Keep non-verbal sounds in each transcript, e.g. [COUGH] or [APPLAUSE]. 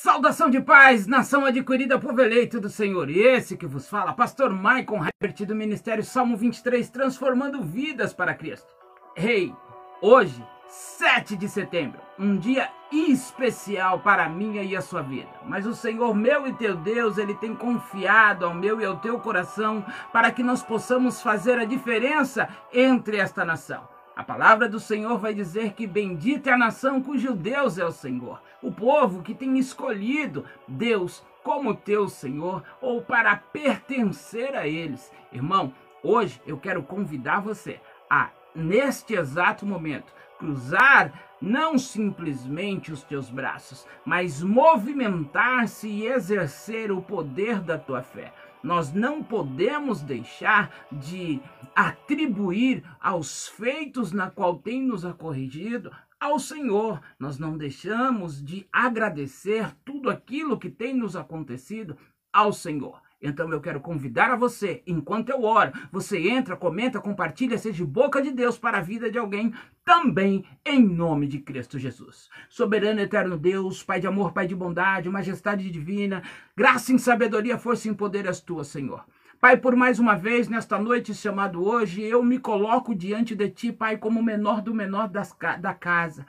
Saudação de paz, nação adquirida, povo eleito do Senhor. E esse que vos fala, pastor Maicon Herbert do Ministério Salmo 23, transformando vidas para Cristo. Rei, hey, hoje, 7 de setembro, um dia especial para a minha e a sua vida. Mas o Senhor meu e teu Deus, ele tem confiado ao meu e ao teu coração para que nós possamos fazer a diferença entre esta nação. A palavra do Senhor vai dizer que bendita é a nação cujo Deus é o Senhor, o povo que tem escolhido Deus como teu Senhor ou para pertencer a eles. Irmão, hoje eu quero convidar você a, neste exato momento, cruzar não simplesmente os teus braços, mas movimentar-se e exercer o poder da tua fé. Nós não podemos deixar de atribuir aos feitos na qual tem nos acorrigido ao Senhor. Nós não deixamos de agradecer tudo aquilo que tem nos acontecido ao Senhor. Então eu quero convidar a você, enquanto eu oro, você entra, comenta, compartilha, seja boca de Deus para a vida de alguém, também em nome de Cristo Jesus. Soberano eterno Deus, Pai de amor, Pai de bondade, majestade divina, graça em sabedoria, força e poder és tua, Senhor. Pai, por mais uma vez, nesta noite chamado hoje, eu me coloco diante de ti, Pai, como o menor do menor das, da casa.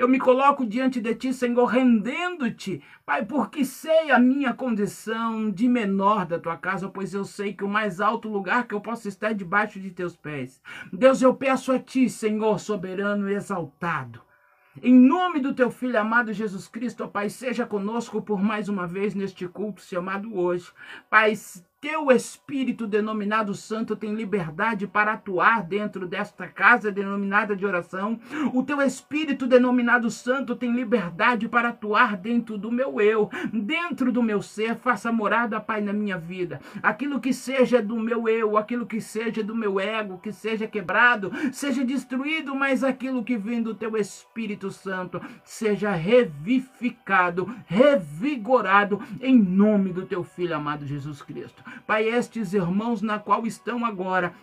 Eu me coloco diante de ti, Senhor, rendendo-te, Pai, porque sei a minha condição de menor da tua casa, pois eu sei que o mais alto lugar que eu posso estar é debaixo de teus pés. Deus, eu peço a ti, Senhor soberano e exaltado. Em nome do teu filho amado Jesus Cristo, ó Pai, seja conosco por mais uma vez neste culto chamado hoje. Pai, teu Espírito denominado Santo tem liberdade para atuar dentro desta casa denominada de oração. O teu Espírito denominado Santo tem liberdade para atuar dentro do meu eu, dentro do meu ser. Faça morada, Pai, na minha vida. Aquilo que seja do meu eu, aquilo que seja do meu ego, que seja quebrado, seja destruído, mas aquilo que vem do teu Espírito Santo seja revivificado, revigorado em nome do teu Filho amado Jesus Cristo. Pai, estes irmãos na qual estão agora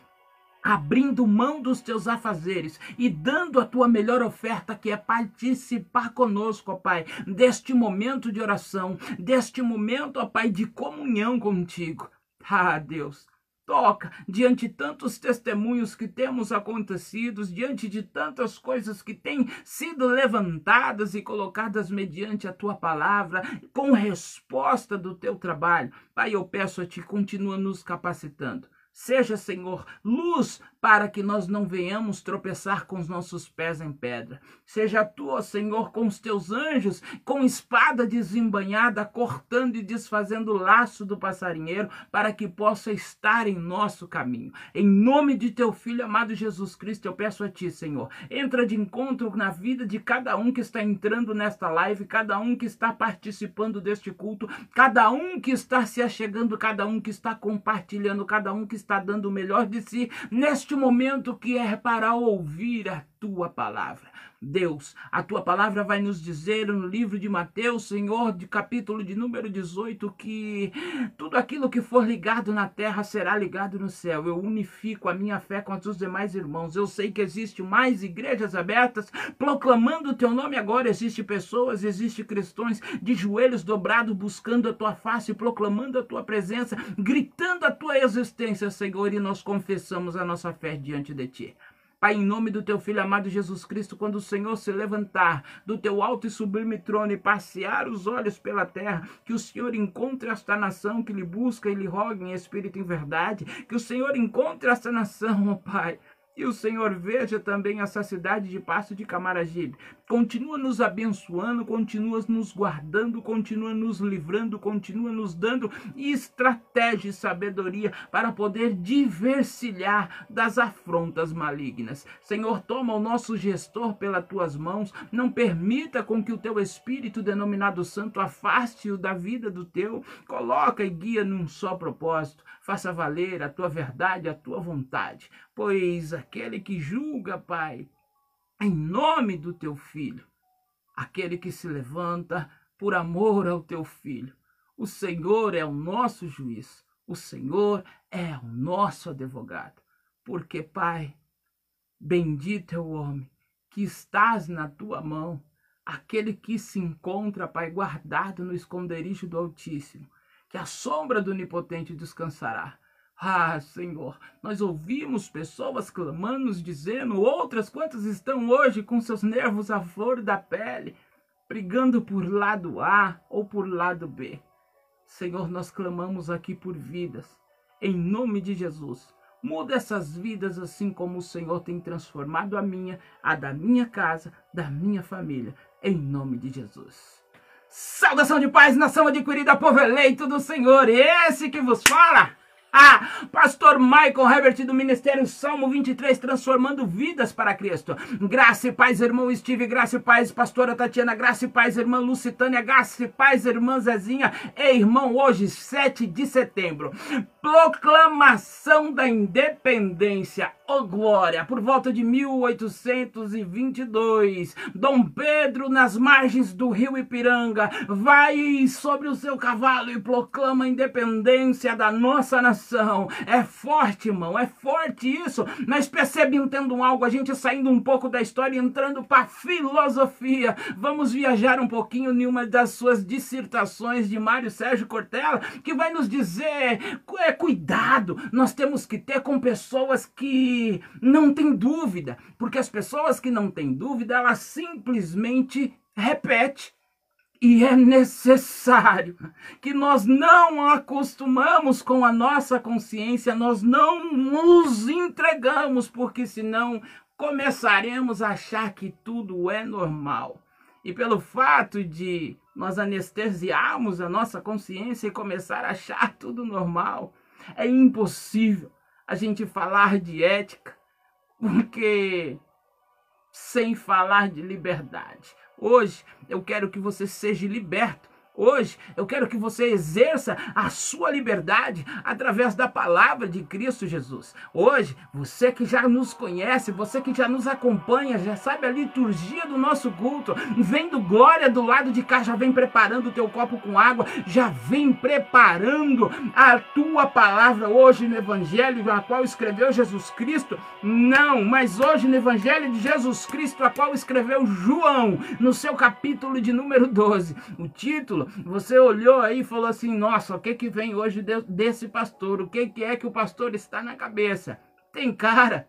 abrindo mão dos teus afazeres e dando a tua melhor oferta, que é participar conosco, ó Pai, deste momento de oração, deste momento, ó Pai, de comunhão contigo. Ah, Deus, toca diante de tantos testemunhos que temos acontecidos, diante de tantas coisas que têm sido levantadas e colocadas mediante a tua palavra, com resposta do teu trabalho. Pai, eu peço a ti, continua nos capacitando. Seja, Senhor, luz para que nós não venhamos tropeçar com os nossos pés em pedra. Seja tu, ó Senhor, com os teus anjos, com espada desembanhada, cortando e desfazendo o laço do passarinheiro, para que possa estar em nosso caminho. Em nome de teu Filho amado Jesus Cristo, eu peço a ti, Senhor, entra de encontro na vida de cada um que está entrando nesta live, cada um que está participando deste culto, cada um que está se achegando, cada um que está compartilhando, cada um que está dando o melhor de si neste momento que é para ouvir a tua palavra. Deus, a tua palavra vai nos dizer no livro de Mateus, Senhor, de capítulo de número 18, que tudo aquilo que for ligado na terra será ligado no céu. Eu unifico a minha fé com os demais irmãos. Eu sei que existe mais igrejas abertas proclamando o teu nome agora. Existem pessoas, existem cristãos de joelhos dobrados buscando a tua face, proclamando a tua presença, gritando a tua existência, Senhor, e nós confessamos a nossa fé diante de ti. Pai, em nome do teu Filho amado Jesus Cristo, quando o Senhor se levantar do teu alto e sublime trono e passear os olhos pela terra, que o Senhor encontre esta nação que lhe busca e lhe roga em espírito e em verdade, que o Senhor encontre esta nação, ó Pai, e o Senhor veja também essa cidade de Passo de Camaragibe. Continua nos abençoando, continua nos guardando, continua nos livrando, continua nos dando estratégia e sabedoria para poder diversificar das afrontas malignas. Senhor, toma o nosso gestor pelas tuas mãos, não permita com que o teu Espírito denominado Santo afaste-o da vida do teu, coloca e guia num só propósito, faça valer a tua verdade, a tua vontade. Pois aquele que julga, Pai, em nome do teu filho, aquele que se levanta por amor ao teu filho, o Senhor é o nosso juiz, o Senhor é o nosso advogado. Porque, Pai, bendito é o homem que estás na tua mão aquele que se encontra, Pai, guardado no esconderijo do Altíssimo, que a sombra do Onipotente descansará. Ah, Senhor, nós ouvimos pessoas clamando, dizendo, outras quantas estão hoje com seus nervos à flor da pele, brigando por lado A ou por lado B. Senhor, nós clamamos aqui por vidas, em nome de Jesus. Muda essas vidas assim como o Senhor tem transformado a minha, a da minha casa, da minha família em nome de Jesus. Saudação de paz, nação adquirida, povo eleito do Senhor, esse que vos fala. Ah, pastor Michael Herbert do Ministério Salmo 23, transformando vidas para Cristo. Graça e paz, irmão Steve, graça e paz, pastora Tatiana, graça e paz, irmã Lucitânia, graça e paz, irmã Zezinha. E irmão, hoje, 7 de setembro, proclamação da independência oh glória, por volta de 1822, Dom Pedro, nas margens do rio Ipiranga, vai sobre o seu cavalo e proclama a independência da nossa nação. É forte, irmão, é forte isso. Mas percebe, entendo algo, a gente saindo um pouco da história e entrando para filosofia. Vamos viajar um pouquinho em uma das suas dissertações de Mário Sérgio Cortella, que vai nos dizer, é, cuidado, nós temos que ter com pessoas que não tem dúvida, porque as pessoas que não têm dúvida, elas simplesmente repetem. E é necessário que nós não acostumamos com a nossa consciência, nós não nos entregamos, porque senão começaremos a achar que tudo é normal. E pelo fato de nós anestesiarmos a nossa consciência e começar a achar tudo normal, é impossível a gente falar de ética, porque sem falar de liberdade. Hoje eu quero que você seja liberto Hoje eu quero que você exerça a sua liberdade através da palavra de Cristo Jesus. Hoje, você que já nos conhece, você que já nos acompanha, já sabe a liturgia do nosso culto, vendo glória do lado de cá, já vem preparando o teu copo com água, já vem preparando a tua palavra hoje no Evangelho, a qual escreveu Jesus Cristo. Não, mas hoje no Evangelho de Jesus Cristo, a qual escreveu João, no seu capítulo de número 12. O título você olhou aí e falou assim: nossa, o que, que vem hoje de, desse pastor? O que, que é que o pastor está na cabeça? Tem cara,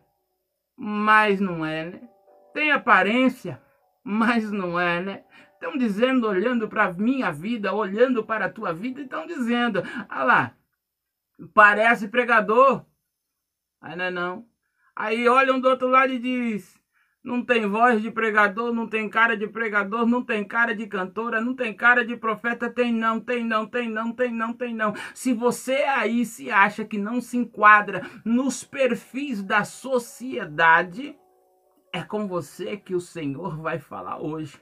mas não é, né? Tem aparência, mas não é, né? Estão dizendo, olhando para a minha vida, olhando para a tua vida, estão dizendo: ah lá, parece pregador. Aí não é não. Aí olham do outro lado e diz: não tem voz de pregador, não tem cara de pregador, não tem cara de cantora, não tem cara de profeta, tem não, tem não, tem não, tem não, tem não. Se você aí se acha que não se enquadra nos perfis da sociedade, é com você que o Senhor vai falar hoje.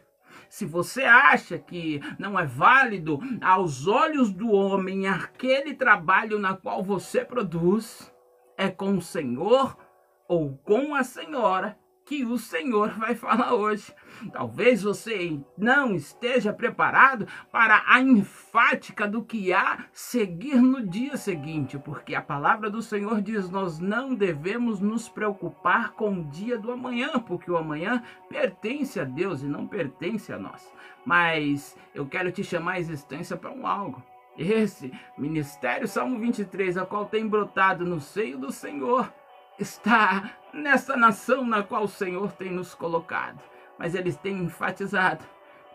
Se você acha que não é válido aos olhos do homem aquele trabalho na qual você produz, é com o Senhor ou com a senhora que o Senhor vai falar hoje. Talvez você não esteja preparado para a enfática do que há seguir no dia seguinte, porque a palavra do Senhor diz: nós não devemos nos preocupar com o dia do amanhã, porque o amanhã pertence a Deus e não pertence a nós. Mas eu quero te chamar a existência para um algo. Esse ministério Salmo 23, a qual tem brotado no seio do Senhor, está nessa nação na qual o Senhor tem nos colocado. Mas eles têm enfatizado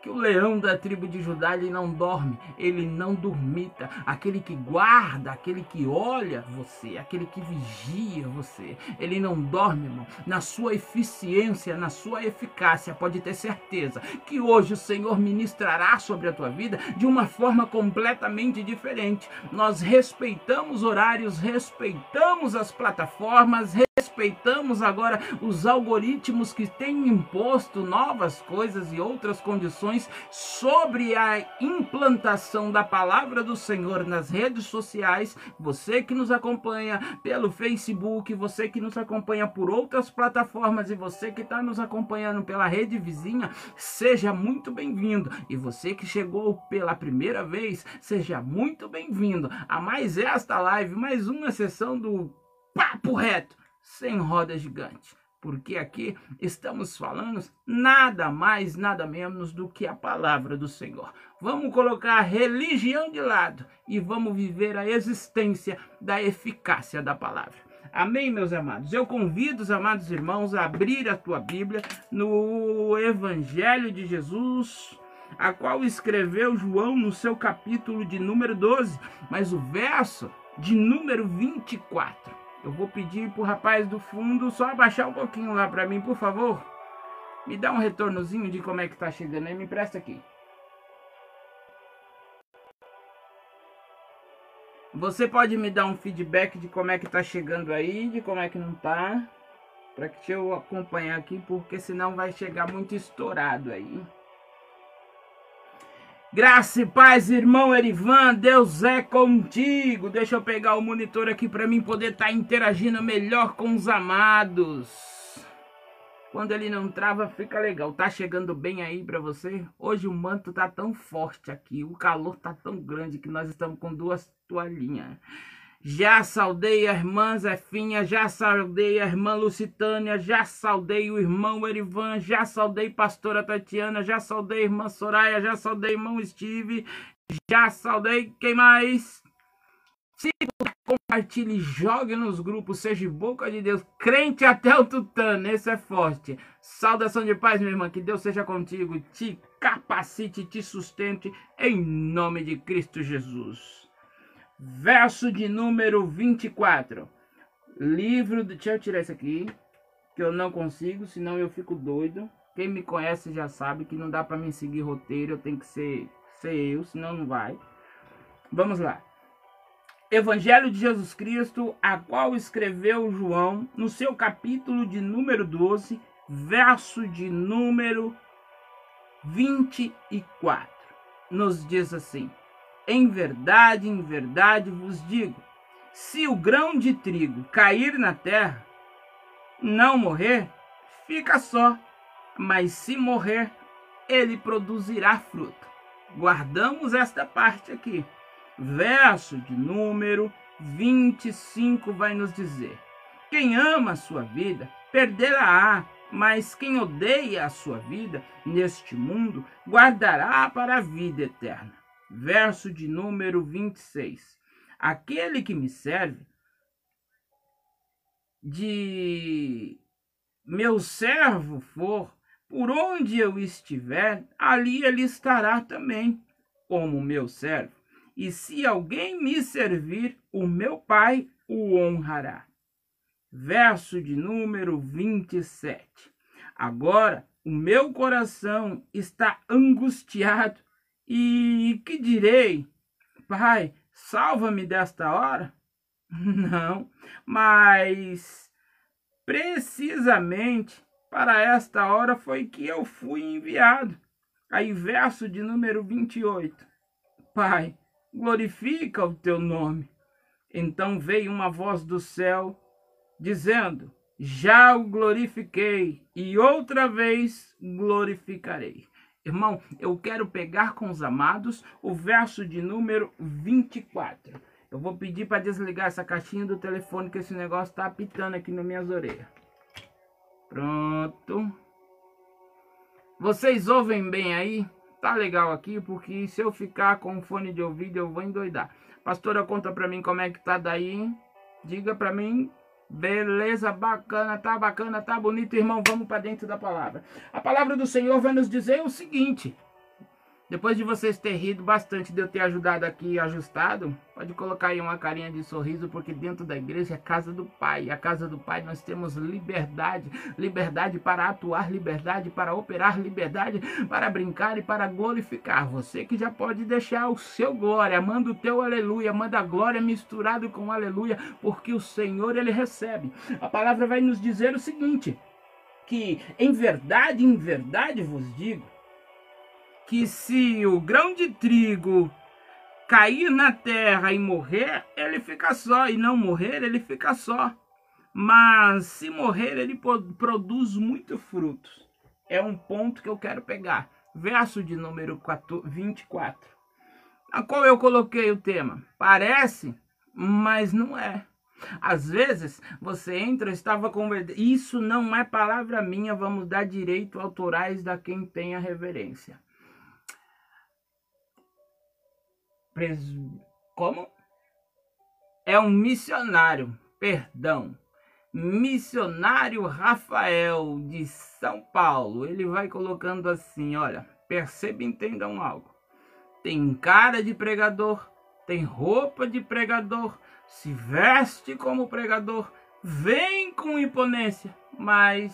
que o leão da tribo de Judá ele não dorme, ele não dormita. Aquele que guarda, aquele que olha você, aquele que vigia você, ele não dorme, irmão. Na sua eficiência, na sua eficácia, pode ter certeza que hoje o Senhor ministrará sobre a tua vida de uma forma completamente diferente. Nós respeitamos horários, respeitamos as plataformas, respeitamos agora os algoritmos que têm imposto novas coisas e outras condições sobre a implantação da palavra do Senhor nas redes sociais. Você que nos acompanha pelo Facebook, você que nos acompanha por outras plataformas e você que está nos acompanhando pela rede vizinha, seja muito bem-vindo. E você que chegou pela primeira vez, seja muito bem-vindo a mais esta live, mais uma sessão do Papo Reto sem roda gigante. Porque aqui estamos falando nada mais, nada menos do que a palavra do Senhor. Vamos colocar a religião de lado e vamos viver a existência da eficácia da palavra. Amém, meus amados? Eu convido os amados irmãos a abrir a tua Bíblia no Evangelho de Jesus, a qual escreveu João no seu capítulo de número 12, mas o verso de número 24. Eu vou pedir pro rapaz do fundo só abaixar um pouquinho lá para mim, por favor. Me dá um retornozinho de como é que tá chegando aí, me empresta aqui. Você pode me dar um feedback de como é que tá chegando aí, de como é que não tá, para que eu acompanhar aqui, porque senão vai chegar muito estourado aí. Graça e paz, irmão Erivan, Deus é contigo. Deixa eu pegar o monitor aqui para mim poder estar tá interagindo melhor com os amados. Quando ele não trava, fica legal. Tá chegando bem aí para você? Hoje o manto tá tão forte aqui, o calor tá tão grande que nós estamos com duas toalhinhas. Já saudei a irmã Zefinha, já saudei a irmã Lucitânia, já saudei o irmão Erivan, já saudei pastora Tatiana, já saudei a irmã Soraya, já saudei irmão Steve, já saudei quem mais? Se compartilhe, jogue nos grupos, seja boca de Deus, crente até o tutano, esse é forte. Saudação de paz, minha irmã, que Deus seja contigo, te capacite, te sustente, em nome de Cristo Jesus verso de número 24. Livro do. Deixa eu tirar isso aqui, que eu não consigo, senão eu fico doido. Quem me conhece já sabe que não dá para mim seguir roteiro, eu tenho que ser, ser eu, senão não vai. Vamos lá. Evangelho de Jesus Cristo, a qual escreveu João, no seu capítulo de número 12, verso de número 24, nos diz assim: em verdade, em verdade vos digo: se o grão de trigo cair na terra, não morrer, fica só, mas se morrer, ele produzirá fruto. Guardamos esta parte aqui. Verso de número 25 vai nos dizer: Quem ama a sua vida, perderá, mas quem odeia a sua vida neste mundo, guardará para a vida eterna verso de número 26. Aquele que me serve de meu servo for, por onde eu estiver, ali ele estará também, como meu servo. E se alguém me servir, o meu Pai o honrará. Verso de número 27. Agora o meu coração está angustiado e que direi? Pai, salva-me desta hora? [LAUGHS] Não, mas precisamente para esta hora foi que eu fui enviado. Aí, verso de número 28. Pai, glorifica o teu nome. Então veio uma voz do céu dizendo: Já o glorifiquei e outra vez glorificarei. Irmão, eu quero pegar com os amados o verso de número 24. Eu vou pedir para desligar essa caixinha do telefone que esse negócio está apitando aqui nas minhas orelhas. Pronto. Vocês ouvem bem aí? Tá legal aqui, porque se eu ficar com fone de ouvido eu vou endoidar. Pastora, conta para mim como é que tá daí. Diga para mim Beleza, bacana, tá bacana, tá bonito, irmão. Vamos para dentro da palavra. A palavra do Senhor vai nos dizer o seguinte: depois de vocês terem rido bastante de eu ter ajudado aqui ajustado, pode colocar aí uma carinha de sorriso, porque dentro da igreja é casa do Pai. A casa do Pai nós temos liberdade, liberdade para atuar, liberdade para operar, liberdade para brincar e para glorificar. Você que já pode deixar o seu glória, manda o teu aleluia, manda a glória misturado com aleluia, porque o Senhor ele recebe. A palavra vai nos dizer o seguinte: que em verdade, em verdade vos digo, que se o grão de trigo cair na terra e morrer, ele fica só, e não morrer, ele fica só. Mas se morrer, ele produz muito frutos. É um ponto que eu quero pegar. Verso de número 24, a qual eu coloquei o tema. Parece, mas não é. Às vezes você entra, estava convertendo. Isso não é palavra minha, vamos dar direito autorais da quem tenha reverência. Como? É um missionário, perdão. Missionário Rafael de São Paulo. Ele vai colocando assim: olha, perceba e entendam algo. Tem cara de pregador, tem roupa de pregador, se veste como pregador, vem com imponência, mas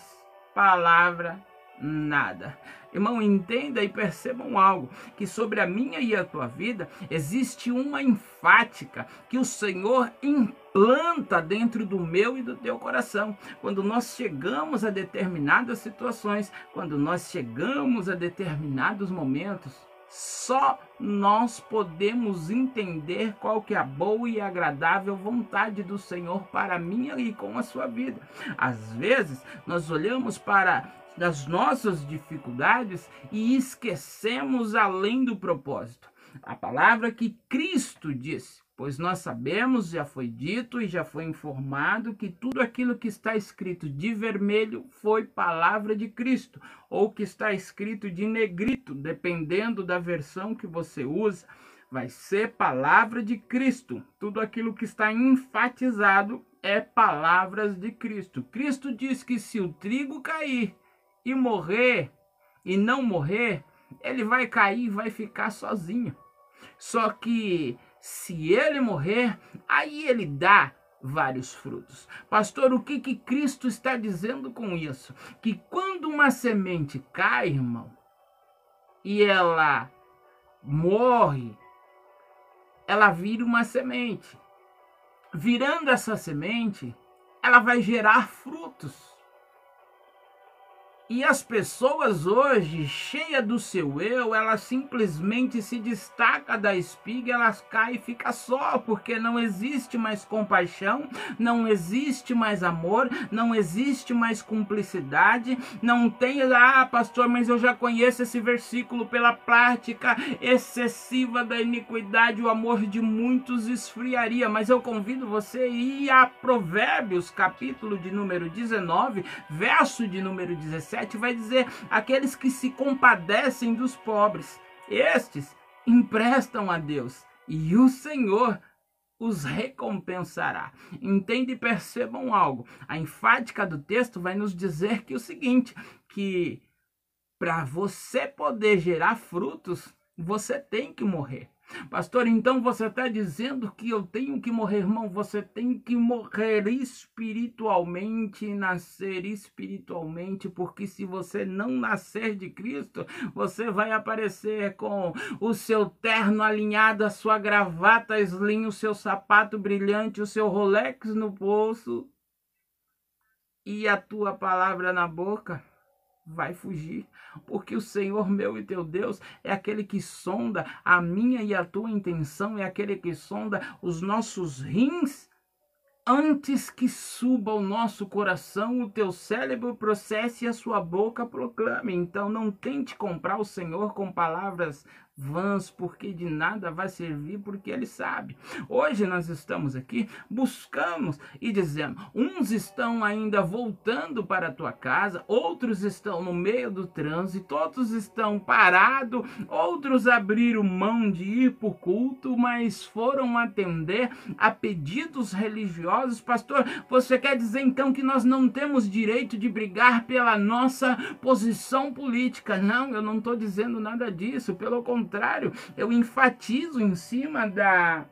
palavra nada. Irmão, entenda e percebam algo: que sobre a minha e a tua vida existe uma enfática que o Senhor implanta dentro do meu e do teu coração. Quando nós chegamos a determinadas situações, quando nós chegamos a determinados momentos, só nós podemos entender qual que é a boa e agradável vontade do Senhor para mim e com a sua vida. Às vezes, nós olhamos para as nossas dificuldades e esquecemos além do propósito. A palavra que Cristo disse Pois nós sabemos, já foi dito e já foi informado, que tudo aquilo que está escrito de vermelho foi palavra de Cristo, ou que está escrito de negrito, dependendo da versão que você usa, vai ser palavra de Cristo. Tudo aquilo que está enfatizado é palavras de Cristo. Cristo diz que se o trigo cair e morrer e não morrer, ele vai cair e vai ficar sozinho. Só que se ele morrer, aí ele dá vários frutos. Pastor, o que, que Cristo está dizendo com isso? Que quando uma semente cai, irmão, e ela morre, ela vira uma semente. Virando essa semente, ela vai gerar frutos. E as pessoas hoje, cheia do seu eu, ela simplesmente se destaca da espiga, elas cai e fica só, porque não existe mais compaixão, não existe mais amor, não existe mais cumplicidade, não tem, ah, pastor, mas eu já conheço esse versículo pela prática excessiva da iniquidade, o amor de muitos esfriaria, mas eu convido você a ir a Provérbios, capítulo de número 19, verso de número 17, 7 vai dizer: aqueles que se compadecem dos pobres, estes emprestam a Deus e o Senhor os recompensará. Entende e percebam algo. A enfática do texto vai nos dizer que o seguinte, que para você poder gerar frutos, você tem que morrer. Pastor, então você está dizendo que eu tenho que morrer, irmão? Você tem que morrer espiritualmente, nascer espiritualmente, porque se você não nascer de Cristo, você vai aparecer com o seu terno alinhado, a sua gravata slim, o seu sapato brilhante, o seu Rolex no bolso e a tua palavra na boca vai fugir, porque o Senhor meu e teu Deus é aquele que sonda a minha e a tua intenção, é aquele que sonda os nossos rins antes que suba o nosso coração, o teu cérebro processe e a sua boca proclame. Então não tente comprar o Senhor com palavras vãs, porque de nada vai servir, porque ele sabe. Hoje nós estamos aqui, buscamos e dizemos: uns estão ainda voltando para a tua casa, outros estão no meio do trânsito, outros estão parados, outros abriram mão de ir para o culto, mas foram atender a pedidos religiosos. Pastor, você quer dizer então que nós não temos direito de brigar pela nossa posição política? Não, eu não estou dizendo nada disso, pelo contrário contrário, eu enfatizo em cima da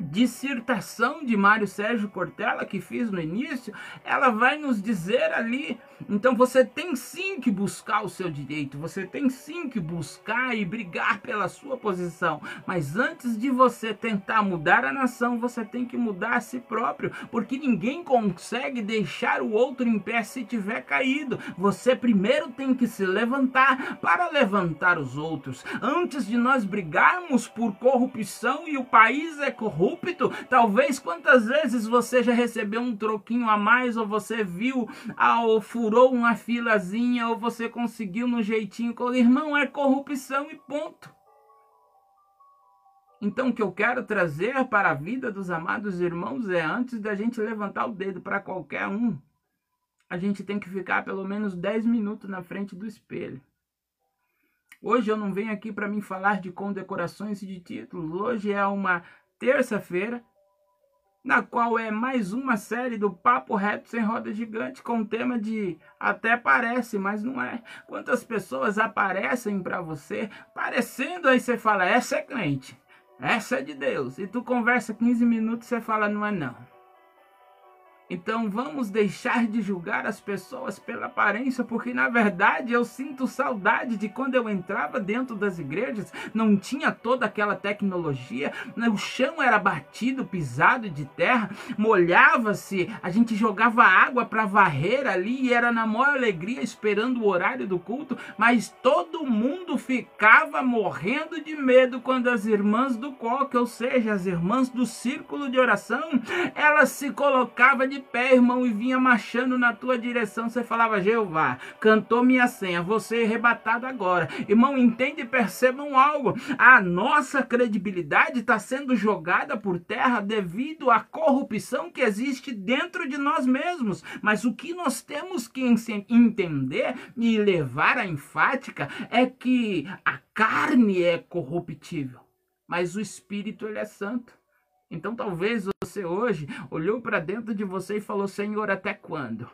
dissertação de Mário Sérgio Cortella que fiz no início, ela vai nos dizer ali. Então você tem sim que buscar o seu direito, você tem sim que buscar e brigar pela sua posição. Mas antes de você tentar mudar a nação, você tem que mudar a si próprio, porque ninguém consegue deixar o outro em pé se tiver caído. Você primeiro tem que se levantar para levantar os outros. Antes de nós brigarmos por corrupção e o país é corrupto. Talvez quantas vezes você já recebeu um troquinho a mais, ou você viu, ah, ou furou uma filazinha, ou você conseguiu no jeitinho. Irmão, é corrupção e ponto. Então, o que eu quero trazer para a vida dos amados irmãos é antes da gente levantar o dedo para qualquer um, a gente tem que ficar pelo menos 10 minutos na frente do espelho. Hoje eu não venho aqui para me falar de condecorações e de títulos. Hoje é uma terça-feira, na qual é mais uma série do Papo Reto Sem Roda Gigante com o tema de até parece, mas não é. Quantas pessoas aparecem para você parecendo aí você fala, essa é crente. Essa é de Deus. E tu conversa 15 minutos e você fala, não é não. Então vamos deixar de julgar as pessoas pela aparência, porque na verdade eu sinto saudade de quando eu entrava dentro das igrejas, não tinha toda aquela tecnologia, né? o chão era batido, pisado de terra, molhava-se, a gente jogava água para varrer ali e era na maior alegria esperando o horário do culto, mas todo mundo ficava morrendo de medo quando as irmãs do coque, ou seja, as irmãs do círculo de oração, elas se colocavam de de pé, irmão, e vinha marchando na tua direção, você falava, Jeová, cantou minha senha, você é arrebatado agora. Irmão, entende e percebam algo. A nossa credibilidade está sendo jogada por terra devido à corrupção que existe dentro de nós mesmos. Mas o que nós temos que entender e levar à enfática é que a carne é corruptível, mas o espírito ele é santo. Então talvez você hoje olhou para dentro de você e falou: Senhor, até quando?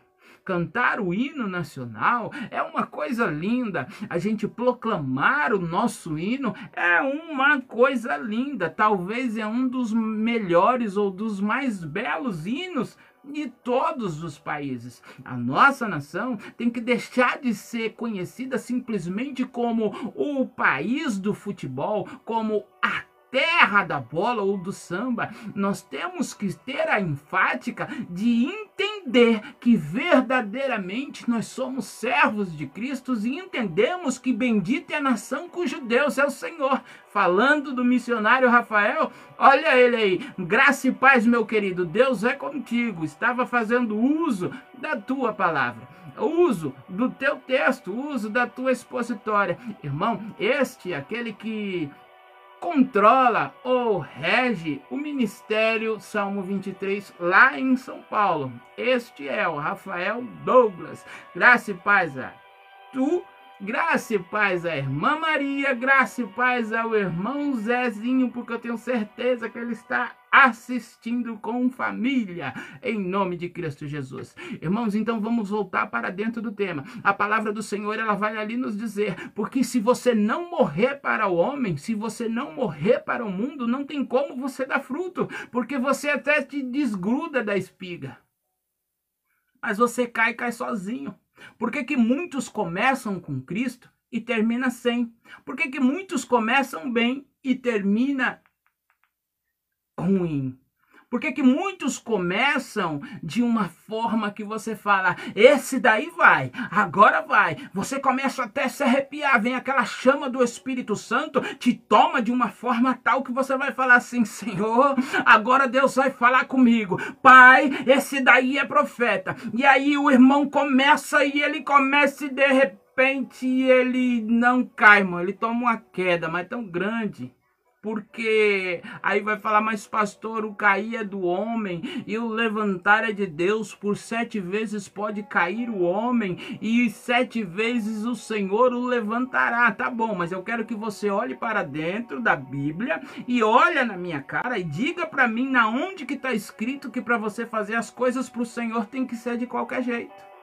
Cantar o hino nacional é uma coisa linda. A gente proclamar o nosso hino é uma coisa linda. Talvez é um dos melhores ou dos mais belos hinos de todos os países. A nossa nação tem que deixar de ser conhecida simplesmente como o país do futebol, como a terra da bola ou do samba, nós temos que ter a enfática de entender que verdadeiramente nós somos servos de Cristo e entendemos que bendita é a nação cujo Deus é o Senhor. Falando do missionário Rafael, olha ele aí, graça e paz, meu querido, Deus é contigo, estava fazendo uso da tua palavra uso do teu texto, uso da tua expositória. Irmão, este é aquele que controla ou rege o ministério Salmo 23 lá em São Paulo. Este é o Rafael Douglas. Graça e paz a tu, graça e paz à irmã Maria, graça e paz ao irmão Zezinho, porque eu tenho certeza que ele está assistindo com família, em nome de Cristo Jesus. Irmãos, então vamos voltar para dentro do tema. A palavra do Senhor, ela vai ali nos dizer, porque se você não morrer para o homem, se você não morrer para o mundo, não tem como você dar fruto, porque você até te desgruda da espiga. Mas você cai e cai sozinho. Por que, que muitos começam com Cristo e termina sem? Por que, que muitos começam bem e termina ruim. Por que, muitos começam de uma forma que você fala, esse daí vai, agora vai. Você começa até a se arrepiar, vem aquela chama do Espírito Santo, te toma de uma forma tal que você vai falar assim, Senhor, agora Deus vai falar comigo. Pai, esse daí é profeta. E aí o irmão começa e ele começa e de repente ele não cai, mano. Ele toma uma queda, mas tão grande porque aí vai falar, mas pastor, o cair é do homem e o levantar é de Deus, por sete vezes pode cair o homem e sete vezes o Senhor o levantará. Tá bom, mas eu quero que você olhe para dentro da Bíblia e olhe na minha cara e diga para mim na onde que está escrito que para você fazer as coisas para o Senhor tem que ser de qualquer jeito.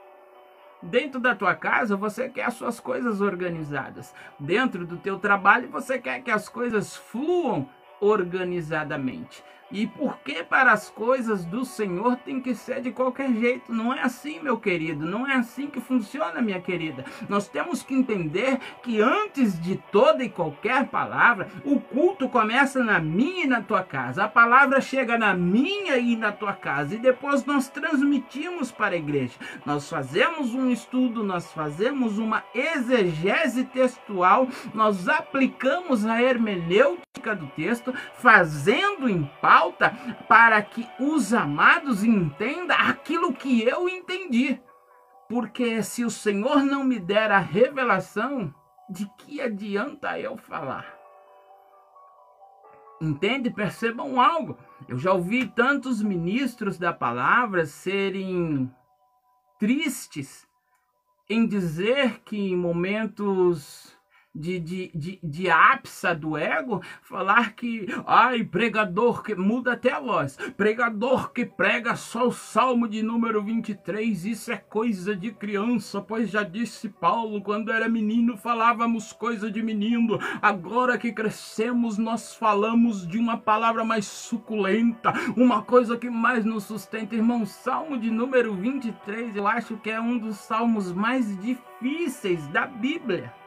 Dentro da tua casa, você quer as suas coisas organizadas. Dentro do teu trabalho, você quer que as coisas fluam organizadamente. E por que para as coisas do Senhor tem que ser de qualquer jeito? Não é assim, meu querido. Não é assim que funciona, minha querida. Nós temos que entender que antes de toda e qualquer palavra, o culto começa na minha e na tua casa. A palavra chega na minha e na tua casa. E depois nós transmitimos para a igreja. Nós fazemos um estudo, nós fazemos uma exegese textual, nós aplicamos a hermenêutica do texto, fazendo em falta para que os amados entendam aquilo que eu entendi. Porque se o Senhor não me der a revelação, de que adianta eu falar? Entende? Percebam algo. Eu já ouvi tantos ministros da palavra serem tristes em dizer que em momentos de, de, de, de ápice do ego, falar que, ai, pregador que muda até a voz, pregador que prega só o salmo de número 23, isso é coisa de criança, pois já disse Paulo, quando era menino falávamos coisa de menino, agora que crescemos nós falamos de uma palavra mais suculenta, uma coisa que mais nos sustenta, irmão, salmo de número 23, eu acho que é um dos salmos mais difíceis da Bíblia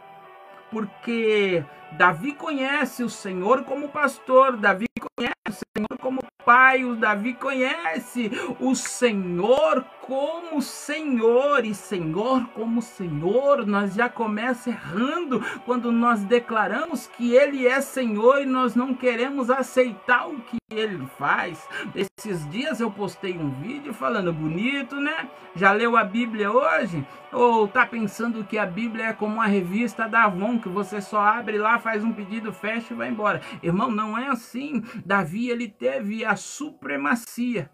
porque Davi conhece o Senhor como pastor, Davi conhece o Senhor como pai, o Davi conhece o Senhor como Senhor e Senhor como Senhor, nós já começa errando quando nós declaramos que Ele é Senhor e nós não queremos aceitar o que Ele faz. Esses dias eu postei um vídeo falando bonito, né? Já leu a Bíblia hoje? Ou tá pensando que a Bíblia é como uma revista da Avon que você só abre lá, faz um pedido, fecha e vai embora? Irmão, não é assim. Davi ele teve a supremacia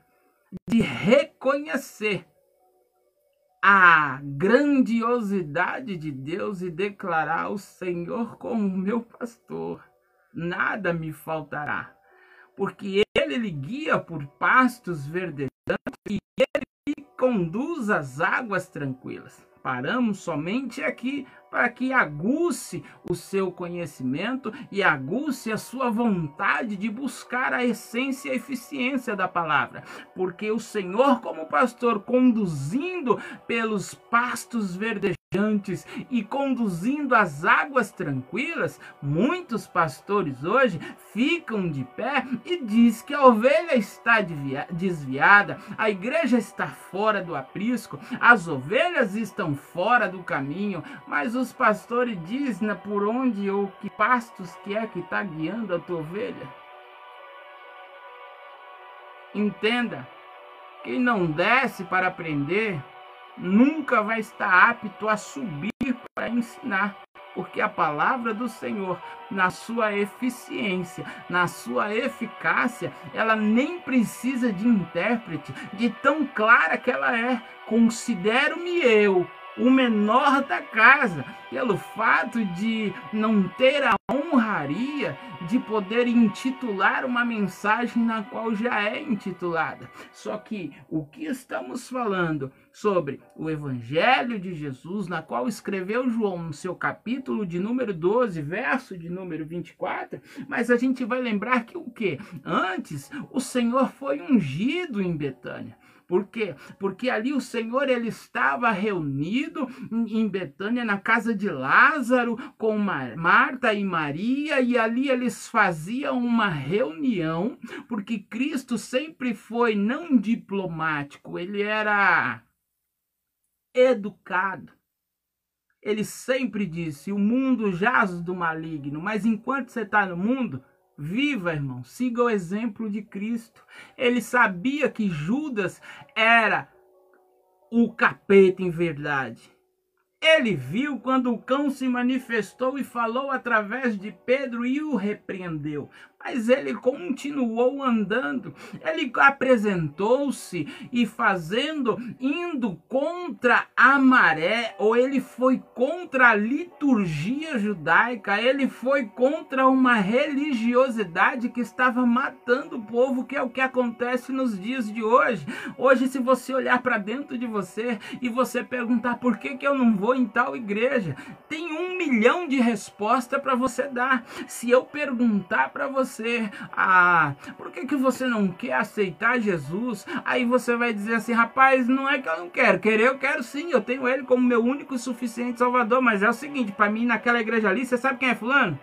de reconhecer a grandiosidade de Deus e declarar o Senhor como meu pastor. Nada me faltará, porque ele lhe guia por pastos verdejantes e ele conduz às águas tranquilas. Paramos somente aqui para que aguce o seu conhecimento e aguce a sua vontade de buscar a essência e a eficiência da palavra. Porque o Senhor, como pastor, conduzindo pelos pastos verdejantes, e conduzindo as águas tranquilas, muitos pastores hoje ficam de pé e diz que a ovelha está desviada, a igreja está fora do aprisco, as ovelhas estão fora do caminho, mas os pastores dizem né, por onde ou que pastos que é que está guiando a tua ovelha. Entenda, quem não desce para aprender nunca vai estar apto a subir para ensinar, porque a palavra do Senhor, na sua eficiência, na sua eficácia, ela nem precisa de intérprete, de tão clara que ela é. Considero-me eu o menor da casa, pelo fato de não ter a honraria de poder intitular uma mensagem na qual já é intitulada. Só que o que estamos falando sobre o Evangelho de Jesus, na qual escreveu João no seu capítulo de número 12, verso de número 24, mas a gente vai lembrar que o que? Antes, o Senhor foi ungido em Betânia. Por quê? Porque ali o Senhor ele estava reunido em Betânia na casa de Lázaro com Marta e Maria e ali eles faziam uma reunião, porque Cristo sempre foi não diplomático, ele era educado. Ele sempre disse: o mundo jaz do maligno, mas enquanto você está no mundo, Viva, irmão, siga o exemplo de Cristo. Ele sabia que Judas era o capeta em verdade. Ele viu quando o cão se manifestou e falou através de Pedro e o repreendeu. Mas ele continuou andando, ele apresentou-se e fazendo, indo contra a maré, ou ele foi contra a liturgia judaica, ele foi contra uma religiosidade que estava matando o povo, que é o que acontece nos dias de hoje. Hoje, se você olhar para dentro de você e você perguntar por que, que eu não vou em tal igreja, tem um milhão de respostas para você dar. Se eu perguntar para você, você, ah, por que, que você não quer aceitar Jesus? Aí você vai dizer assim, rapaz, não é que eu não quero, querer eu quero sim, eu tenho ele como meu único e suficiente salvador, mas é o seguinte, para mim naquela igreja ali, você sabe quem é fulano?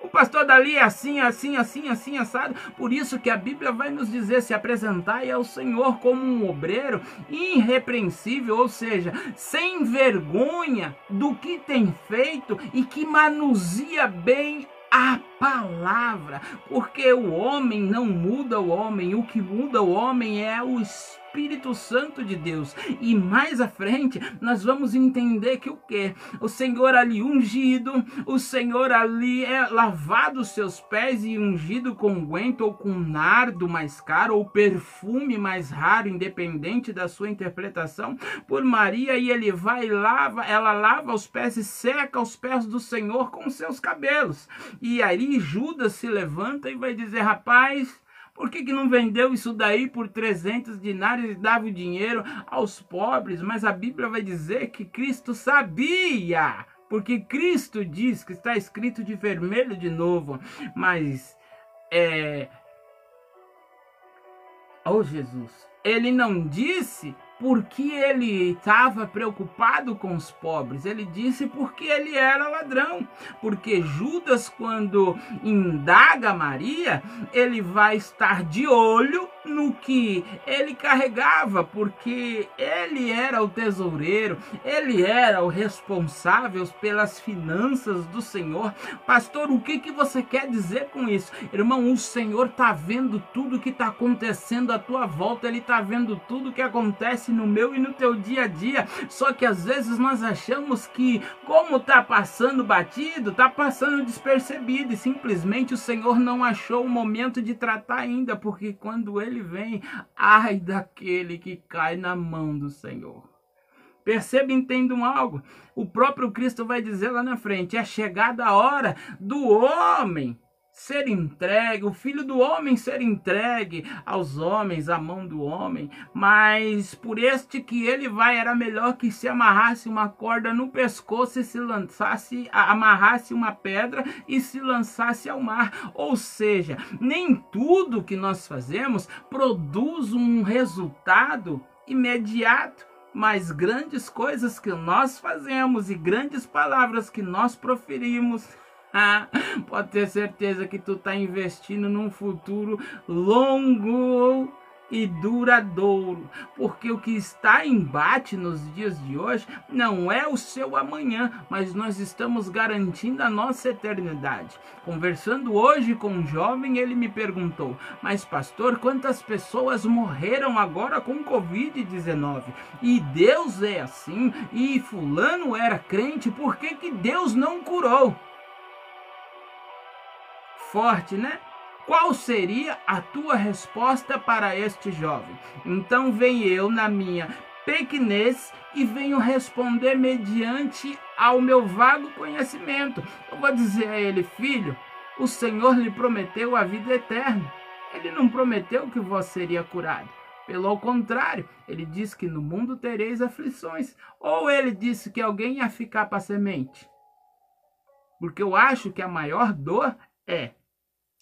O pastor dali é assim, assim, assim, assim, assado. Por isso que a Bíblia vai nos dizer: se apresentar ao Senhor como um obreiro irrepreensível, ou seja, sem vergonha do que tem feito e que manuseia bem a palavra, porque o homem não muda o homem, o que muda o homem é o espírito Espírito Santo de Deus. E mais à frente, nós vamos entender que o que? O Senhor ali ungido, o Senhor ali é lavado os seus pés e ungido com unguento ou com nardo mais caro ou perfume mais raro, independente da sua interpretação, por Maria e ele vai e lava, ela lava os pés e seca os pés do Senhor com seus cabelos. E aí Judas se levanta e vai dizer: "Rapaz, por que, que não vendeu isso daí por 300 dinários e dava o dinheiro aos pobres? Mas a Bíblia vai dizer que Cristo sabia. Porque Cristo diz que está escrito de vermelho de novo. Mas é. Oh Jesus, ele não disse porque ele estava preocupado com os pobres. Ele disse porque ele era ladrão. Porque Judas, quando indaga Maria, ele vai estar de olho no que ele carregava, porque ele era o tesoureiro, ele era o responsável pelas finanças do Senhor. Pastor, o que, que você quer dizer com isso? Irmão, o Senhor está vendo tudo que está acontecendo à tua volta, ele está vendo tudo que acontece no meu e no teu dia a dia. Só que às vezes nós achamos que, como tá passando batido, tá passando despercebido e simplesmente o Senhor não achou o momento de tratar ainda, porque quando ele vem, ai daquele que cai na mão do Senhor. Perceba e entendam algo. O próprio Cristo vai dizer lá na frente: é chegada a hora do homem ser entregue, o filho do homem ser entregue aos homens, à mão do homem, mas por este que ele vai era melhor que se amarrasse uma corda no pescoço e se lançasse, amarrasse uma pedra e se lançasse ao mar. Ou seja, nem tudo que nós fazemos produz um resultado imediato mas grandes coisas que nós fazemos e grandes palavras que nós proferimos [LAUGHS] Pode ter certeza que tu está investindo num futuro longo e duradouro, porque o que está em embate nos dias de hoje não é o seu amanhã, mas nós estamos garantindo a nossa eternidade. Conversando hoje com um jovem, ele me perguntou: "Mas pastor, quantas pessoas morreram agora com COVID-19? E Deus é assim, e fulano era crente, por que que Deus não curou?" Forte, né? Qual seria a tua resposta para este jovem? Então vem eu na minha pequenez e venho responder mediante ao meu vago conhecimento. Eu vou dizer a ele, filho, o Senhor lhe prometeu a vida eterna. Ele não prometeu que você seria curado. Pelo contrário, ele disse que no mundo tereis aflições. Ou ele disse que alguém ia ficar para semente. Porque eu acho que a maior dor é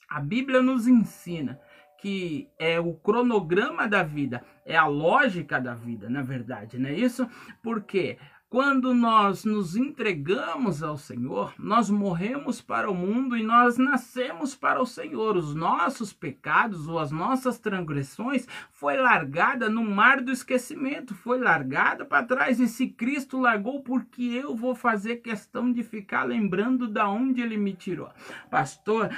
a Bíblia nos ensina que é o cronograma da vida, é a lógica da vida, na verdade, não é isso? Porque quando nós nos entregamos ao Senhor, nós morremos para o mundo e nós nascemos para o Senhor. Os nossos pecados ou as nossas transgressões foi largada no mar do esquecimento, foi largada para trás. E se Cristo largou, porque eu vou fazer questão de ficar lembrando da onde ele me tirou. Pastor,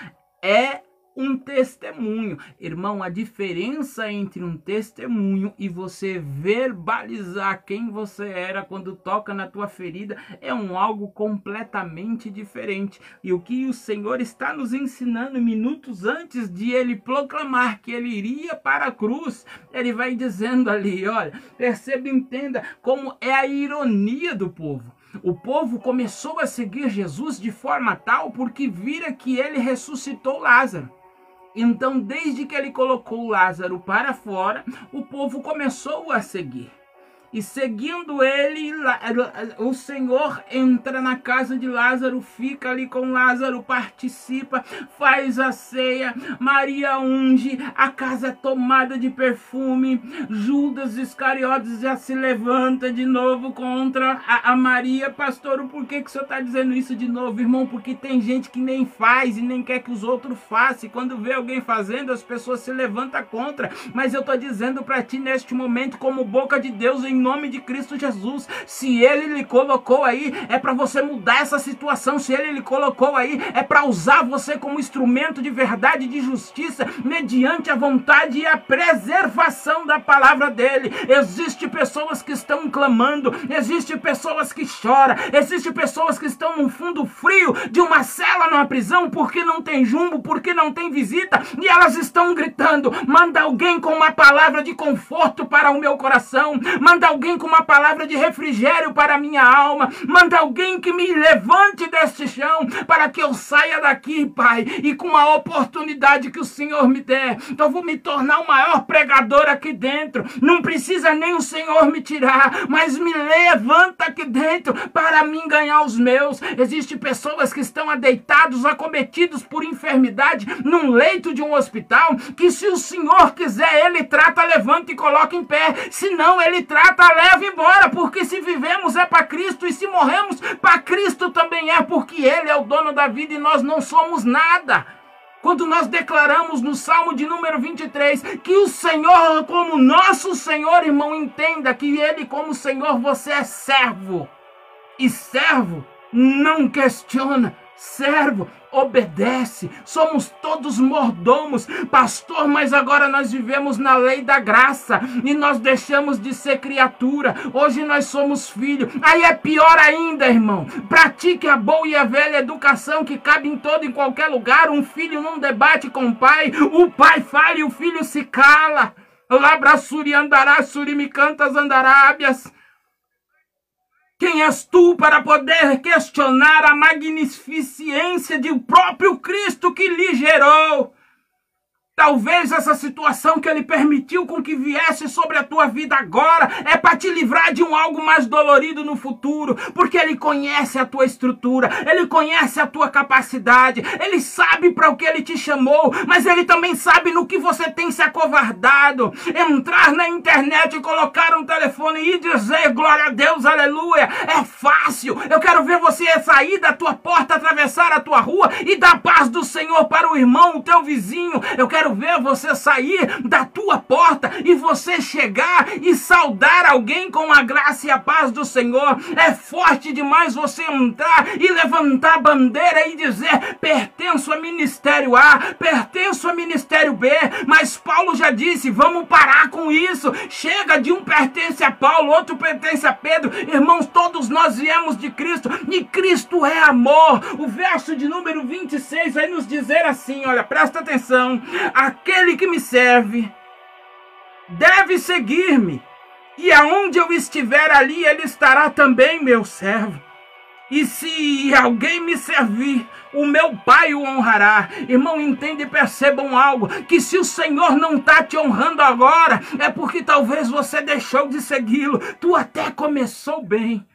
é um testemunho. Irmão, a diferença entre um testemunho e você verbalizar quem você era quando toca na tua ferida é um algo completamente diferente. E o que o Senhor está nos ensinando minutos antes de ele proclamar que ele iria para a cruz, ele vai dizendo ali, olha, perceba entenda como é a ironia do povo. O povo começou a seguir Jesus de forma tal porque vira que ele ressuscitou Lázaro. Então, desde que ele colocou Lázaro para fora, o povo começou a seguir. E seguindo ele, o Senhor entra na casa de Lázaro, fica ali com Lázaro, participa, faz a ceia. Maria unge, a casa é tomada de perfume. Judas Iscariotes já se levanta de novo contra a, a Maria. Pastor, por que, que o senhor está dizendo isso de novo, irmão? Porque tem gente que nem faz e nem quer que os outros façam. E quando vê alguém fazendo, as pessoas se levantam contra. Mas eu estou dizendo para ti neste momento, como boca de Deus em nome de Cristo Jesus. Se ele lhe colocou aí, é para você mudar essa situação. Se ele lhe colocou aí, é para usar você como instrumento de verdade e de justiça, mediante a vontade e a preservação da palavra dele. Existem pessoas que estão clamando, existem pessoas que choram, existem pessoas que estão no fundo frio de uma cela numa prisão porque não tem jumbo, porque não tem visita, e elas estão gritando: manda alguém com uma palavra de conforto para o meu coração, manda alguém com uma palavra de refrigério para a minha alma, manda alguém que me levante deste chão para que eu saia daqui, Pai, e com a oportunidade que o Senhor me der, então vou me tornar o maior pregador aqui dentro. Não precisa nem o Senhor me tirar, mas me levanta aqui dentro para mim ganhar os meus. Existem pessoas que estão adeitados, acometidos por enfermidade num leito de um hospital, que se o Senhor quiser, Ele trata, levanta e coloca em pé. Se não, Ele trata, leva embora, porque se vivemos é para Cristo e se morremos para Cristo também é, porque Ele é o dono da vida e nós não somos nada. Quando nós declaramos no Salmo de número 23 que o Senhor, como nosso Senhor, irmão, entenda que Ele, como Senhor, você é servo. E servo não questiona, servo obedece, somos todos mordomos, pastor, mas agora nós vivemos na lei da graça e nós deixamos de ser criatura, hoje nós somos filho, aí é pior ainda, irmão. Pratique a boa e a velha educação que cabe em todo e qualquer lugar. Um filho não debate com o pai, o pai fala e o filho se cala. Labrassuri andará, surimi cantas andarábias. Quem és tu para poder questionar a magnificência do próprio Cristo que lhe gerou? Talvez essa situação que ele permitiu com que viesse sobre a tua vida agora é para te livrar de um algo mais dolorido no futuro, porque ele conhece a tua estrutura, ele conhece a tua capacidade, ele sabe para o que ele te chamou, mas ele também sabe no que você tem se acovardado. Entrar na internet colocar um telefone e dizer glória a Deus, aleluia, é fácil. Eu quero ver você sair da tua porta, atravessar a tua rua e dar paz do Senhor para o irmão, o teu vizinho. Eu quero quero ver você sair da tua porta e você chegar e saudar alguém com a graça e a paz do Senhor. É forte demais você entrar e levantar a bandeira e dizer: pertenço a ministério A, pertenço a ministério B. Mas Paulo já disse: vamos parar com isso. Chega de um pertence a Paulo, outro pertence a Pedro. Irmãos, todos nós viemos de Cristo e Cristo é amor. O verso de número 26 vai nos dizer assim: olha, presta atenção aquele que me serve deve seguir-me, e aonde eu estiver ali, ele estará também, meu servo. E se alguém me servir, o meu Pai o honrará. Irmão, entende e percebam algo: que se o Senhor não está te honrando agora, é porque talvez você deixou de segui-lo. Tu até começou bem,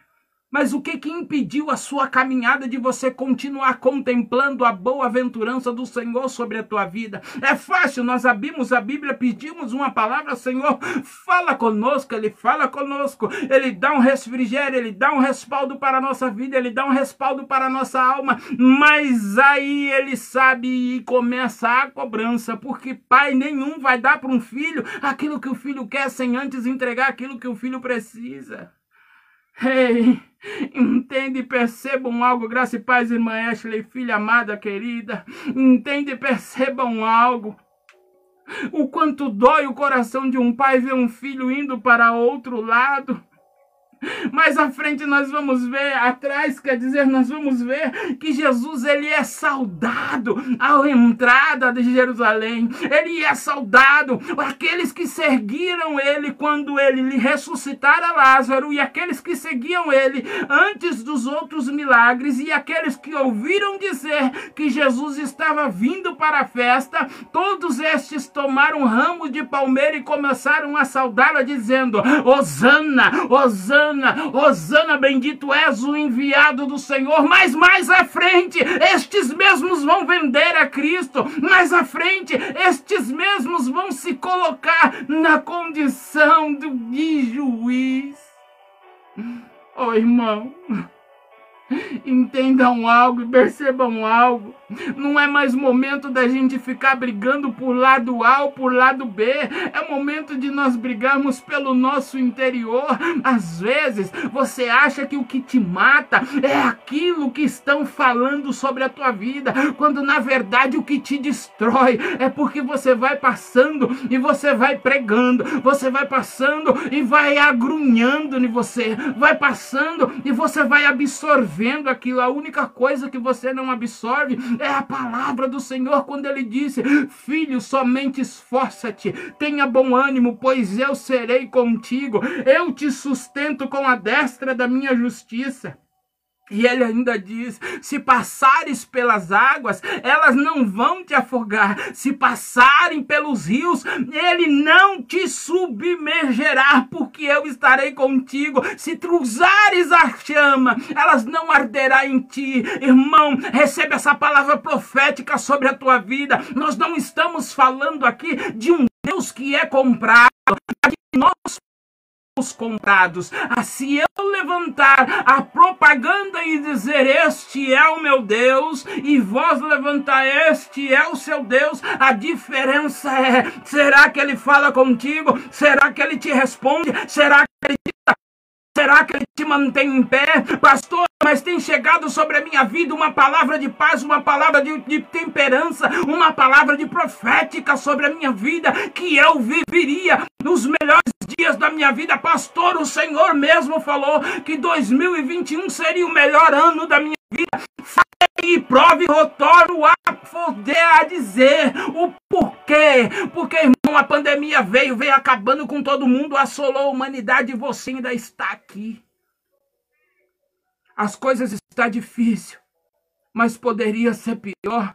mas o que que impediu a sua caminhada de você continuar contemplando a boa aventurança do Senhor sobre a tua vida? É fácil, nós abrimos a Bíblia, pedimos uma palavra, Senhor, fala conosco, Ele fala conosco, Ele dá um refrigério, Ele dá um respaldo para a nossa vida, Ele dá um respaldo para a nossa alma, mas aí Ele sabe e começa a cobrança, porque pai nenhum vai dar para um filho aquilo que o filho quer sem antes entregar aquilo que o filho precisa. Ei, entende e percebam algo, graça e paz, irmã Ashley, filha amada, querida. Entende e percebam algo. O quanto dói o coração de um pai ver um filho indo para outro lado. Mais à frente nós vamos ver, atrás quer dizer, nós vamos ver que Jesus ele é saudado à entrada de Jerusalém. Ele é saudado aqueles que seguiram ele quando ele ressuscitara Lázaro e aqueles que seguiam ele antes dos outros milagres e aqueles que ouviram dizer que Jesus estava vindo para a festa, todos estes tomaram ramos de palmeira e começaram a saudá-la dizendo: Hosana, Hosana Osana, Osana, bendito és o enviado do Senhor. Mas mais à frente, estes mesmos vão vender a Cristo. Mais à frente, estes mesmos vão se colocar na condição de juiz. Oh, irmão, Entendam algo e percebam algo. Não é mais momento da gente ficar brigando por lado A ou por lado B. É momento de nós brigarmos pelo nosso interior. Às vezes você acha que o que te mata é aquilo que estão falando sobre a tua vida, quando na verdade o que te destrói é porque você vai passando e você vai pregando, você vai passando e vai agrunhando em você, vai passando e você vai absorvendo aquilo. A única coisa que você não absorve é a palavra do Senhor quando ele disse: Filho, somente esforça-te, tenha bom ânimo, pois eu serei contigo, eu te sustento com a destra da minha justiça. E ele ainda diz: se passares pelas águas, elas não vão te afogar. Se passarem pelos rios, ele não te submergerá, porque eu estarei contigo. Se cruzares a chama, elas não arderá em ti. Irmão, recebe essa palavra profética sobre a tua vida. Nós não estamos falando aqui de um Deus que é comprado. Nós os comprados. Se eu levantar a propaganda e dizer este é o meu Deus, e vós levantar este é o seu Deus, a diferença é: será que ele fala contigo? Será que ele te responde? Será que ele te Será que ele te mantém em pé? Pastor, mas tem chegado sobre a minha vida uma palavra de paz, uma palavra de, de, temperança, uma palavra de profética sobre a minha vida, que eu viveria nos melhores dias da minha vida. Pastor, o Senhor mesmo falou que 2021 seria o melhor ano da minha vida. E prove retorno a poder a dizer o porquê. Porque, irmão, a pandemia veio, veio acabando com todo mundo, assolou a humanidade e você ainda está aqui. As coisas estão difíceis, mas poderia ser pior.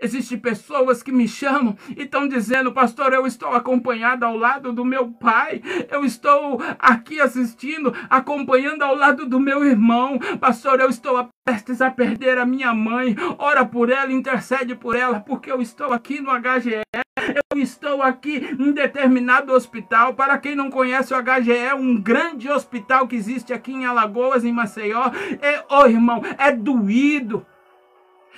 Existem pessoas que me chamam e estão dizendo, pastor, eu estou acompanhada ao lado do meu pai, eu estou aqui assistindo, acompanhando ao lado do meu irmão, pastor, eu estou prestes a perder a minha mãe, ora por ela, intercede por ela, porque eu estou aqui no HGE, eu estou aqui em determinado hospital. Para quem não conhece, o HGE é um grande hospital que existe aqui em Alagoas, em Maceió. É, oh, irmão, é doído.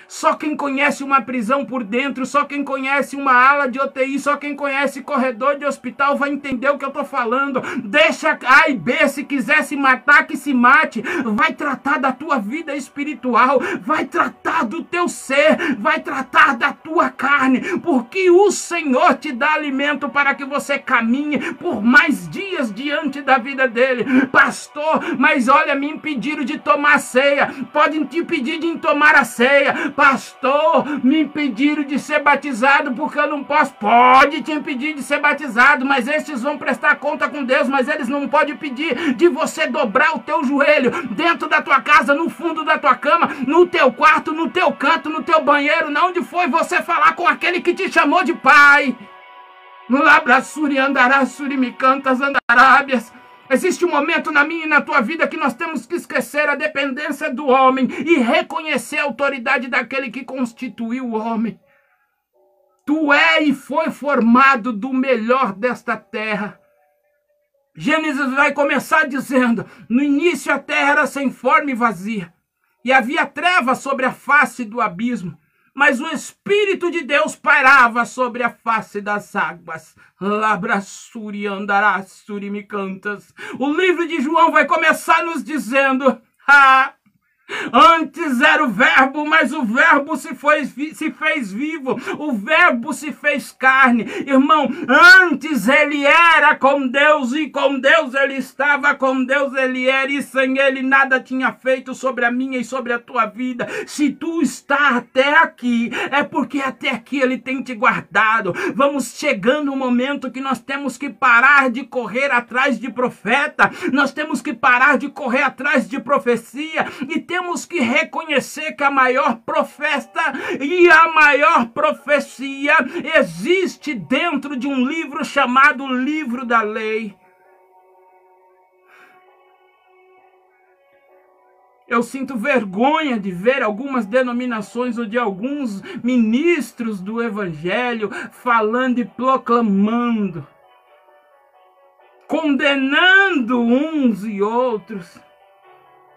Só quem conhece uma prisão por dentro, só quem conhece uma ala de UTI, só quem conhece corredor de hospital vai entender o que eu estou falando. Deixa A e B, se quiser se matar, que se mate. Vai tratar da tua vida espiritual, vai tratar do teu ser, vai tratar da tua carne, porque o Senhor te dá alimento para que você caminhe por mais dias diante da vida dele. Pastor, mas olha, me impediram de tomar ceia. Podem te pedir de tomar a ceia Pastor, me impediram de ser batizado porque eu não posso. Pode te impedir de ser batizado, mas esses vão prestar conta com Deus, mas eles não podem pedir de você dobrar o teu joelho dentro da tua casa, no fundo da tua cama, no teu quarto, no teu canto, no teu banheiro, não onde foi você falar com aquele que te chamou de pai. No Labrassuri andará, me cantas andarábias. Existe um momento na minha e na tua vida que nós temos que esquecer a dependência do homem e reconhecer a autoridade daquele que constituiu o homem. Tu é e foi formado do melhor desta terra. Gênesis vai começar dizendo: No início a terra era sem forma e vazia, e havia trevas sobre a face do abismo mas o Espírito de Deus pairava sobre a face das águas. Labrassuri andarassuri me cantas. O livro de João vai começar nos dizendo: Antes era o Verbo, mas o Verbo se, foi, se fez vivo, o Verbo se fez carne. Irmão, antes ele era com Deus e com Deus ele estava, com Deus ele era e sem ele nada tinha feito sobre a minha e sobre a tua vida. Se tu está até aqui, é porque até aqui ele tem te guardado. Vamos chegando um momento que nós temos que parar de correr atrás de profeta, nós temos que parar de correr atrás de profecia e ter temos que reconhecer que a maior profeta e a maior profecia existe dentro de um livro chamado Livro da Lei. Eu sinto vergonha de ver algumas denominações ou de alguns ministros do Evangelho falando e proclamando, condenando uns e outros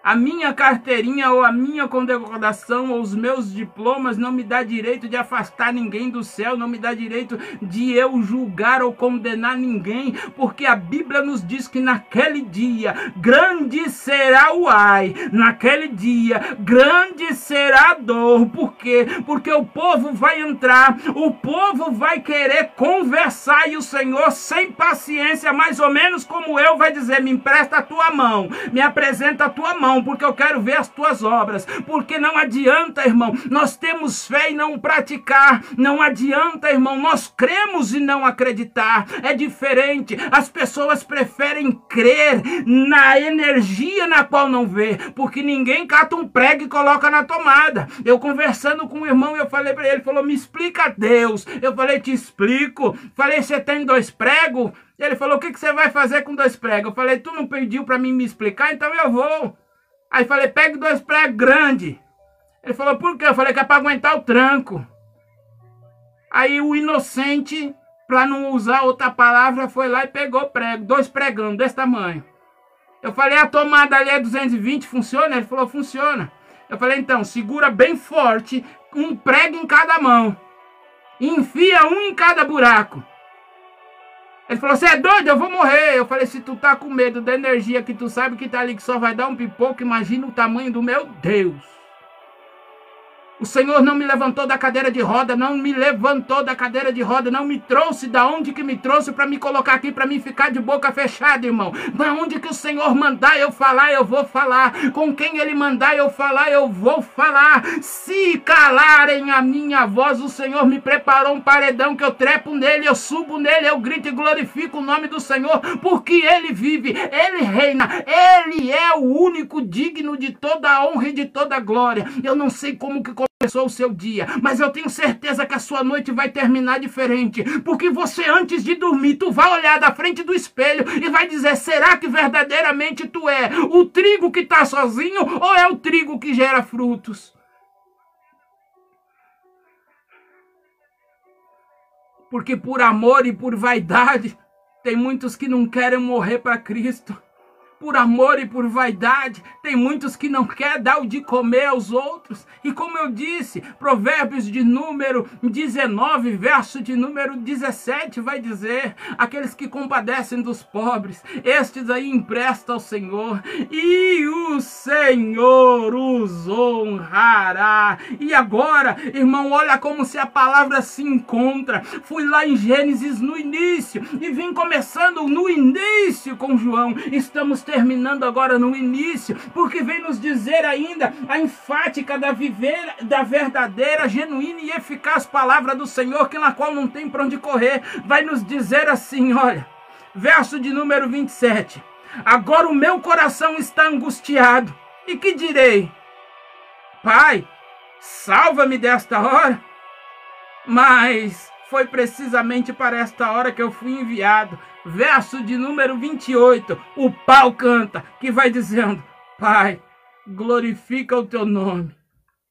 A minha carteirinha ou a minha condecoração ou os meus diplomas não me dá direito de afastar ninguém do céu, não me dá direito de eu julgar ou condenar ninguém, porque a Bíblia nos diz que naquele dia grande será o ai, naquele dia grande será a dor. Por quê? Porque o povo vai entrar, o povo vai querer conversar e o Senhor, sem paciência, mais ou menos como eu, vai dizer: me empresta a tua mão, me apresenta a tua mão porque eu quero ver as tuas obras. Porque não adianta, irmão, nós temos fé e não praticar. Não adianta, irmão, nós cremos e não acreditar. É diferente. As pessoas preferem crer na energia na qual não vê, porque ninguém cata um prego e coloca na tomada. Eu conversando com o irmão, eu falei para ele, ele falou: "Me explica Deus". Eu falei: "Te explico". Falei: "Você tem dois pregos?" Ele falou: O que, que você vai fazer com dois pregos? Eu falei: Tu não pediu para mim me explicar, então eu vou. Aí falei, pegue dois pregos grandes. Ele falou, por quê? Eu falei que é para aguentar o tranco. Aí o inocente, para não usar outra palavra, foi lá e pegou prego, dois pregando desse tamanho. Eu falei, a tomada ali é 220, funciona? Ele falou, funciona. Eu falei, então, segura bem forte, um prego em cada mão. Enfia um em cada buraco. Ele falou, você é doido? Eu vou morrer. Eu falei, se tu tá com medo da energia que tu sabe que tá ali que só vai dar um pipoco, imagina o tamanho do meu Deus. O Senhor não me levantou da cadeira de roda, não me levantou da cadeira de roda, não me trouxe da onde que me trouxe para me colocar aqui para mim ficar de boca fechada, irmão. Da onde que o Senhor mandar eu falar, eu vou falar. Com quem ele mandar eu falar, eu vou falar. Se calarem a minha voz, o Senhor me preparou um paredão que eu trepo nele, eu subo nele, eu grito e glorifico o nome do Senhor, porque ele vive, ele reina, ele é o único digno de toda a honra e de toda a glória. Eu não sei como que começou o seu dia, mas eu tenho certeza que a sua noite vai terminar diferente, porque você antes de dormir, tu vai olhar da frente do espelho e vai dizer: será que verdadeiramente tu é o trigo que está sozinho ou é o trigo que gera frutos? Porque por amor e por vaidade, tem muitos que não querem morrer para Cristo por amor e por vaidade. Tem muitos que não quer dar o de comer aos outros. E como eu disse, Provérbios de número 19, verso de número 17 vai dizer: aqueles que compadecem dos pobres, estes aí empresta ao Senhor, e o Senhor os honrará. E agora, irmão, olha como se a palavra se encontra. Fui lá em Gênesis no início e vim começando no início com João. Estamos terminando agora no início, porque vem nos dizer ainda a enfática da viver, da verdadeira, genuína e eficaz palavra do Senhor, que na qual não tem para onde correr, vai nos dizer assim, olha, verso de número 27. Agora o meu coração está angustiado. E que direi? Pai, salva-me desta hora. Mas foi precisamente para esta hora que eu fui enviado verso de número 28, o pau canta, que vai dizendo: Pai, glorifica o teu nome.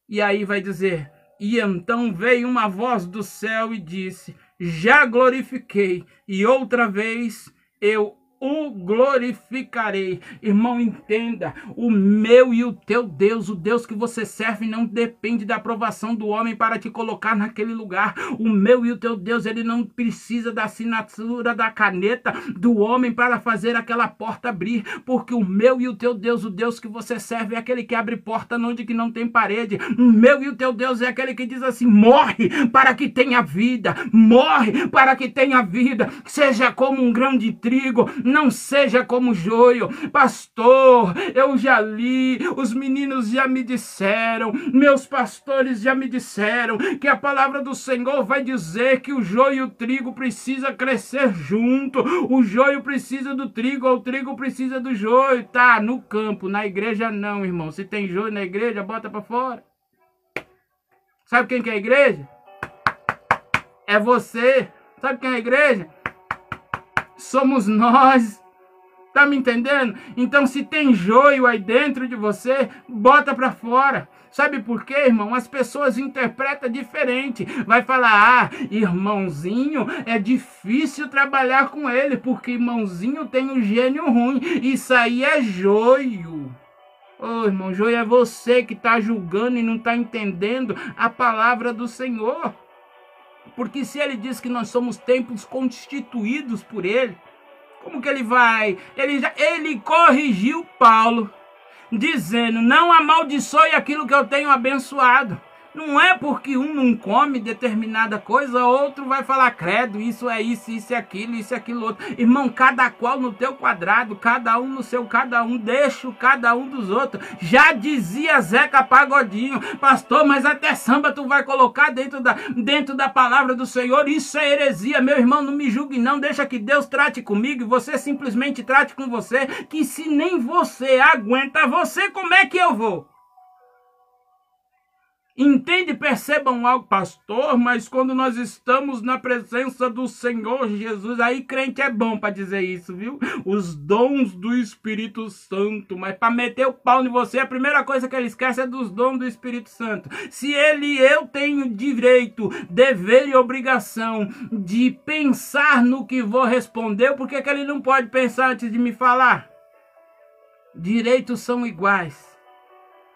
E aí vai dizer: E então veio uma voz do céu e disse: Já glorifiquei, e outra vez eu o glorificarei. Irmão, entenda: o meu e o teu Deus, o Deus que você serve, não depende da aprovação do homem para te colocar naquele lugar. O meu e o teu Deus, ele não precisa da assinatura da caneta do homem para fazer aquela porta abrir, porque o meu e o teu Deus, o Deus que você serve, é aquele que abre porta onde que não tem parede. O meu e o teu Deus é aquele que diz assim: morre para que tenha vida, morre para que tenha vida, seja como um grão de trigo não seja como joio. Pastor, eu já li, os meninos já me disseram, meus pastores já me disseram que a palavra do Senhor vai dizer que o joio e o trigo precisa crescer junto. O joio precisa do trigo, ou o trigo precisa do joio. Tá, no campo, na igreja não, irmão. Se tem joio na igreja, bota para fora. Sabe quem que é a igreja? É você. Sabe quem é a igreja? Somos nós. Tá me entendendo? Então, se tem joio aí dentro de você, bota para fora. Sabe por quê, irmão? As pessoas interpretam diferente. Vai falar, ah, irmãozinho, é difícil trabalhar com ele, porque irmãozinho tem um gênio ruim. Isso aí é joio. Ô oh, irmão, Joia, é você que está julgando e não está entendendo a palavra do Senhor. Porque se ele diz que nós somos templos constituídos por ele, como que ele vai? Ele, já, ele corrigiu Paulo, dizendo: Não amaldiçoe aquilo que eu tenho abençoado. Não é porque um não come determinada coisa, outro vai falar credo, isso é isso, isso é aquilo, isso é aquilo outro. Irmão, cada qual no teu quadrado, cada um no seu, cada um, deixa cada um dos outros. Já dizia Zeca Pagodinho, pastor, mas até samba tu vai colocar dentro da, dentro da palavra do Senhor, isso é heresia, meu irmão, não me julgue não, deixa que Deus trate comigo e você simplesmente trate com você, que se nem você aguenta você, como é que eu vou? Entende, percebam algo, pastor, mas quando nós estamos na presença do Senhor Jesus, aí crente é bom para dizer isso, viu? Os dons do Espírito Santo, mas para meter o pau em você, a primeira coisa que ele esquece é dos dons do Espírito Santo. Se ele, eu tenho direito, dever e obrigação de pensar no que vou responder, por que, que ele não pode pensar antes de me falar? Direitos são iguais.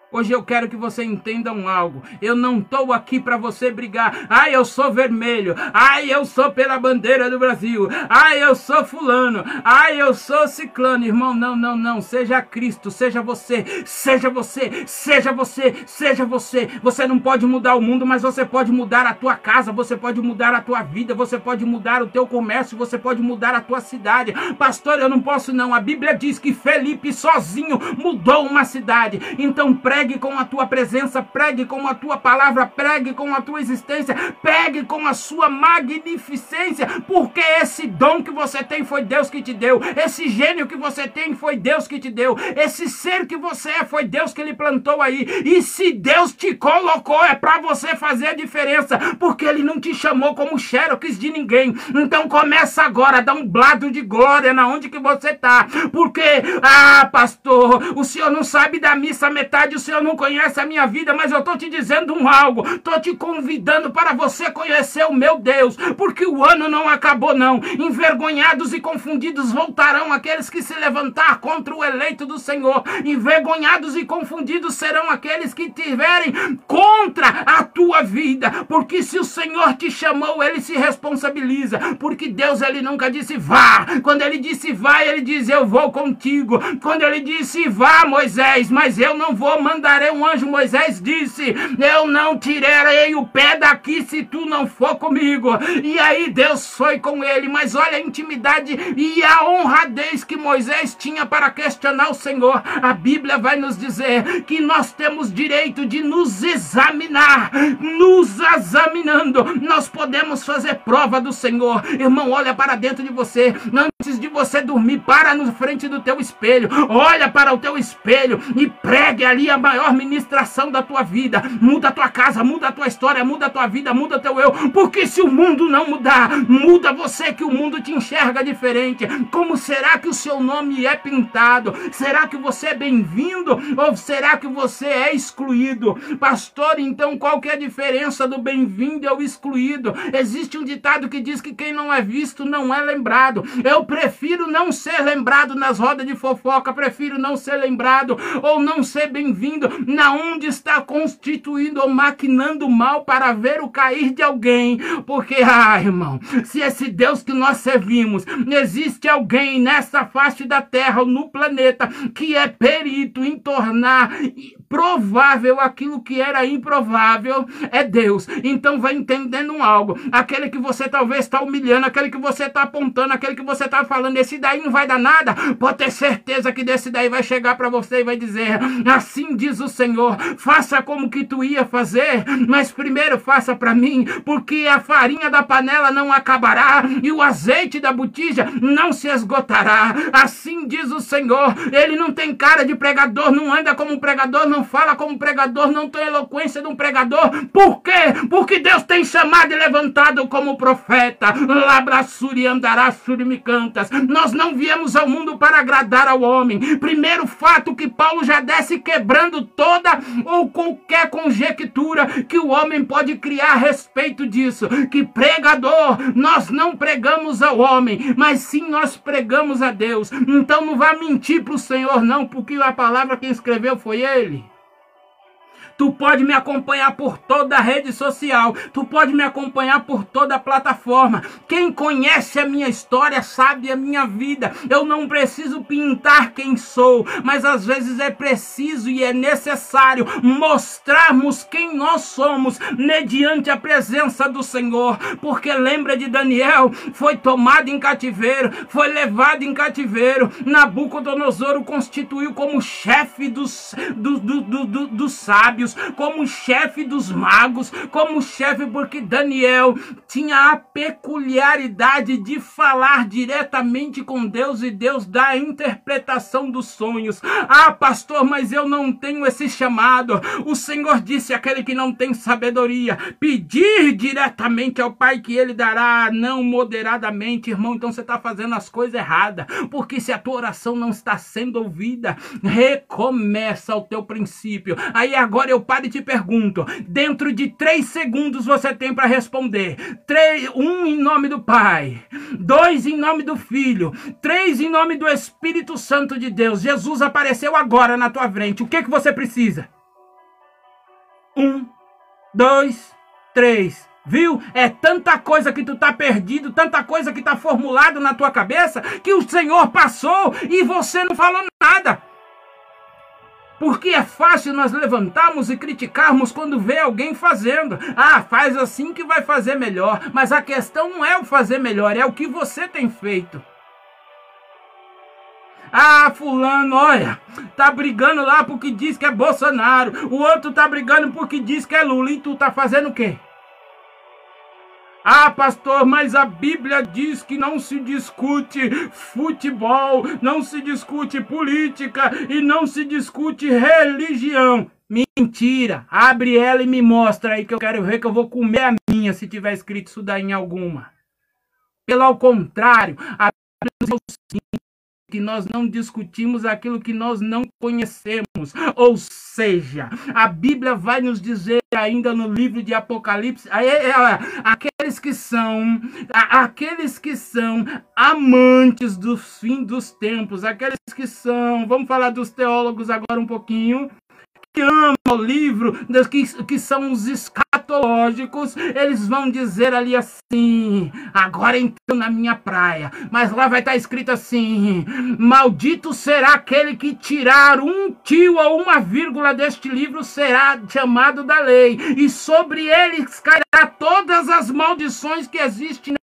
Hoje eu quero que você entendam algo. Eu não estou aqui para você brigar. Ai, eu sou vermelho. Ai, eu sou pela bandeira do Brasil. Ai, eu sou fulano. Ai, eu sou ciclano. Irmão, não, não, não. Seja Cristo, seja você. Seja você, seja você, seja você. Você não pode mudar o mundo, mas você pode mudar a tua casa, você pode mudar a tua vida, você pode mudar o teu comércio, você pode mudar a tua cidade. Pastor, eu não posso não. A Bíblia diz que Felipe sozinho mudou uma cidade. Então, pré pregue com a tua presença, pregue com a tua palavra, pregue com a tua existência, pregue com a sua magnificência, porque esse dom que você tem foi Deus que te deu, esse gênio que você tem foi Deus que te deu, esse ser que você é foi Deus que ele plantou aí, e se Deus te colocou é para você fazer a diferença, porque ele não te chamou como xerox de ninguém, então começa agora a dar um blado de glória na onde que você tá, porque, ah pastor, o senhor não sabe da missa metade, o Senhor não conhece a minha vida, mas eu estou te dizendo um algo. Estou te convidando para você conhecer o meu Deus, porque o ano não acabou, não. Envergonhados e confundidos voltarão aqueles que se levantar contra o eleito do Senhor. Envergonhados e confundidos serão aqueles que tiverem contra a tua vida, porque se o Senhor te chamou, ele se responsabiliza, porque Deus ele nunca disse vá. Quando ele disse vá, ele diz eu vou contigo. Quando ele disse vá, Moisés, mas eu não vou mandar mandarei um anjo. Moisés disse: Eu não tirarei o pé daqui se tu não for comigo. E aí Deus foi com ele. Mas olha a intimidade e a honradez que Moisés tinha para questionar o Senhor. A Bíblia vai nos dizer que nós temos direito de nos examinar. Nos examinando, nós podemos fazer prova do Senhor. Irmão, olha para dentro de você. Antes de você dormir, para na frente do teu espelho. Olha para o teu espelho e pregue ali a maior ministração da tua vida. Muda a tua casa, muda a tua história, muda a tua vida, muda teu eu. Porque se o mundo não mudar, muda você que o mundo te enxerga diferente. Como será que o seu nome é pintado? Será que você é bem-vindo ou será que você é excluído? Pastor, então qual que é a diferença do bem-vindo e o excluído? Existe um ditado que diz que quem não é visto não é lembrado. Eu prefiro não ser lembrado nas rodas de fofoca, prefiro não ser lembrado ou não ser bem-vindo na onde está constituindo ou maquinando mal para ver o cair de alguém. Porque, ah, irmão, se esse Deus que nós servimos, existe alguém nessa face da terra ou no planeta que é perito em tornar provável aquilo que era improvável, é Deus. Então vai entendendo algo. Aquele que você talvez está humilhando, aquele que você está apontando, aquele que você está falando, esse daí não vai dar nada, pode ter certeza que desse daí vai chegar para você e vai dizer: assim diz o Senhor: faça como que tu ia fazer, mas primeiro faça para mim, porque a farinha da panela não acabará e o azeite da botija não se esgotará. Assim diz o Senhor. Ele não tem cara de pregador, não anda como um pregador, não fala como um pregador, não tem eloquência de um pregador. Por quê? Porque Deus tem chamado e levantado como profeta. Labrassuri andará cantas. Nós não viemos ao mundo para agradar ao homem. Primeiro fato que Paulo já desce quebrando toda ou qualquer conjectura que o homem pode criar a respeito disso. Que pregador, nós não pregamos ao homem, mas sim nós pregamos a Deus. Então não vá mentir para o Senhor, não, porque a palavra que escreveu foi ele. Tu pode me acompanhar por toda a rede social. Tu pode me acompanhar por toda a plataforma. Quem conhece a minha história sabe a minha vida. Eu não preciso pintar quem sou, mas às vezes é preciso e é necessário mostrarmos quem nós somos mediante a presença do Senhor. Porque lembra de Daniel, foi tomado em cativeiro, foi levado em cativeiro. Nabucodonosor o constituiu como chefe dos, do, do, do, dos sábios como chefe dos magos, como chefe, porque Daniel tinha a peculiaridade de falar diretamente com Deus e Deus dá a interpretação dos sonhos. Ah, pastor, mas eu não tenho esse chamado. O Senhor disse: aquele que não tem sabedoria, pedir diretamente ao Pai que ele dará, não moderadamente, irmão. Então você está fazendo as coisas erradas, porque se a tua oração não está sendo ouvida, recomeça o teu princípio. Aí agora eu eu paro e te pergunto: dentro de três segundos você tem para responder. Três, um em nome do Pai, dois em nome do Filho, três em nome do Espírito Santo de Deus. Jesus apareceu agora na tua frente. O que, que você precisa? Um, dois, três. Viu? É tanta coisa que tu tá perdido, tanta coisa que tá formulado na tua cabeça, que o Senhor passou e você não falou nada. Porque é fácil nós levantarmos e criticarmos quando vê alguém fazendo. Ah, faz assim que vai fazer melhor. Mas a questão não é o fazer melhor, é o que você tem feito. Ah, fulano, olha, tá brigando lá porque diz que é Bolsonaro. O outro tá brigando porque diz que é Lula. E tu tá fazendo o quê? Ah, pastor, mas a Bíblia diz que não se discute futebol, não se discute política e não se discute religião. Mentira! Abre ela e me mostra aí que eu quero ver que eu vou comer a minha se tiver escrito isso daí em alguma. Pelo contrário, a Bíblia diz o seguinte, que nós não discutimos aquilo que nós não conhecemos. Ou seja, a Bíblia vai nos dizer ainda no livro de Apocalipse, aqueles que são, aqueles que são amantes do fim dos tempos, aqueles que são, vamos falar dos teólogos agora um pouquinho, amam o livro, que, que são os escatológicos, eles vão dizer ali assim, agora então na minha praia, mas lá vai estar escrito assim, maldito será aquele que tirar um tio ou uma vírgula deste livro será chamado da lei, e sobre eles cairá todas as maldições que existem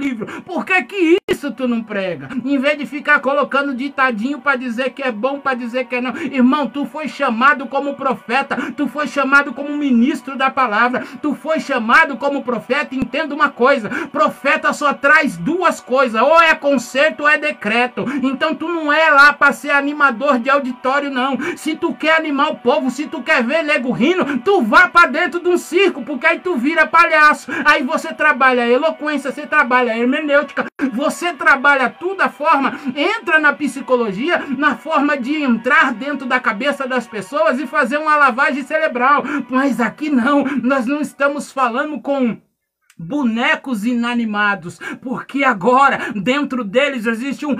livro. Por que que isso tu não prega? Em vez de ficar colocando ditadinho para dizer que é bom, para dizer que é não. Irmão, tu foi chamado como profeta, tu foi chamado como ministro da palavra, tu foi chamado como profeta. Entenda uma coisa: profeta só traz duas coisas, ou é conserto ou é decreto. Então tu não é lá para ser animador de auditório, não. Se tu quer animar o povo, se tu quer ver nego rindo, tu vá para dentro de um circo, porque aí tu vira palhaço. Aí você trabalha eloquência, você trabalha hermenêutica, você trabalha tudo a forma, entra na psicologia, na forma de entrar dentro da cabeça das pessoas e fazer uma lavagem cerebral. Mas aqui não, nós não estamos falando com bonecos inanimados, porque agora dentro deles existe um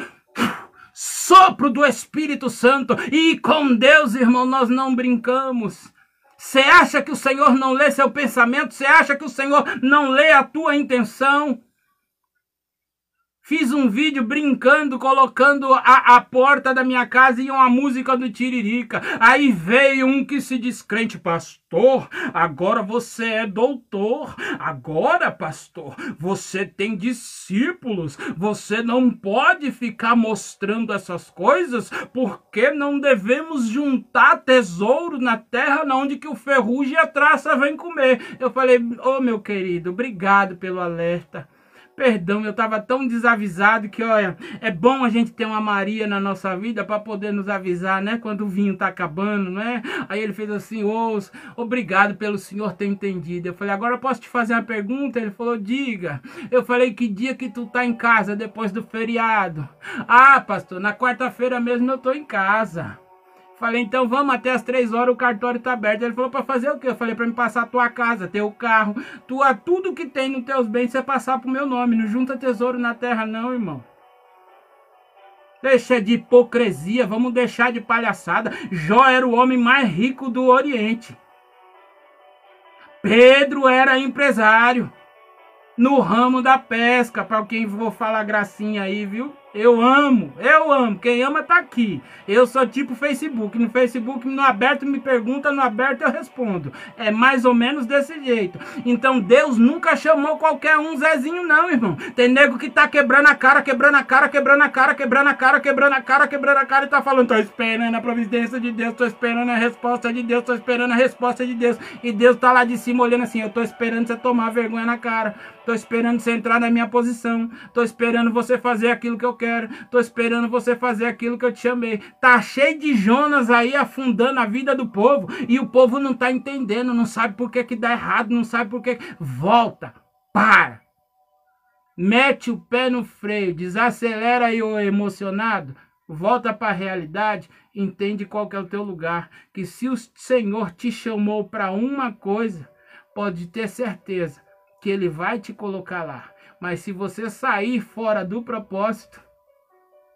sopro do Espírito Santo e com Deus, irmão, nós não brincamos. Você acha que o Senhor não lê seu pensamento? Você acha que o Senhor não lê a tua intenção? Fiz um vídeo brincando, colocando a, a porta da minha casa e uma música do Tiririca. Aí veio um que se diz crente, pastor. Agora você é doutor. Agora, pastor, você tem discípulos. Você não pode ficar mostrando essas coisas porque não devemos juntar tesouro na terra onde que o ferrugem e a traça vem comer. Eu falei, ô oh, meu querido, obrigado pelo alerta. Perdão, eu estava tão desavisado que, olha, é bom a gente ter uma Maria na nossa vida para poder nos avisar, né? Quando o vinho tá acabando, né? Aí ele fez assim, ô, obrigado pelo senhor ter entendido. Eu falei, agora posso te fazer uma pergunta? Ele falou, diga. Eu falei, que dia que tu tá em casa depois do feriado? Ah, pastor, na quarta-feira mesmo eu tô em casa. Falei, então vamos até as três horas, o cartório tá aberto. Ele falou, para fazer o quê? Eu falei, para me passar a tua casa, teu carro, tua, tudo que tem nos teus bens, você passar pro meu nome. Não junta tesouro na terra, não, irmão. Deixa de hipocrisia, vamos deixar de palhaçada. Jó era o homem mais rico do Oriente. Pedro era empresário no ramo da pesca, para quem vou falar gracinha aí, viu? Eu amo, eu amo. Quem ama tá aqui. Eu sou tipo Facebook. No Facebook, no aberto me pergunta, no aberto eu respondo. É mais ou menos desse jeito. Então Deus nunca chamou qualquer um Zezinho, não, irmão. Tem nego que tá quebrando a cara, quebrando a cara, quebrando a cara, quebrando a cara, quebrando a cara, quebrando a cara e tá falando: tô esperando a providência de Deus, tô esperando a resposta de Deus, tô esperando a resposta de Deus. E Deus tá lá de cima olhando assim: eu tô esperando você tomar vergonha na cara, tô esperando você entrar na minha posição, tô esperando você fazer aquilo que eu quero. Tô esperando você fazer aquilo que eu te chamei. Tá cheio de Jonas aí afundando a vida do povo e o povo não tá entendendo, não sabe por que que dá errado, não sabe por que. Volta, para. Mete o pé no freio, desacelera aí o emocionado, volta para a realidade, entende qual que é o teu lugar, que se o Senhor te chamou para uma coisa, pode ter certeza que ele vai te colocar lá. Mas se você sair fora do propósito,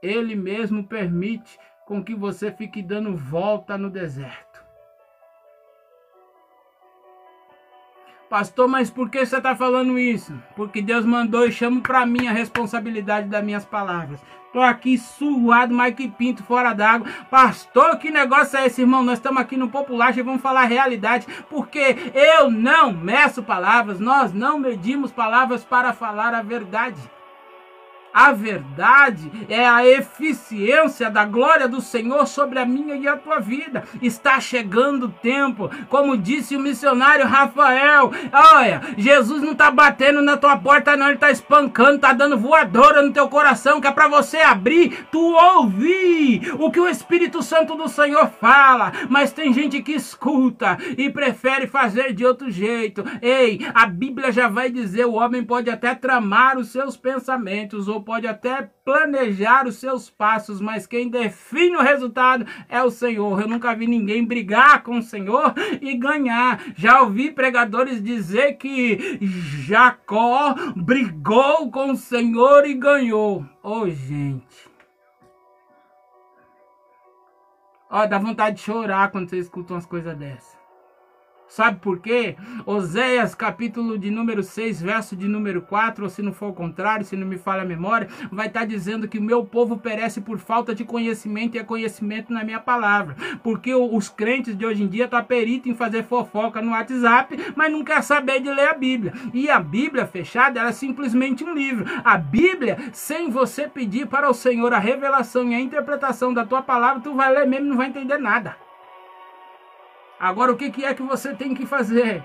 ele mesmo permite com que você fique dando volta no deserto. Pastor, mas por que você está falando isso? Porque Deus mandou e chamo para mim a responsabilidade das minhas palavras. Tô aqui suado, mais que pinto fora d'água. Pastor, que negócio é esse, irmão? Nós estamos aqui no Popular e vamos falar a realidade. Porque eu não meço palavras, nós não medimos palavras para falar a verdade. A verdade é a eficiência da glória do Senhor sobre a minha e a tua vida. Está chegando o tempo, como disse o missionário Rafael. Olha, Jesus não está batendo na tua porta, não, ele está espancando, está dando voadora no teu coração, que é para você abrir, tu ouvir o que o Espírito Santo do Senhor fala. Mas tem gente que escuta e prefere fazer de outro jeito. Ei, a Bíblia já vai dizer: o homem pode até tramar os seus pensamentos ou pode até planejar os seus passos, mas quem define o resultado é o Senhor. Eu nunca vi ninguém brigar com o Senhor e ganhar. Já ouvi pregadores dizer que Jacó brigou com o Senhor e ganhou. Oh, gente. Ó, dá vontade de chorar quando você escuta umas coisas dessas. Sabe por quê? Oséias, capítulo de número 6, verso de número 4, ou se não for o contrário, se não me falha a memória, vai estar dizendo que o meu povo perece por falta de conhecimento e é conhecimento na minha palavra. Porque os crentes de hoje em dia estão tá em fazer fofoca no WhatsApp, mas não quer saber de ler a Bíblia. E a Bíblia fechada, ela é simplesmente um livro. A Bíblia, sem você pedir para o Senhor a revelação e a interpretação da tua palavra, tu vai ler mesmo e não vai entender nada. Agora, o que, é que você tem que fazer?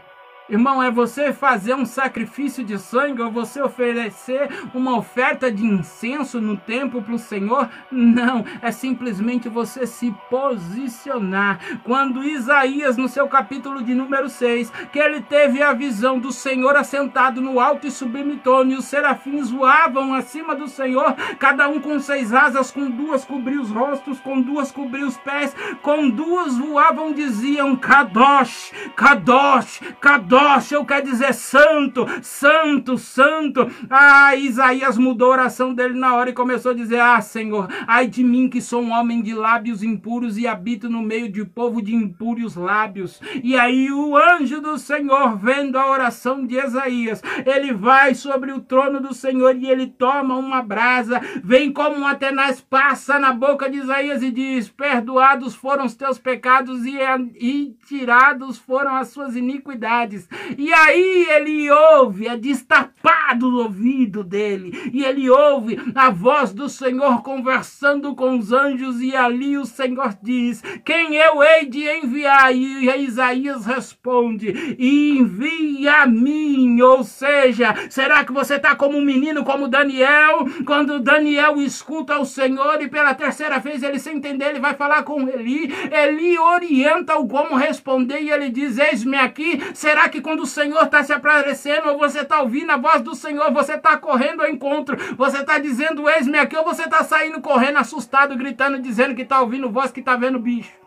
Irmão, é você fazer um sacrifício de sangue ou você oferecer uma oferta de incenso no templo para o Senhor? Não, é simplesmente você se posicionar. Quando Isaías, no seu capítulo de número 6, que ele teve a visão do Senhor assentado no alto e sublime trono, e os serafins voavam acima do Senhor, cada um com seis asas, com duas cobriu os rostos, com duas cobriu os pés, com duas voavam, diziam: Kadosh, Kadosh, Kadosh eu quer dizer santo, santo, santo. Ah, Isaías mudou a oração dele na hora e começou a dizer: Ah, Senhor, ai de mim que sou um homem de lábios impuros e habito no meio de povo de impuros lábios. E aí o anjo do Senhor, vendo a oração de Isaías, ele vai sobre o trono do Senhor e ele toma uma brasa, vem como um atenaz, passa na boca de Isaías e diz: Perdoados foram os teus pecados e, e tirados foram as suas iniquidades. E aí ele ouve, é destapado o ouvido dele, e ele ouve a voz do Senhor conversando com os anjos, e ali o Senhor diz: Quem eu hei de enviar? E Isaías responde: Envia a mim. Ou seja, será que você está como um menino, como Daniel? Quando Daniel escuta o Senhor e pela terceira vez ele sem entender, ele vai falar com Eli. Eli orienta o como responder e ele diz: Eis-me aqui. Será que que quando o Senhor está se aparecendo, ou você está ouvindo a voz do Senhor, você está correndo ao encontro, você está dizendo, eis-me aqui, ou você está saindo correndo, assustado, gritando, dizendo que está ouvindo voz, que está vendo bicho.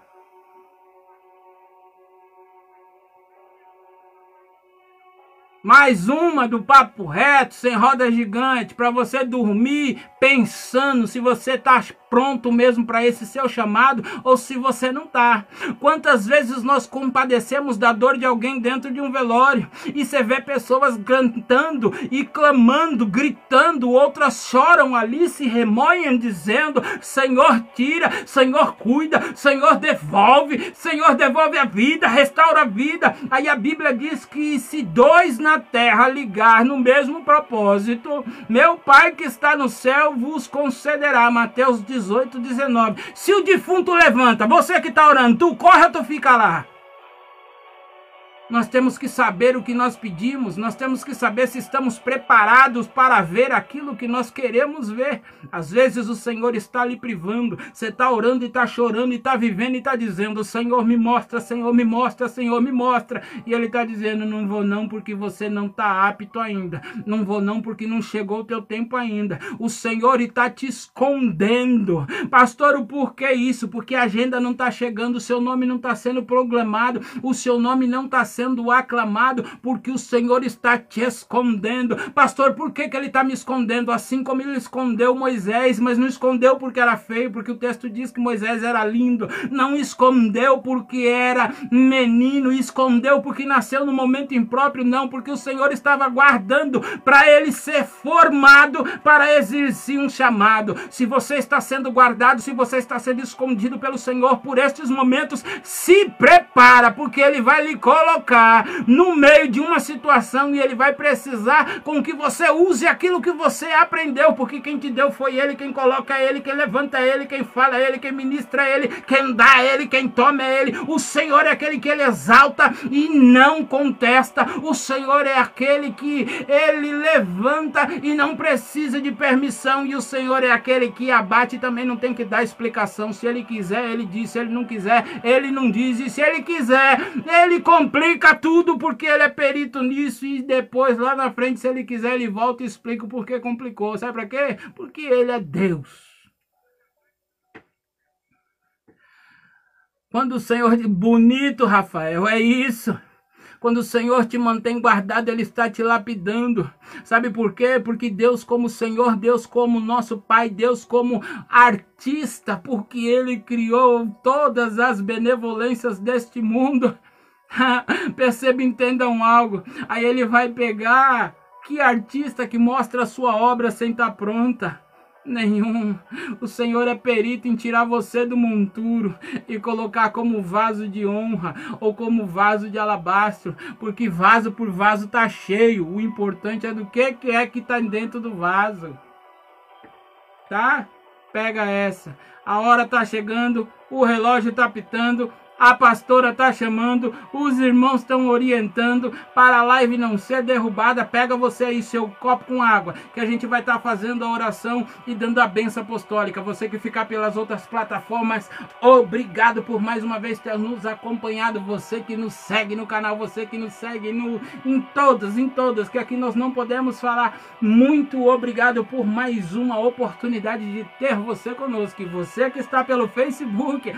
Mais uma do papo reto, sem roda gigante, para você dormir pensando se você está pronto mesmo para esse seu chamado ou se você não está. Quantas vezes nós compadecemos da dor de alguém dentro de um velório e você vê pessoas cantando e clamando, gritando, outras choram ali, se remoem dizendo: Senhor, tira, Senhor, cuida, Senhor, devolve, Senhor, devolve a vida, restaura a vida. Aí a Bíblia diz que se dois na terra ligar no mesmo propósito, meu Pai que está no céu vos concederá. Mateus 18, 19. Se o defunto levanta, você que está orando, tu corre ou tu fica lá? Nós temos que saber o que nós pedimos, nós temos que saber se estamos preparados para ver aquilo que nós queremos ver. Às vezes o Senhor está lhe privando, você está orando e está chorando e está vivendo e está dizendo: Senhor, me mostra, Senhor, me mostra, Senhor, me mostra. E Ele está dizendo: Não vou não, porque você não está apto ainda. Não vou não, porque não chegou o teu tempo ainda. O Senhor está te escondendo. Pastor, o porquê isso? Porque a agenda não está chegando, o seu nome não está sendo proclamado, o seu nome não está sendo sendo aclamado, porque o Senhor está te escondendo. Pastor, por que, que ele está me escondendo? Assim como ele escondeu Moisés, mas não escondeu porque era feio, porque o texto diz que Moisés era lindo. Não escondeu porque era menino, escondeu porque nasceu no momento impróprio, não, porque o Senhor estava guardando para ele ser formado para exercer um chamado. Se você está sendo guardado, se você está sendo escondido pelo Senhor por estes momentos, se prepara, porque ele vai lhe colocar colocar no meio de uma situação e ele vai precisar com que você use aquilo que você aprendeu, porque quem te deu foi ele, quem coloca ele, quem levanta ele, quem fala ele, quem ministra ele, quem dá ele, quem toma ele. O Senhor é aquele que ele exalta e não contesta. O Senhor é aquele que ele levanta e não precisa de permissão. E o Senhor é aquele que abate e também não tem que dar explicação. Se ele quiser, ele diz. Se ele não quiser, ele não diz. E se ele quiser, ele complica explica tudo porque ele é perito nisso e depois lá na frente, se ele quiser, ele volta e explica o porquê complicou. Sabe para quê? Porque ele é Deus. Quando o Senhor bonito, Rafael, é isso. Quando o Senhor te mantém guardado, Ele está te lapidando. Sabe por quê? Porque Deus, como Senhor, Deus, como nosso Pai, Deus, como artista, porque Ele criou todas as benevolências deste mundo. [LAUGHS] Perceba, entendam algo. Aí ele vai pegar que artista que mostra a sua obra sem estar tá pronta. Nenhum. O Senhor é perito em tirar você do monturo e colocar como vaso de honra ou como vaso de alabastro, porque vaso por vaso tá cheio. O importante é do que que é que tá dentro do vaso. Tá? Pega essa. A hora tá chegando, o relógio tá pitando, a pastora está chamando, os irmãos estão orientando para a live não ser derrubada. Pega você aí seu copo com água, que a gente vai estar tá fazendo a oração e dando a benção apostólica. Você que ficar pelas outras plataformas, obrigado por mais uma vez ter nos acompanhado. Você que nos segue no canal, você que nos segue no, em todas, em todas, que aqui nós não podemos falar. Muito obrigado por mais uma oportunidade de ter você conosco. Você que está pelo Facebook,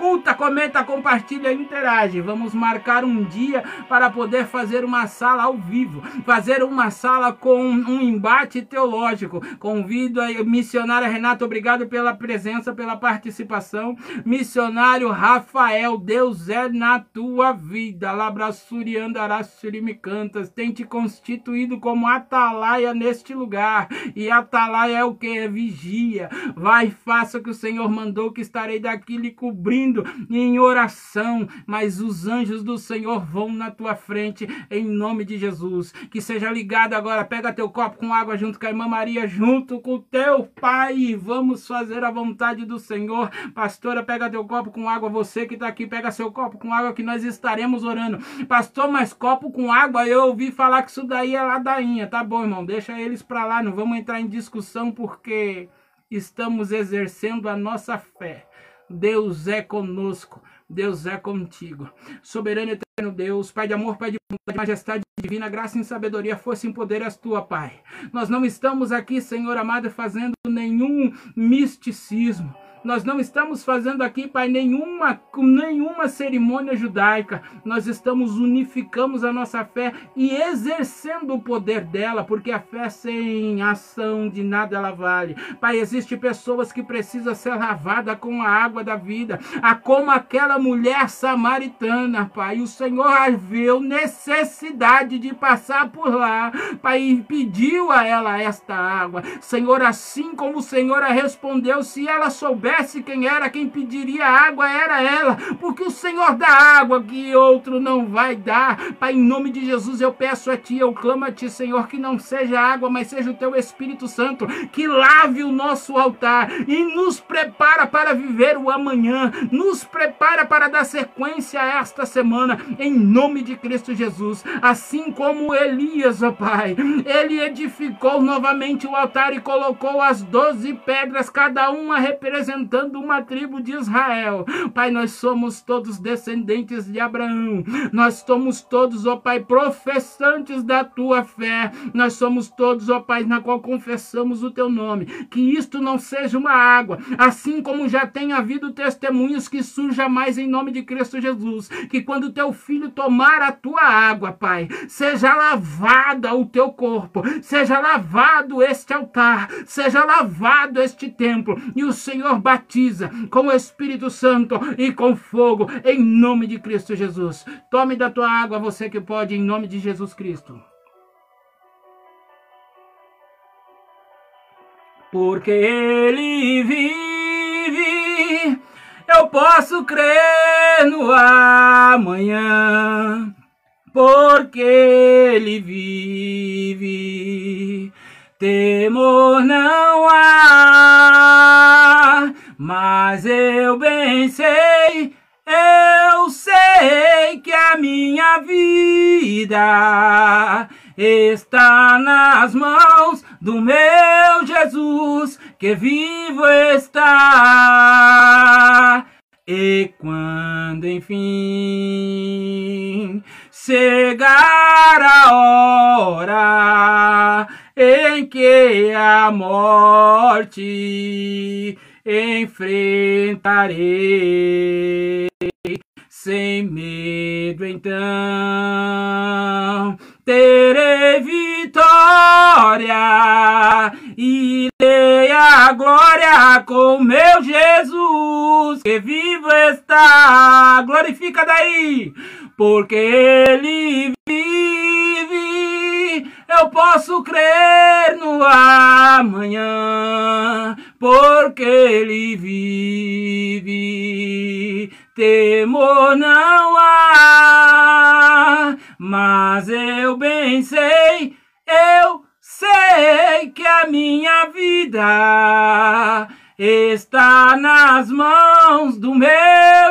Escuta, comenta, compartilha, interage. Vamos marcar um dia para poder fazer uma sala ao vivo, fazer uma sala com um embate teológico. Convido a missionária Renata, obrigado pela presença, pela participação. Missionário Rafael, Deus é na tua vida. Labrassuri andarásuri me cantas. Tem te constituído como atalaia neste lugar. E atalaia é o que? É vigia. Vai, faça o que o Senhor mandou, que estarei daqui lhe cobrindo em oração, mas os anjos do Senhor vão na tua frente em nome de Jesus. Que seja ligado agora, pega teu copo com água junto com a irmã Maria, junto com o teu pai. Vamos fazer a vontade do Senhor. Pastora, pega teu copo com água, você que está aqui, pega seu copo com água que nós estaremos orando. Pastor, mas copo com água, eu ouvi falar que isso daí é ladainha. Tá bom, irmão, deixa eles para lá, não vamos entrar em discussão porque estamos exercendo a nossa fé. Deus é conosco, Deus é contigo. Soberano eterno Deus, Pai de amor, Pai de bondade, majestade divina, graça e sabedoria, força e poder és tua, Pai. Nós não estamos aqui, Senhor amado, fazendo nenhum misticismo. Nós não estamos fazendo aqui, Pai, nenhuma, nenhuma cerimônia judaica. Nós estamos unificamos a nossa fé e exercendo o poder dela, porque a fé sem ação de nada ela vale. Pai, existe pessoas que precisam ser lavadas com a água da vida, a como aquela mulher samaritana, Pai. O Senhor viu necessidade de passar por lá, Pai, e pediu a ela esta água. Senhor, assim como o Senhor a respondeu, se ela soubesse quem era, quem pediria água era ela, porque o Senhor dá água que outro não vai dar. Pai, em nome de Jesus, eu peço a Ti, eu clamo a Ti, Senhor, que não seja água, mas seja o Teu Espírito Santo, que lave o nosso altar e nos prepara para viver o amanhã, nos prepara para dar sequência a esta semana, em nome de Cristo Jesus. Assim como Elias, ó Pai, ele edificou novamente o altar e colocou as doze pedras, cada uma representando uma tribo de Israel. Pai, nós somos todos descendentes de Abraão, nós somos todos, ó Pai, professantes da tua fé, nós somos todos, ó Pai, na qual confessamos o teu nome. Que isto não seja uma água, assim como já tem havido testemunhos que surja mais em nome de Cristo Jesus. Que quando teu filho tomar a tua água, Pai, seja lavada o teu corpo, seja lavado este altar, seja lavado este templo, e o Senhor batiza com o Espírito Santo e com fogo, em nome de Cristo Jesus. Tome da tua água, você que pode, em nome de Jesus Cristo. Porque Ele vive, eu posso crer no amanhã. Porque Ele vive, temor não há, mas eu bem sei eu sei que a minha vida está nas mãos do meu Jesus, que vivo está. E quando enfim chegar a hora em que a morte enfrentarei sem medo, então terei vitória e dei a glória com meu Jesus que vivo está. Glorifica daí, porque ele vive. Eu posso crer no amanhã, porque ele vive temor não há, mas eu bem sei, eu sei que a minha vida está nas mãos do meu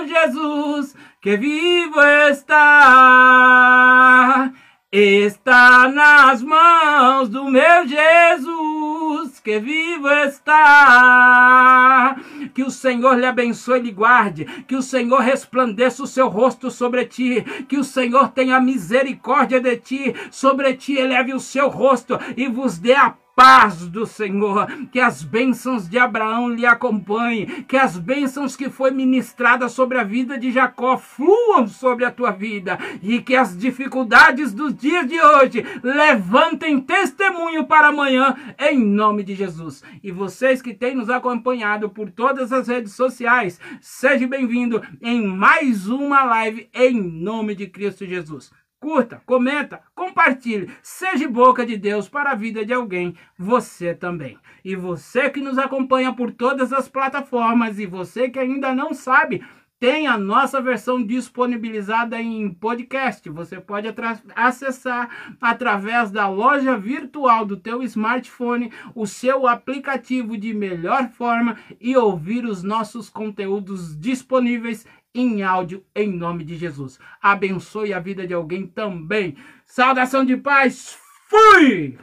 Jesus, que vivo está. Está nas mãos do meu Jesus, que vivo está. Que o Senhor lhe abençoe e lhe guarde, que o Senhor resplandeça o seu rosto sobre ti, que o Senhor tenha misericórdia de ti, sobre ti eleve o seu rosto e vos dê a paz do Senhor, que as bênçãos de Abraão lhe acompanhem, que as bênçãos que foi ministrada sobre a vida de Jacó fluam sobre a tua vida e que as dificuldades dos dias de hoje levantem testemunho para amanhã em nome de Jesus. E vocês que têm nos acompanhado por todas as redes sociais, seja bem-vindo em mais uma live em nome de Cristo Jesus curta, comenta, compartilhe, seja boca de Deus para a vida de alguém, você também. E você que nos acompanha por todas as plataformas e você que ainda não sabe, tem a nossa versão disponibilizada em podcast. Você pode acessar através da loja virtual do teu smartphone o seu aplicativo de melhor forma e ouvir os nossos conteúdos disponíveis em áudio em nome de Jesus. Abençoe a vida de alguém também. Saudação de paz. Fui!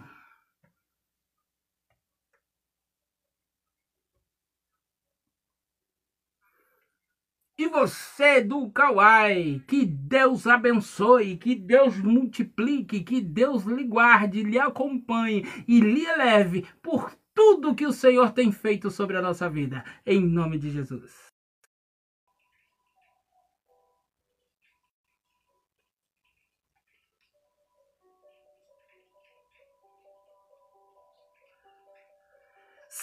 E você do Kauai, que Deus abençoe, que Deus multiplique, que Deus lhe guarde, lhe acompanhe e lhe eleve por tudo que o Senhor tem feito sobre a nossa vida, em nome de Jesus.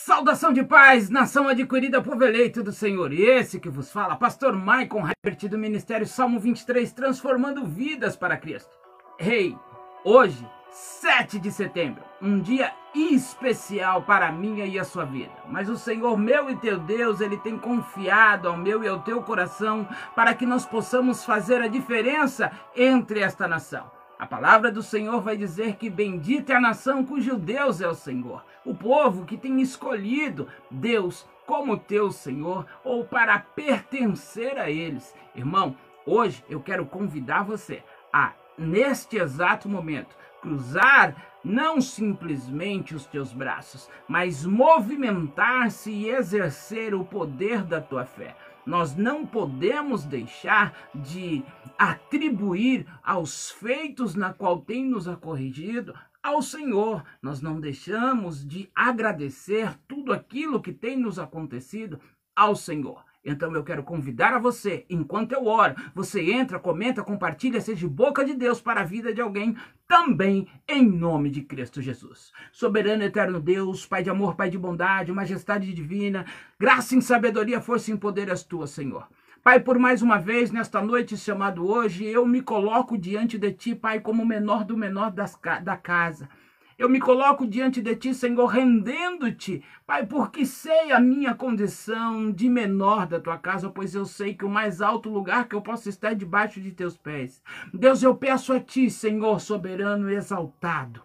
Saudação de paz, nação adquirida povo eleito do Senhor. E esse que vos fala, pastor Michael Herbert do Ministério Salmo 23, transformando vidas para Cristo. Rei, hey, hoje, 7 de setembro, um dia especial para a minha e a sua vida. Mas o Senhor meu e teu Deus, ele tem confiado ao meu e ao teu coração para que nós possamos fazer a diferença entre esta nação. A palavra do Senhor vai dizer que bendita é a nação cujo Deus é o Senhor, o povo que tem escolhido Deus como teu Senhor ou para pertencer a eles. Irmão, hoje eu quero convidar você a, neste exato momento, cruzar não simplesmente os teus braços, mas movimentar-se e exercer o poder da tua fé. Nós não podemos deixar de atribuir aos feitos na qual tem nos acorrigido ao Senhor. Nós não deixamos de agradecer tudo aquilo que tem nos acontecido ao Senhor. Então eu quero convidar a você, enquanto eu oro, você entra, comenta, compartilha, seja boca de Deus para a vida de alguém, também em nome de Cristo Jesus. Soberano eterno Deus, Pai de amor, Pai de bondade, majestade divina, graça em sabedoria, força e poder as tuas, Senhor. Pai, por mais uma vez, nesta noite chamado hoje, eu me coloco diante de Ti, Pai, como o menor do menor das, da casa. Eu me coloco diante de ti, Senhor, rendendo-te, Pai, porque sei a minha condição de menor da tua casa, pois eu sei que o mais alto lugar que eu posso estar é debaixo de teus pés. Deus, eu peço a ti, Senhor soberano e exaltado.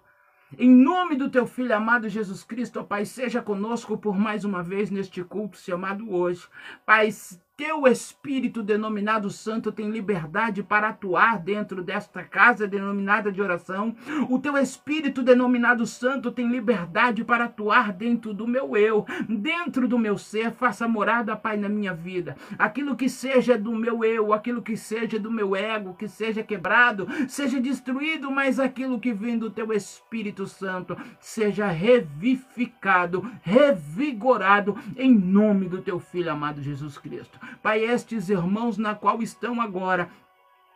Em nome do teu filho amado Jesus Cristo, ó Pai, seja conosco por mais uma vez neste culto chamado hoje. Pai, teu Espírito denominado Santo tem liberdade para atuar dentro desta casa denominada de oração. O teu Espírito denominado Santo tem liberdade para atuar dentro do meu eu, dentro do meu ser. Faça morada, Pai, na minha vida. Aquilo que seja do meu eu, aquilo que seja do meu ego, que seja quebrado, seja destruído, mas aquilo que vem do teu Espírito Santo seja revivificado, revigorado em nome do teu filho amado Jesus Cristo. Pai, estes irmãos na qual estão agora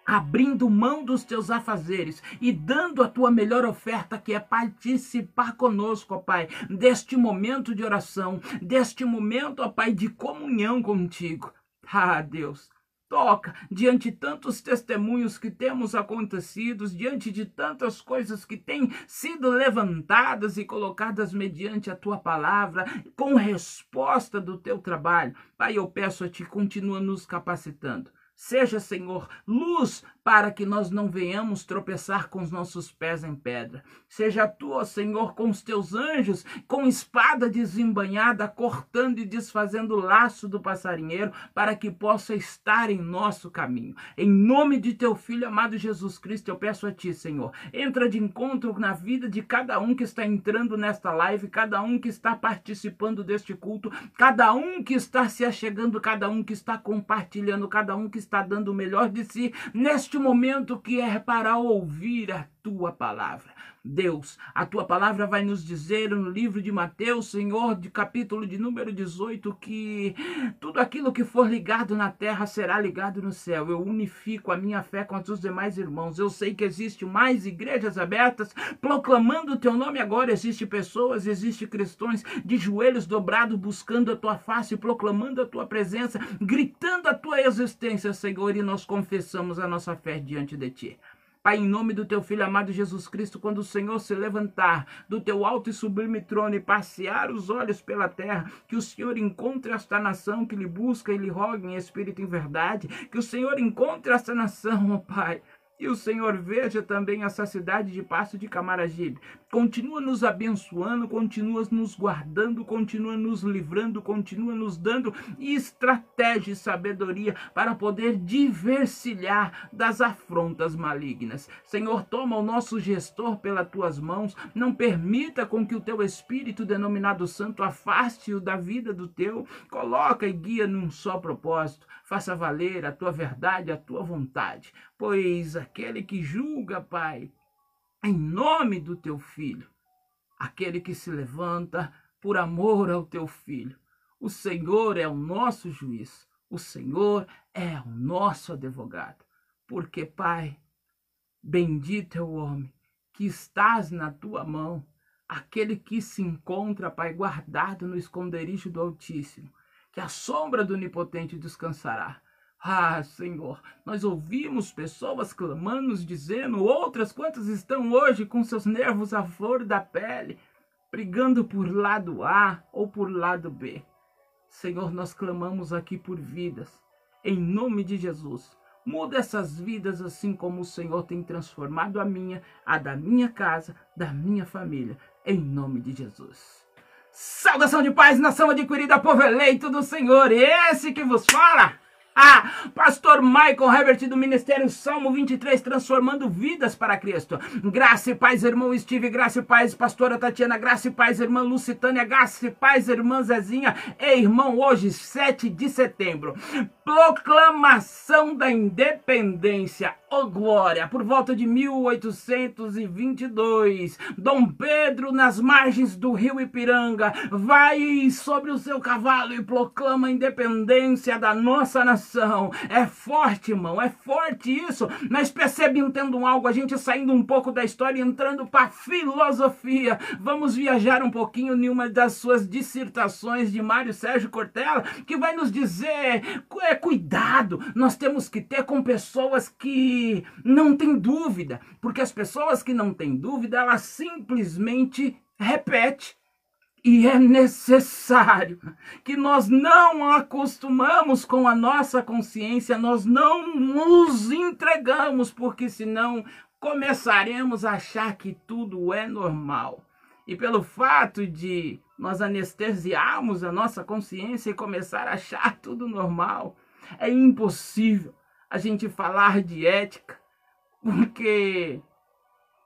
abrindo mão dos teus afazeres e dando a tua melhor oferta, que é participar conosco, ó Pai, deste momento de oração, deste momento, ó Pai, de comunhão contigo. Ah, Deus, toca diante de tantos testemunhos que temos acontecidos, diante de tantas coisas que têm sido levantadas e colocadas mediante a tua palavra, com resposta do teu trabalho. Pai, eu peço a ti, continua nos capacitando. Seja, Senhor, luz para que nós não venhamos tropeçar com os nossos pés em pedra. Seja tu, ó Senhor, com os teus anjos, com espada desembanhada, cortando e desfazendo o laço do passarinheiro, para que possa estar em nosso caminho. Em nome de teu Filho amado Jesus Cristo, eu peço a ti, Senhor, entra de encontro na vida de cada um que está entrando nesta live, cada um que está participando deste culto, cada um que está se achegando, cada um que está compartilhando, cada um que está dando o melhor de si neste neste momento que é para ouvir a tua palavra. Deus, a tua palavra vai nos dizer no livro de Mateus, Senhor, de capítulo de número 18, que tudo aquilo que for ligado na terra será ligado no céu. Eu unifico a minha fé com os demais irmãos. Eu sei que existe mais igrejas abertas proclamando o teu nome agora. Existem pessoas, existem cristãos de joelhos dobrados buscando a tua face, proclamando a tua presença, gritando a tua existência, Senhor, e nós confessamos a nossa fé diante de ti. Pai, em nome do teu Filho amado Jesus Cristo, quando o Senhor se levantar do teu alto e sublime trono e passear os olhos pela terra, que o Senhor encontre esta nação que lhe busca e lhe roga em espírito e em verdade, que o Senhor encontre esta nação, ó Pai, e o Senhor veja também essa cidade de Passo de Camaragibe. Continua nos abençoando, continua nos guardando, continua nos livrando, continua nos dando estratégia e sabedoria para poder diversificar das afrontas malignas. Senhor, toma o nosso gestor pelas tuas mãos, não permita com que o teu Espírito denominado Santo afaste-o da vida do teu, coloca e guia num só propósito, faça valer a tua verdade, a tua vontade, pois aquele que julga, Pai, em nome do teu filho, aquele que se levanta por amor ao teu filho. O Senhor é o nosso juiz. O Senhor é o nosso advogado. Porque, Pai, bendito é o homem que estás na tua mão, aquele que se encontra, Pai, guardado no esconderijo do Altíssimo, que a sombra do Onipotente descansará. Ah, Senhor, nós ouvimos pessoas clamando, dizendo, outras quantas estão hoje com seus nervos à flor da pele, brigando por lado A ou por lado B. Senhor, nós clamamos aqui por vidas, em nome de Jesus. Muda essas vidas assim como o Senhor tem transformado a minha, a da minha casa, da minha família, em nome de Jesus. Saudação de paz, nação adquirida, povo eleito do Senhor, esse que vos fala Pastor Michael Herbert do Ministério Salmo 23, transformando vidas para Cristo. Graça e paz, irmão Steve, graça e paz, pastora Tatiana, graça e paz, irmã Lucitânia, graça e paz, irmã Zezinha e irmão, hoje, 7 de setembro. Proclamação da independência, oh glória, por volta de 1822. Dom Pedro, nas margens do rio Ipiranga, vai sobre o seu cavalo e proclama a independência da nossa nação é forte, irmão, é forte isso. Mas percebe entendo algo, a gente saindo um pouco da história e entrando para filosofia. Vamos viajar um pouquinho em uma das suas dissertações de Mário Sérgio Cortella, que vai nos dizer, é cuidado, nós temos que ter com pessoas que não têm dúvida, porque as pessoas que não têm dúvida, elas simplesmente repetem e é necessário que nós não acostumamos com a nossa consciência, nós não nos entregamos, porque senão começaremos a achar que tudo é normal. E pelo fato de nós anestesiarmos a nossa consciência e começar a achar tudo normal, é impossível a gente falar de ética, porque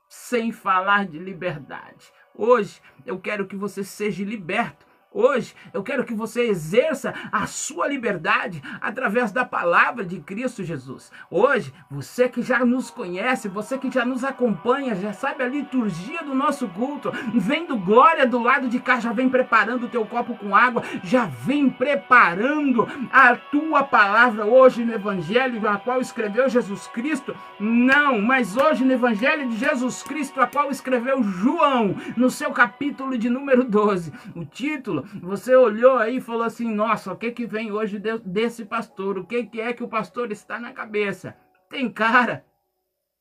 sem falar de liberdade. Hoje eu quero que você seja liberto Hoje eu quero que você exerça a sua liberdade através da palavra de Cristo Jesus. Hoje, você que já nos conhece, você que já nos acompanha, já sabe a liturgia do nosso culto, vendo glória do lado de cá, já vem preparando o teu copo com água, já vem preparando a tua palavra hoje no Evangelho, na qual escreveu Jesus Cristo. Não, mas hoje no Evangelho de Jesus Cristo, a qual escreveu João, no seu capítulo de número 12. O título você olhou aí e falou assim: nossa, o que, que vem hoje de, desse pastor? O que, que é que o pastor está na cabeça? Tem cara,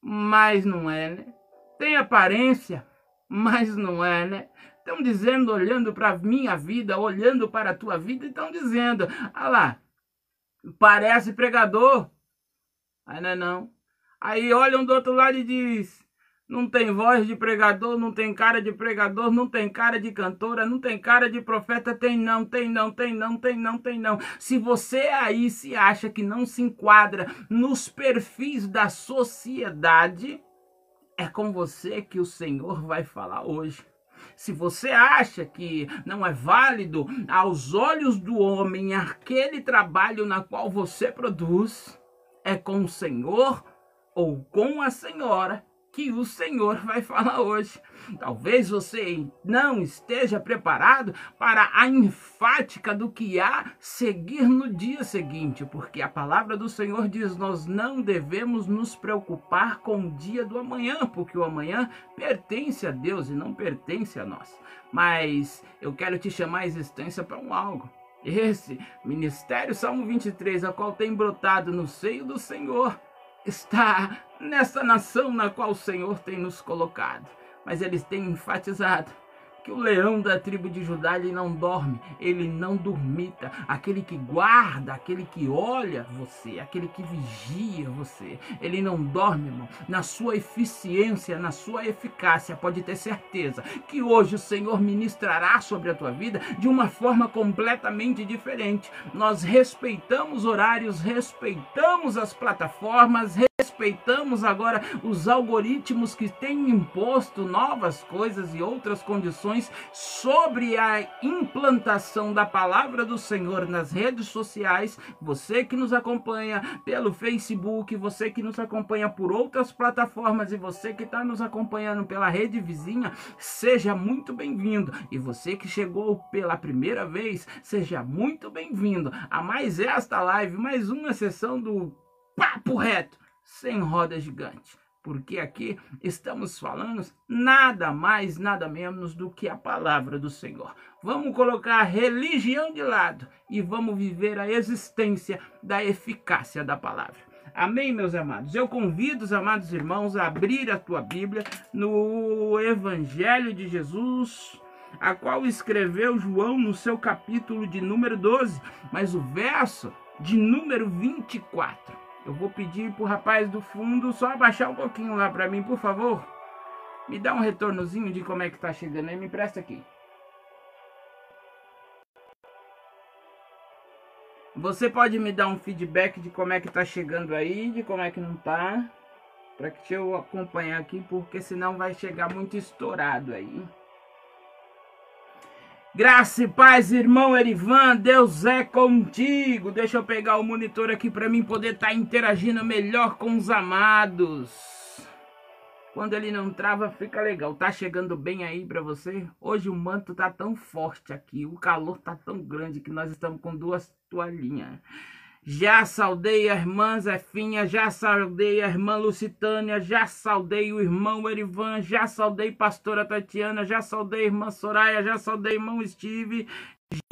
mas não é, né? Tem aparência, mas não é, né? Estão dizendo, olhando para a minha vida, olhando para a tua vida, estão dizendo: ah lá, parece pregador. Aí não é não. Aí olham do outro lado e diz: não tem voz de pregador, não tem cara de pregador, não tem cara de cantora, não tem cara de profeta, tem não, tem não, tem não, tem não, tem não. Se você aí se acha que não se enquadra nos perfis da sociedade, é com você que o Senhor vai falar hoje. Se você acha que não é válido aos olhos do homem aquele trabalho na qual você produz, é com o Senhor ou com a senhora que o Senhor vai falar hoje. Talvez você não esteja preparado para a enfática do que há seguir no dia seguinte, porque a palavra do Senhor diz: nós não devemos nos preocupar com o dia do amanhã, porque o amanhã pertence a Deus e não pertence a nós. Mas eu quero te chamar à existência para um algo. Esse ministério Salmo 23, a qual tem brotado no seio do Senhor, está nessa nação na qual o Senhor tem nos colocado. Mas eles têm enfatizado que o leão da tribo de Judá ele não dorme, ele não dormita. Aquele que guarda, aquele que olha você, aquele que vigia você, ele não dorme, irmão. Na sua eficiência, na sua eficácia, pode ter certeza que hoje o Senhor ministrará sobre a tua vida de uma forma completamente diferente. Nós respeitamos horários, respeitamos as plataformas, respeitamos agora os algoritmos que têm imposto novas coisas e outras condições informações sobre a implantação da palavra do Senhor nas redes sociais. Você que nos acompanha pelo Facebook, você que nos acompanha por outras plataformas e você que está nos acompanhando pela rede vizinha, seja muito bem-vindo. E você que chegou pela primeira vez, seja muito bem-vindo a mais esta live, mais uma sessão do Papo Reto, sem roda gigante porque aqui estamos falando nada mais, nada menos do que a palavra do Senhor. Vamos colocar a religião de lado e vamos viver a existência da eficácia da palavra. Amém, meus amados? Eu convido os amados irmãos a abrir a tua Bíblia no Evangelho de Jesus, a qual escreveu João no seu capítulo de número 12, mas o verso de número 24 eu vou pedir pro rapaz do fundo só abaixar um pouquinho lá para mim, por favor. Me dá um retornozinho de como é que tá chegando aí, me empresta aqui. Você pode me dar um feedback de como é que tá chegando aí, de como é que não tá? Para que eu acompanhar aqui, porque senão vai chegar muito estourado aí. Graça e paz, irmão Erivan, Deus é contigo. Deixa eu pegar o monitor aqui para mim poder estar tá interagindo melhor com os amados. Quando ele não trava, fica legal. Tá chegando bem aí para você? Hoje o manto tá tão forte aqui, o calor tá tão grande que nós estamos com duas toalhinhas. Já saudei a irmã Zefinha, já saudei a irmã Lucitânia, já saudei o irmão Erivan, já saudei pastora Tatiana, já saudei a irmã Soraya, já saudei irmão Steve,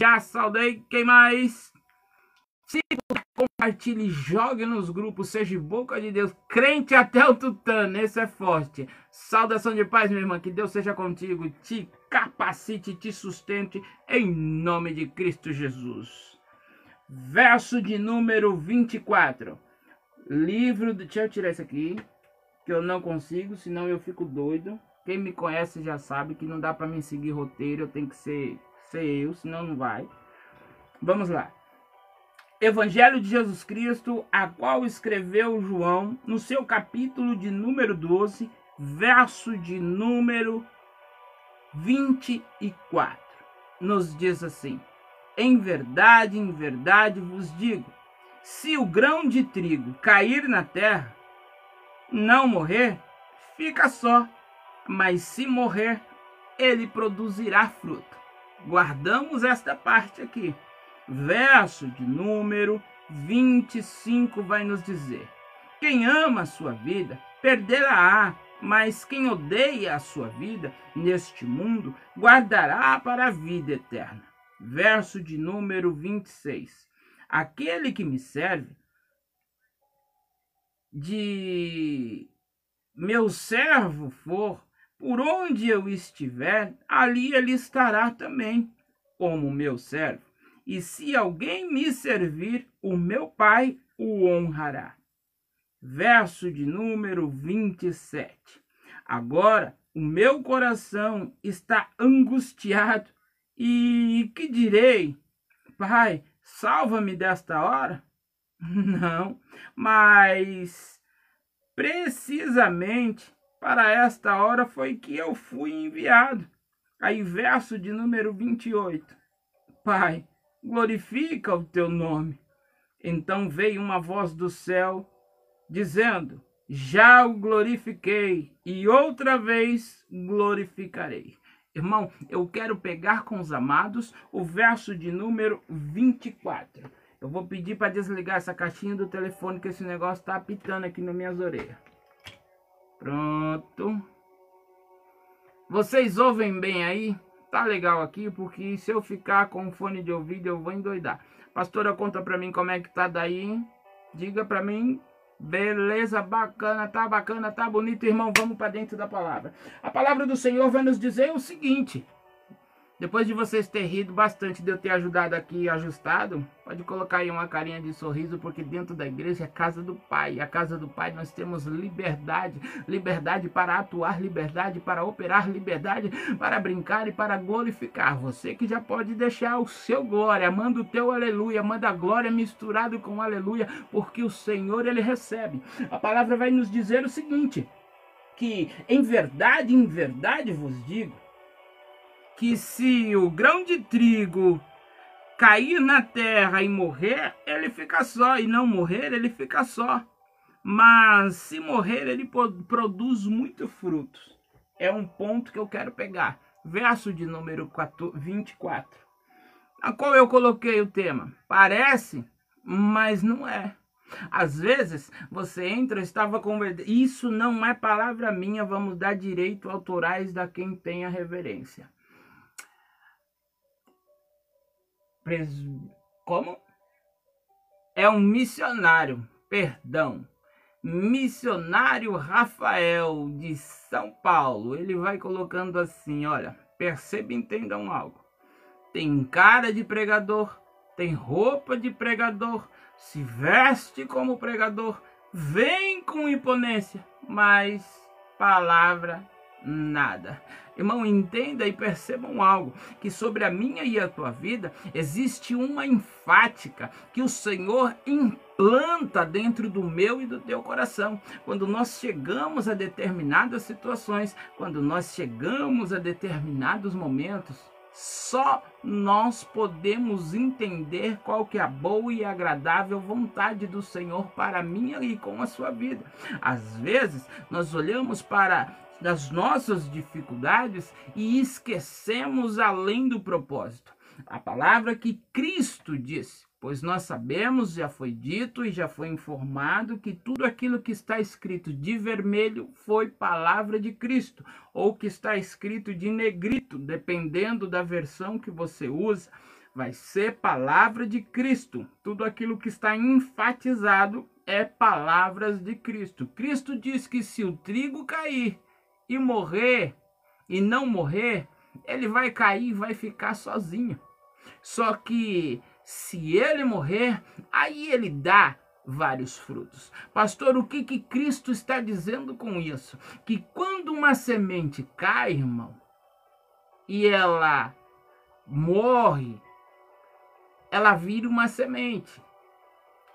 já saudei quem mais? Se compartilhe, jogue nos grupos, seja boca de Deus, crente até o tutano, esse é forte. Saudação de paz, minha irmã, que Deus seja contigo, te capacite, te sustente, em nome de Cristo Jesus verso de número 24. Livro do. Deixa eu tirar isso aqui, que eu não consigo, senão eu fico doido. Quem me conhece já sabe que não dá para mim seguir roteiro, eu tenho que ser, ser eu, senão não vai. Vamos lá. Evangelho de Jesus Cristo, a qual escreveu João, no seu capítulo de número 12, verso de número 24, nos diz assim: em verdade, em verdade vos digo: se o grão de trigo cair na terra, não morrer, fica só, mas se morrer, ele produzirá fruto. Guardamos esta parte aqui. Verso de número 25 vai nos dizer: Quem ama a sua vida, perdê-la-á, mas quem odeia a sua vida neste mundo, guardará para a vida eterna verso de número 26. Aquele que me serve de meu servo for, por onde eu estiver, ali ele estará também, como meu servo. E se alguém me servir, o meu Pai o honrará. Verso de número 27. Agora o meu coração está angustiado e que direi? Pai, salva-me desta hora? [LAUGHS] Não, mas precisamente para esta hora foi que eu fui enviado. Aí, verso de número 28. Pai, glorifica o teu nome. Então veio uma voz do céu dizendo: Já o glorifiquei e outra vez glorificarei. Irmão, eu quero pegar com os amados o verso de número 24. Eu vou pedir para desligar essa caixinha do telefone, que esse negócio está apitando aqui nas minhas orelhas. Pronto. Vocês ouvem bem aí? Tá legal aqui, porque se eu ficar com fone de ouvido, eu vou endoidar. Pastora, conta para mim como é que tá daí. Diga para mim Beleza, bacana, tá bacana, tá bonito, irmão. Vamos para dentro da palavra. A palavra do Senhor vai nos dizer o seguinte: depois de vocês terem rido bastante de eu ter ajudado aqui ajustado, pode colocar aí uma carinha de sorriso, porque dentro da igreja é a casa do Pai. A casa do Pai nós temos liberdade, liberdade para atuar, liberdade para operar, liberdade para brincar e para glorificar. Você que já pode deixar o seu glória, manda o teu aleluia, manda a glória misturado com aleluia, porque o Senhor ele recebe. A palavra vai nos dizer o seguinte: que em verdade, em verdade vos digo, que se o grão de trigo cair na terra e morrer, ele fica só, e não morrer, ele fica só. Mas se morrer, ele produz muito frutos. É um ponto que eu quero pegar. Verso de número 24, a qual eu coloquei o tema. Parece, mas não é. Às vezes você entra, estava convertendo. Isso não é palavra minha, vamos dar direito autorais da quem tem a reverência. Pres... Como? É um missionário, perdão. Missionário Rafael de São Paulo. Ele vai colocando assim: olha, perceba e entendam algo. Tem cara de pregador, tem roupa de pregador, se veste como pregador, vem com imponência, mas palavra nada. Irmão, entenda e percebam algo: que sobre a minha e a tua vida existe uma enfática que o Senhor implanta dentro do meu e do teu coração. Quando nós chegamos a determinadas situações, quando nós chegamos a determinados momentos, só nós podemos entender qual que é a boa e agradável vontade do Senhor para a minha e com a sua vida. Às vezes, nós olhamos para as nossas dificuldades e esquecemos além do propósito. A palavra que Cristo disse Pois nós sabemos, já foi dito e já foi informado que tudo aquilo que está escrito de vermelho foi palavra de Cristo, ou que está escrito de negrito, dependendo da versão que você usa, vai ser palavra de Cristo. Tudo aquilo que está enfatizado é palavras de Cristo. Cristo diz que se o trigo cair e morrer e não morrer, ele vai cair e vai ficar sozinho. Só que se ele morrer, aí ele dá vários frutos. Pastor, o que que Cristo está dizendo com isso? Que quando uma semente cai, irmão, e ela morre, ela vira uma semente.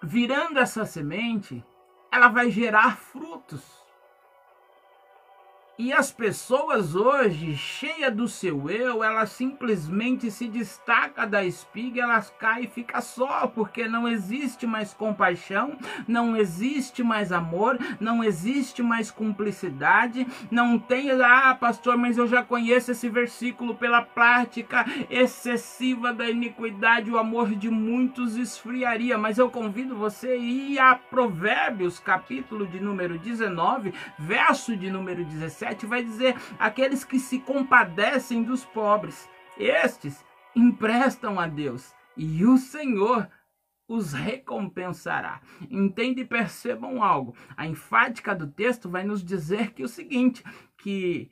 Virando essa semente, ela vai gerar frutos. E as pessoas hoje, cheia do seu eu, elas simplesmente se destaca da espiga, elas caem e fica só, porque não existe mais compaixão, não existe mais amor, não existe mais cumplicidade, não tem, ah, pastor, mas eu já conheço esse versículo pela prática excessiva da iniquidade, o amor de muitos esfriaria, mas eu convido você a ir a Provérbios, capítulo de número 19, verso de número 17, 7 vai dizer: aqueles que se compadecem dos pobres, estes emprestam a Deus e o Senhor os recompensará. Entende e percebam algo. A enfática do texto vai nos dizer que o seguinte, que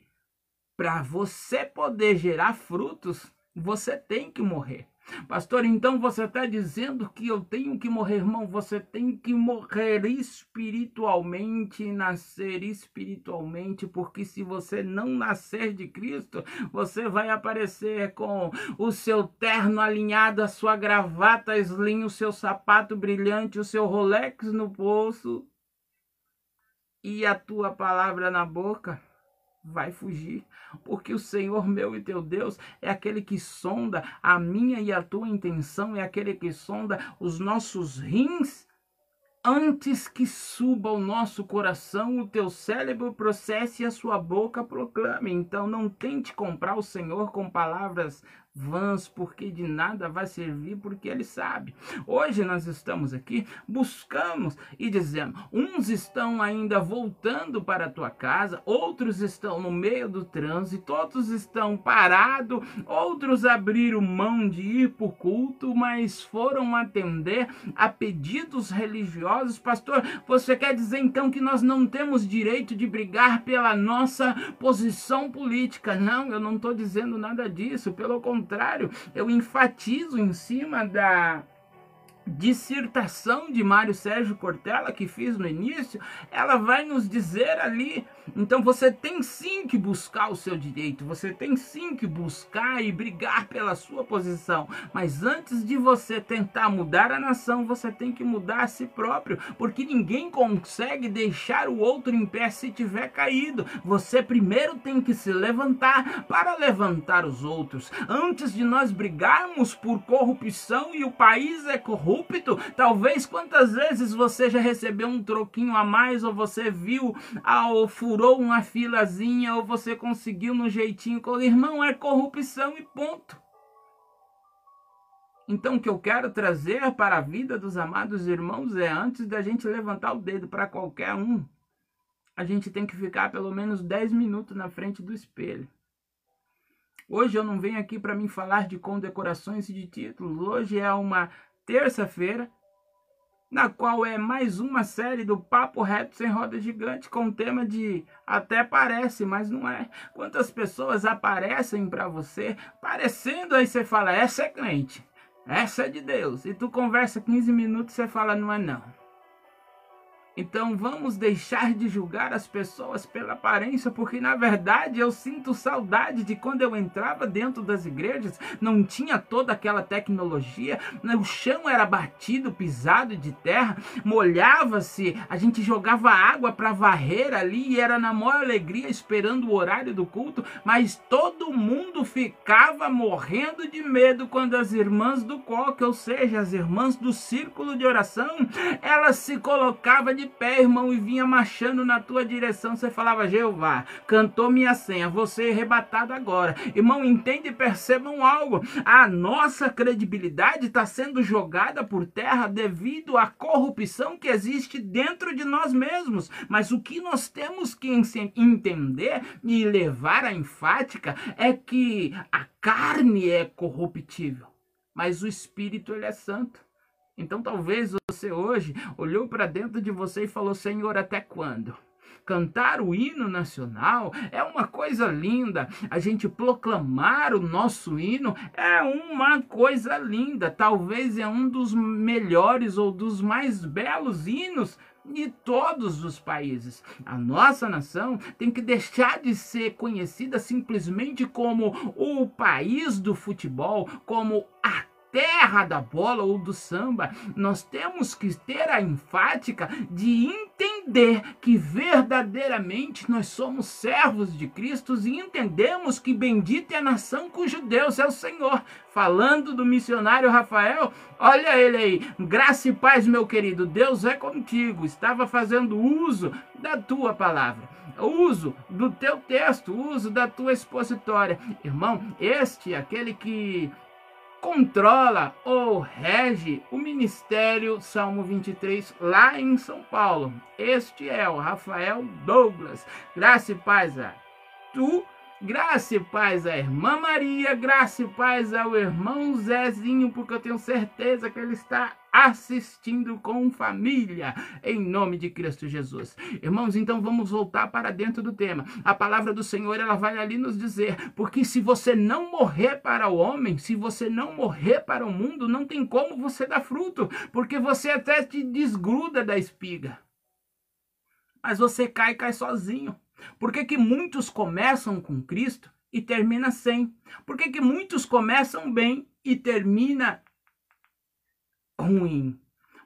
para você poder gerar frutos, você tem que morrer. Pastor, então você está dizendo que eu tenho que morrer, irmão? Você tem que morrer espiritualmente, nascer espiritualmente, porque se você não nascer de Cristo, você vai aparecer com o seu terno alinhado, a sua gravata slim, o seu sapato brilhante, o seu Rolex no bolso e a tua palavra na boca vai fugir, porque o Senhor meu e teu Deus é aquele que sonda a minha e a tua intenção, é aquele que sonda os nossos rins antes que suba o nosso coração, o teu cérebro processe e a sua boca proclame. Então não tente comprar o Senhor com palavras vãs, porque de nada vai servir, porque ele sabe. Hoje nós estamos aqui, buscamos e dizemos: uns estão ainda voltando para a tua casa, outros estão no meio do trânsito, outros estão parados, outros abriram mão de ir para o culto, mas foram atender a pedidos religiosos. Pastor, você quer dizer então que nós não temos direito de brigar pela nossa posição política? Não, eu não estou dizendo nada disso, pelo contrário contrário, eu enfatizo em cima da dissertação de Mário Sérgio Cortella que fiz no início, ela vai nos dizer ali. Então você tem sim que buscar o seu direito, você tem sim que buscar e brigar pela sua posição. Mas antes de você tentar mudar a nação, você tem que mudar a si próprio, porque ninguém consegue deixar o outro em pé se tiver caído. Você primeiro tem que se levantar para levantar os outros. Antes de nós brigarmos por corrupção e o país é corrupto. Talvez quantas vezes você já recebeu um troquinho a mais, ou você viu, ah, ou furou uma filazinha, ou você conseguiu no jeitinho. Irmão, é corrupção e ponto. Então, o que eu quero trazer para a vida dos amados irmãos é antes da gente levantar o dedo para qualquer um, a gente tem que ficar pelo menos 10 minutos na frente do espelho. Hoje eu não venho aqui para me falar de condecorações e de títulos. Hoje é uma terça-feira, na qual é mais uma série do Papo Reto Sem Roda Gigante com o tema de até parece, mas não é. Quantas pessoas aparecem para você parecendo aí você fala, essa é crente, essa é de Deus. E tu conversa 15 minutos e você fala, não é não. Então vamos deixar de julgar as pessoas pela aparência, porque na verdade eu sinto saudade de quando eu entrava dentro das igrejas, não tinha toda aquela tecnologia, né? o chão era batido, pisado de terra, molhava-se, a gente jogava água para varrer ali e era na maior alegria esperando o horário do culto, mas todo mundo ficava morrendo de medo quando as irmãs do coque, ou seja, as irmãs do círculo de oração, elas se colocavam de pé, irmão, e vinha marchando na tua direção. Você falava, Jeová, cantou minha senha, você é arrebatado agora. Irmão, entende e percebam algo. A nossa credibilidade está sendo jogada por terra devido à corrupção que existe dentro de nós mesmos. Mas o que nós temos que entender e levar à enfática é que a carne é corruptível, mas o espírito ele é santo. Então talvez você hoje olhou para dentro de você e falou: Senhor, até quando? Cantar o hino nacional é uma coisa linda. A gente proclamar o nosso hino é uma coisa linda. Talvez é um dos melhores ou dos mais belos hinos de todos os países. A nossa nação tem que deixar de ser conhecida simplesmente como o país do futebol, como a terra da bola ou do samba, nós temos que ter a enfática de entender que verdadeiramente nós somos servos de Cristo e entendemos que bendita é a nação cujo Deus é o Senhor. Falando do missionário Rafael, olha ele aí, graça e paz, meu querido, Deus é contigo, estava fazendo uso da tua palavra uso do teu texto, uso da tua expositória. Irmão, este é aquele que controla ou rege o ministério Salmo 23 lá em São Paulo. Este é o Rafael Douglas. Graça e paz a tu Graça e paz à irmã Maria, graça e paz ao irmão Zezinho, porque eu tenho certeza que ele está assistindo com família, em nome de Cristo Jesus. Irmãos, então vamos voltar para dentro do tema. A palavra do Senhor, ela vai ali nos dizer, porque se você não morrer para o homem, se você não morrer para o mundo, não tem como você dar fruto, porque você até te desgruda da espiga. Mas você cai, cai sozinho. Por que, que muitos começam com Cristo e termina sem? Por que, que muitos começam bem e termina ruim?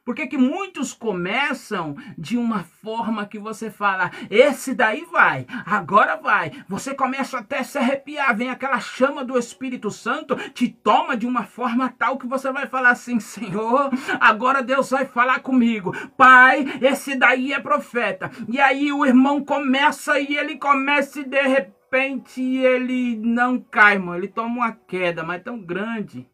Por que, que muitos começam de uma forma que você fala, esse daí vai, agora vai. Você começa até a se arrepiar, vem aquela chama do Espírito Santo, te toma de uma forma tal que você vai falar assim, Senhor, agora Deus vai falar comigo. Pai, esse daí é profeta. E aí o irmão começa e ele começa e de repente ele não cai, mano. Ele toma uma queda, mas tão grande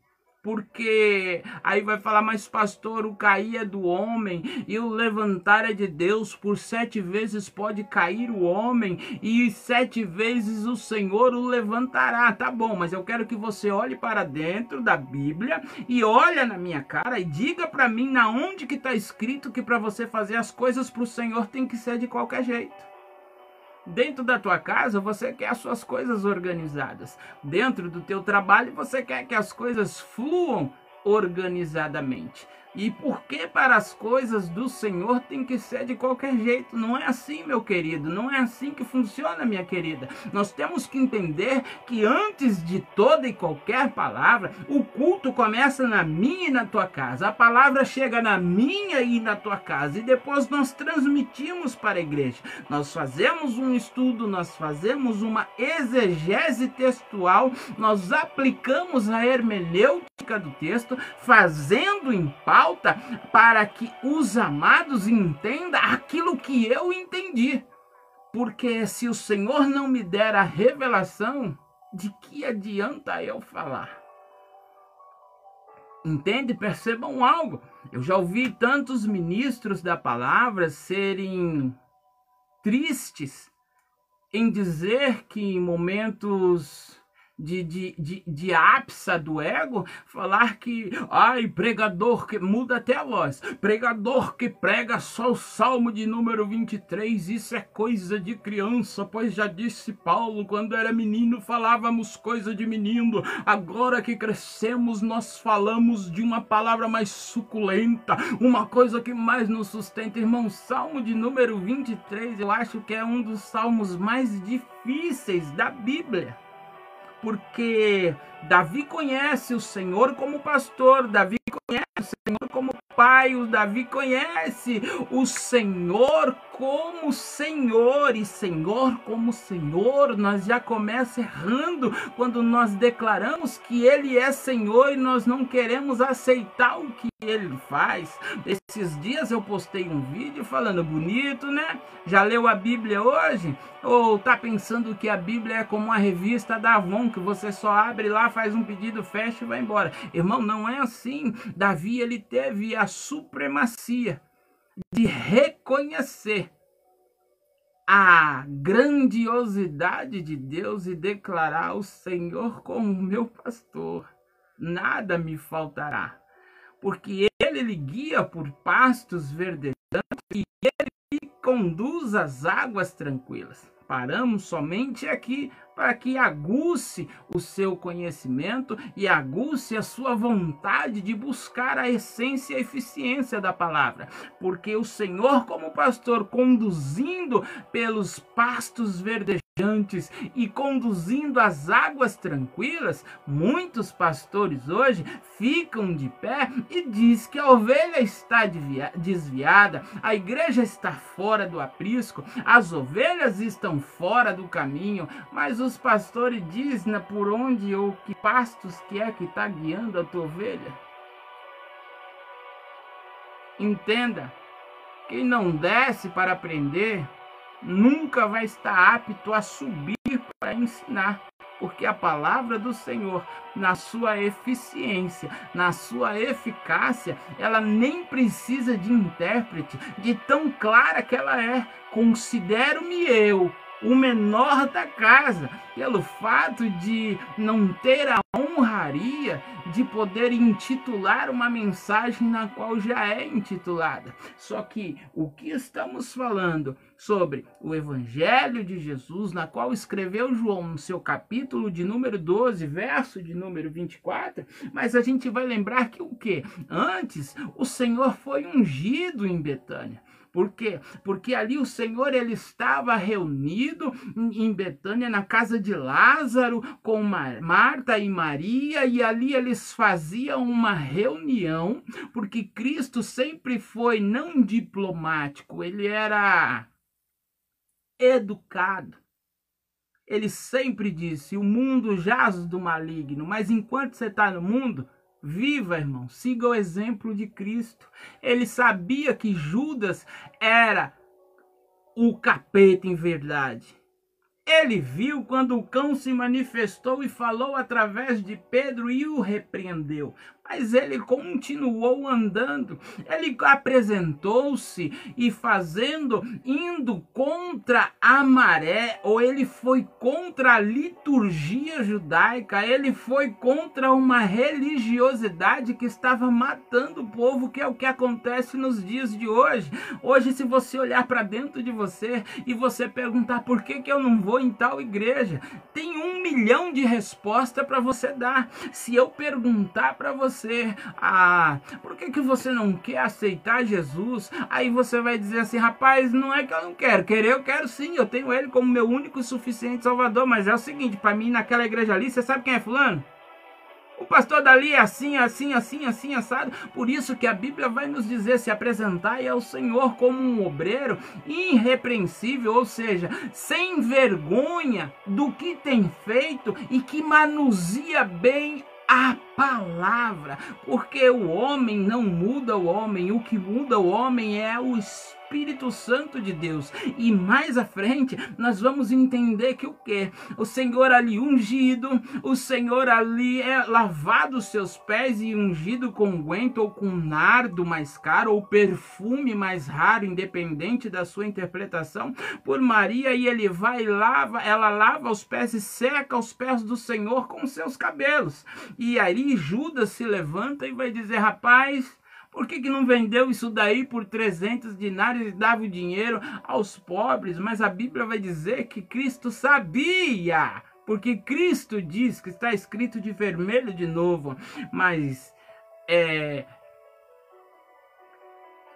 porque aí vai falar, mas pastor, o cair é do homem e o levantar é de Deus, por sete vezes pode cair o homem e sete vezes o Senhor o levantará. Tá bom, mas eu quero que você olhe para dentro da Bíblia e olhe na minha cara e diga para mim na onde que está escrito que para você fazer as coisas para o Senhor tem que ser de qualquer jeito. Dentro da tua casa, você quer as suas coisas organizadas. Dentro do teu trabalho, você quer que as coisas fluam organizadamente. E por que para as coisas do Senhor tem que ser de qualquer jeito? Não é assim, meu querido. Não é assim que funciona, minha querida. Nós temos que entender que antes de toda e qualquer palavra, o culto começa na minha e na tua casa. A palavra chega na minha e na tua casa. E depois nós transmitimos para a igreja. Nós fazemos um estudo, nós fazemos uma exegese textual, nós aplicamos a hermenêutica do texto, fazendo em pauta falta para que os amados entendam aquilo que eu entendi. Porque se o Senhor não me der a revelação, de que adianta eu falar? Entende? Percebam algo. Eu já ouvi tantos ministros da palavra serem tristes em dizer que em momentos de, de, de, de ápice do ego, falar que, ai, pregador que muda até a voz, pregador que prega só o salmo de número 23, isso é coisa de criança, pois já disse Paulo, quando era menino falávamos coisa de menino, agora que crescemos nós falamos de uma palavra mais suculenta, uma coisa que mais nos sustenta, irmão, salmo de número 23, eu acho que é um dos salmos mais difíceis da Bíblia porque Davi conhece o Senhor como pastor, Davi conhece o Senhor como pai, o Davi conhece o Senhor como Senhor e Senhor como Senhor, nós já começa errando quando nós declaramos que Ele é Senhor e nós não queremos aceitar o que Ele faz. Esses dias eu postei um vídeo falando bonito, né? Já leu a Bíblia hoje? Ou tá pensando que a Bíblia é como uma revista da Avon que você só abre lá, faz um pedido, fecha e vai embora? Irmão, não é assim. Davi ele teve a supremacia de reconhecer a grandiosidade de Deus e declarar o Senhor como meu pastor. Nada me faltará, porque ele lhe guia por pastos verdejantes e ele conduz às águas tranquilas. Paramos somente aqui para que aguce o seu conhecimento e aguce a sua vontade de buscar a essência e a eficiência da palavra. Porque o Senhor, como pastor, conduzindo pelos pastos verdejantes, e conduzindo as águas tranquilas, muitos pastores hoje ficam de pé e diz que a ovelha está desviada, a igreja está fora do aprisco, as ovelhas estão fora do caminho, mas os pastores dizem né, por onde ou que pastos que é que está guiando a tua ovelha. Entenda, quem não desce para aprender nunca vai estar apto a subir para ensinar, porque a palavra do Senhor, na sua eficiência, na sua eficácia, ela nem precisa de intérprete, de tão clara que ela é. Considero-me eu o menor da casa, pelo fato de não ter a honraria de poder intitular uma mensagem na qual já é intitulada. Só que o que estamos falando sobre o Evangelho de Jesus, na qual escreveu João no seu capítulo de número 12, verso de número 24, mas a gente vai lembrar que o que? Antes, o Senhor foi ungido em Betânia. Por quê? Porque ali o Senhor ele estava reunido em Betânia na casa de Lázaro com Marta e Maria e ali eles faziam uma reunião, porque Cristo sempre foi não diplomático, ele era educado. Ele sempre disse: o mundo jaz do maligno, mas enquanto você está no mundo, Viva, irmão, siga o exemplo de Cristo. Ele sabia que Judas era o capeta em verdade. Ele viu quando o cão se manifestou e falou através de Pedro e o repreendeu. Mas ele continuou andando, ele apresentou-se e fazendo, indo contra a maré, ou ele foi contra a liturgia judaica, ele foi contra uma religiosidade que estava matando o povo, que é o que acontece nos dias de hoje. Hoje, se você olhar para dentro de você e você perguntar por que, que eu não vou em tal igreja, tem um milhão de respostas para você dar. Se eu perguntar para você, você? Ah, por que, que você não quer aceitar Jesus? Aí você vai dizer assim, rapaz, não é que eu não quero, querer eu quero sim, eu tenho ele como meu único e suficiente salvador, mas é o seguinte, para mim naquela igreja ali, você sabe quem é fulano? O pastor dali é assim, assim, assim, assim, assado. Por isso que a Bíblia vai nos dizer se apresentar ao Senhor como um obreiro irrepreensível, ou seja, sem vergonha do que tem feito e que manuseia bem a palavra, porque o homem não muda o homem, o que muda o homem é o Espírito Espírito Santo de Deus. E mais à frente, nós vamos entender que o que? O Senhor ali ungido, o Senhor ali é lavado os seus pés e ungido com guento ou com nardo mais caro ou perfume mais raro, independente da sua interpretação, por Maria e ele vai e lava, ela lava os pés e seca os pés do Senhor com seus cabelos. E aí Judas se levanta e vai dizer: "Rapaz, por que, que não vendeu isso daí por 300 dinários e dava o dinheiro aos pobres? Mas a Bíblia vai dizer que Cristo sabia. Porque Cristo diz que está escrito de vermelho de novo. Mas é.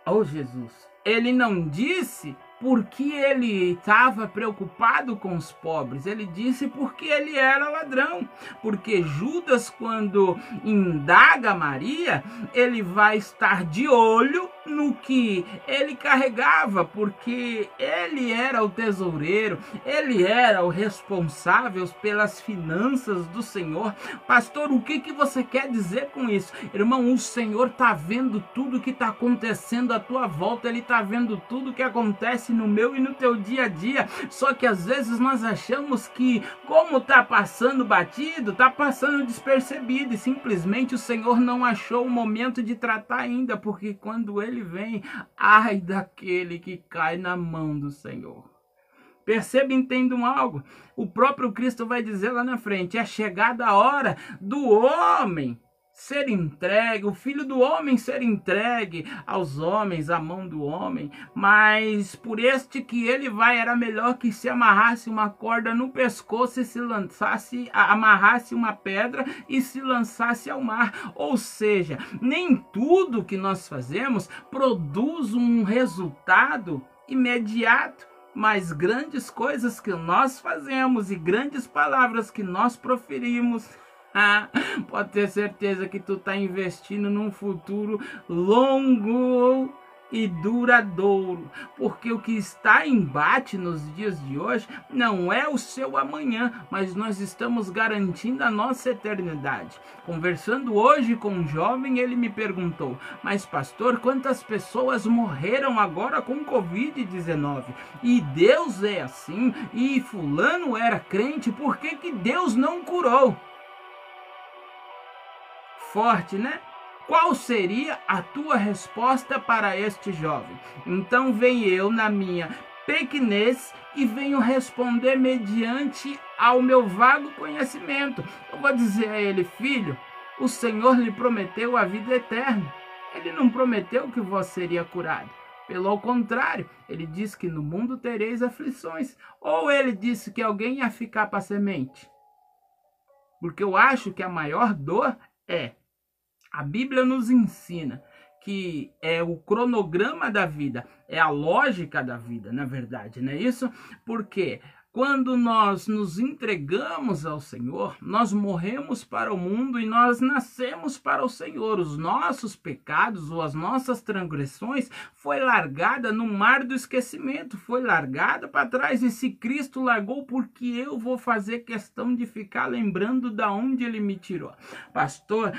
Oh Jesus, ele não disse porque ele estava preocupado com os pobres. Ele disse porque ele era ladrão. Porque Judas, quando indaga Maria, ele vai estar de olho no que ele carregava, porque ele era o tesoureiro, ele era o responsável pelas finanças do Senhor. Pastor, o que, que você quer dizer com isso? Irmão, o Senhor está vendo tudo que está acontecendo à tua volta, ele está vendo tudo que acontece no meu e no teu dia a dia. Só que às vezes nós achamos que, como tá passando batido, tá passando despercebido e simplesmente o Senhor não achou o momento de tratar ainda, porque quando ele vem, ai daquele que cai na mão do Senhor. Perceba e entendam algo. O próprio Cristo vai dizer lá na frente: é chegada a hora do homem ser entregue, o filho do homem ser entregue aos homens, à mão do homem, mas por este que ele vai era melhor que se amarrasse uma corda no pescoço e se lançasse, amarrasse uma pedra e se lançasse ao mar. Ou seja, nem tudo que nós fazemos produz um resultado imediato mas grandes coisas que nós fazemos e grandes palavras que nós proferimos [LAUGHS] Pode ter certeza que tu está investindo num futuro longo e duradouro, porque o que está em embate nos dias de hoje não é o seu amanhã, mas nós estamos garantindo a nossa eternidade. Conversando hoje com um jovem, ele me perguntou: "Mas pastor, quantas pessoas morreram agora com COVID-19? E Deus é assim, e fulano era crente, por que que Deus não curou?" Forte, né? Qual seria a tua resposta para este jovem? Então vem eu na minha pequenez e venho responder mediante ao meu vago conhecimento. Eu vou dizer a ele, filho, o Senhor lhe prometeu a vida eterna. Ele não prometeu que você seria curado. Pelo contrário, ele disse que no mundo tereis aflições. Ou ele disse que alguém ia ficar para semente. Porque eu acho que a maior dor é a Bíblia nos ensina que é o cronograma da vida, é a lógica da vida, na verdade, não é isso? Porque quando nós nos entregamos ao Senhor, nós morremos para o mundo e nós nascemos para o Senhor. Os nossos pecados ou as nossas transgressões foi largada no mar do esquecimento, foi largada para trás. E se Cristo largou, porque eu vou fazer questão de ficar lembrando da onde ele me tirou. Pastor,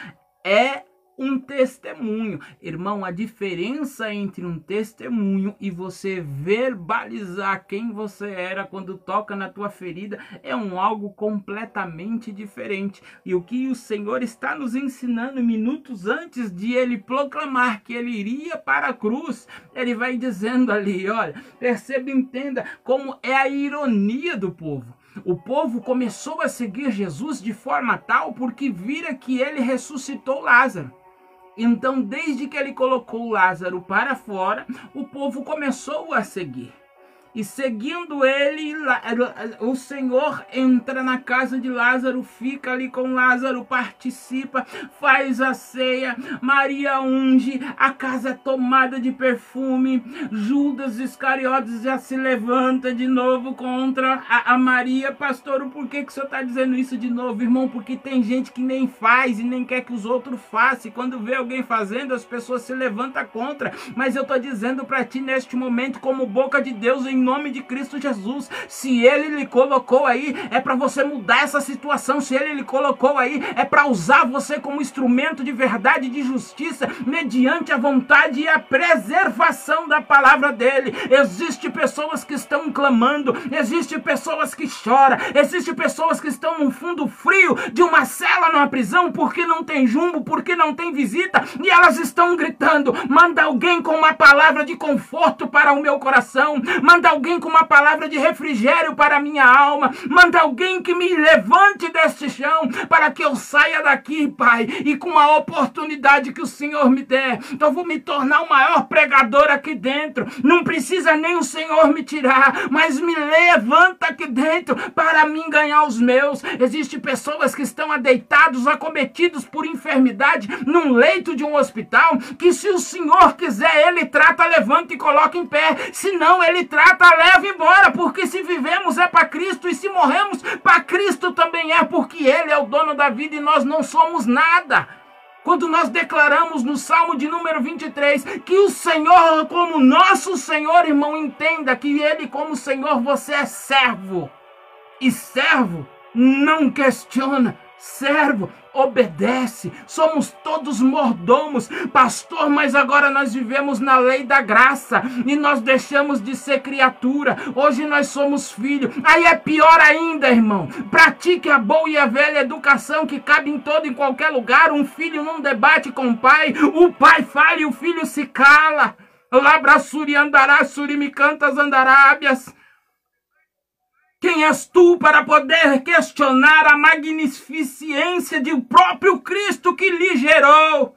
é um testemunho. Irmão, a diferença entre um testemunho e você verbalizar quem você era quando toca na tua ferida é um algo completamente diferente. E o que o Senhor está nos ensinando minutos antes de ele proclamar que ele iria para a cruz, ele vai dizendo ali, olha, perceba entenda como é a ironia do povo. O povo começou a seguir Jesus de forma tal porque vira que ele ressuscitou Lázaro. Então, desde que ele colocou Lázaro para fora, o povo começou a seguir. E seguindo ele, o Senhor entra na casa de Lázaro, fica ali com Lázaro, participa, faz a ceia. Maria unge, a casa é tomada de perfume. Judas Iscariotes já se levanta de novo contra a, a Maria. Pastor, por que, que o senhor está dizendo isso de novo, irmão? Porque tem gente que nem faz e nem quer que os outros façam. E quando vê alguém fazendo, as pessoas se levantam contra. Mas eu estou dizendo para ti neste momento, como boca de Deus, em nome de Cristo Jesus. Se ele lhe colocou aí, é para você mudar essa situação. Se ele lhe colocou aí, é para usar você como instrumento de verdade, de justiça, mediante a vontade e a preservação da palavra dele. Existem pessoas que estão clamando, existem pessoas que choram, existem pessoas que estão no fundo frio de uma cela numa prisão porque não tem jumbo, porque não tem visita, e elas estão gritando: manda alguém com uma palavra de conforto para o meu coração, manda alguém com uma palavra de refrigério para a minha alma. Manda alguém que me levante deste chão para que eu saia daqui, Pai, e com a oportunidade que o Senhor me der, eu vou me tornar o maior pregador aqui dentro. Não precisa nem o Senhor me tirar, mas me levanta aqui dentro para mim ganhar os meus. Existem pessoas que estão adeitados, acometidos por enfermidade num leito de um hospital, que se o Senhor quiser, ele trata, levanta e coloca em pé. Se não, ele trata, leva embora, porque se vivemos é para Cristo e se morremos para Cristo também é, porque Ele é o dono da vida e nós não somos nada. Quando nós declaramos no Salmo de número 23 que o Senhor, como nosso Senhor, irmão, entenda que Ele, como Senhor, você é servo. E servo não questiona, servo obedece, somos todos mordomos, pastor, mas agora nós vivemos na lei da graça e nós deixamos de ser criatura, hoje nós somos filho, aí é pior ainda, irmão. Pratique a boa e a velha educação que cabe em todo e qualquer lugar. Um filho não debate com o pai, o pai fala e o filho se cala. Labrassuri andará, surimi cantas andarábias. Quem és tu para poder questionar a magnificência de o próprio Cristo que lhe gerou?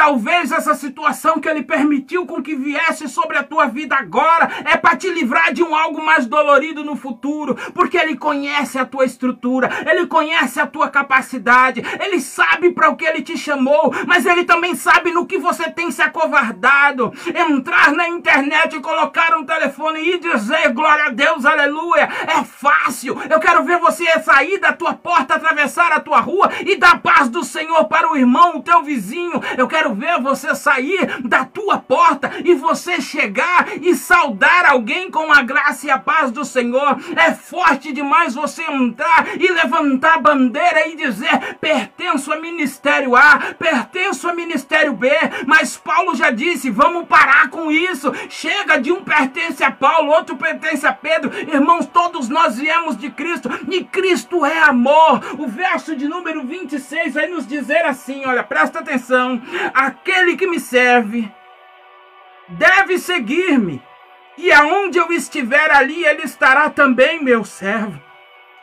Talvez essa situação que ele permitiu com que viesse sobre a tua vida agora é para te livrar de um algo mais dolorido no futuro, porque ele conhece a tua estrutura, ele conhece a tua capacidade, ele sabe para o que ele te chamou, mas ele também sabe no que você tem se acovardado. Entrar na internet colocar um telefone e dizer glória a Deus, aleluia, é fácil. Eu quero ver você sair da tua porta, atravessar a tua rua e dar paz do Senhor para o irmão, o teu vizinho. Eu quero ver você sair da tua porta e você chegar e saudar alguém com a graça e a paz do Senhor. É forte demais você entrar e levantar a bandeira e dizer: pertenço a ministério A, pertenço a ministério B. Mas Paulo já disse: vamos parar com isso. Chega de um pertence a Paulo, outro pertence a Pedro. Irmãos, todos nós viemos de Cristo e Cristo é amor. O verso de número 26 vai nos dizer assim: olha, presta atenção. Aquele que me serve deve seguir-me, e aonde eu estiver ali, ele estará também, meu servo.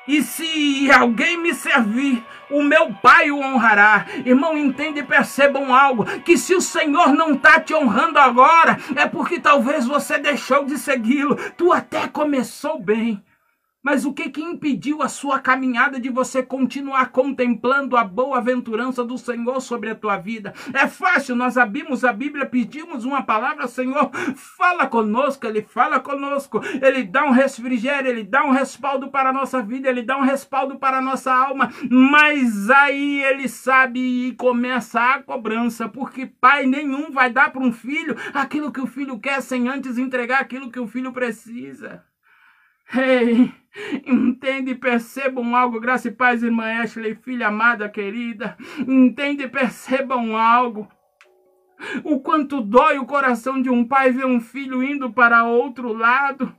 E se alguém me servir, o meu Pai o honrará. Irmão, entende e percebam algo: que se o Senhor não está te honrando agora, é porque talvez você deixou de segui-lo. Tu até começou bem, mas o que que impediu a sua caminhada de você continuar contemplando a boa aventurança do Senhor sobre a tua vida? É fácil, nós abrimos a Bíblia, pedimos uma palavra, Senhor, fala conosco, Ele fala conosco, Ele dá um refrigério, Ele dá um respaldo para a nossa vida, Ele dá um respaldo para a nossa alma, mas aí Ele sabe e começa a cobrança, porque pai nenhum vai dar para um filho aquilo que o filho quer sem antes entregar aquilo que o filho precisa. Ei, entende e percebam algo, graça e paz, irmã Ashley, filha amada, querida. Entende e percebam algo. O quanto dói o coração de um pai ver um filho indo para outro lado.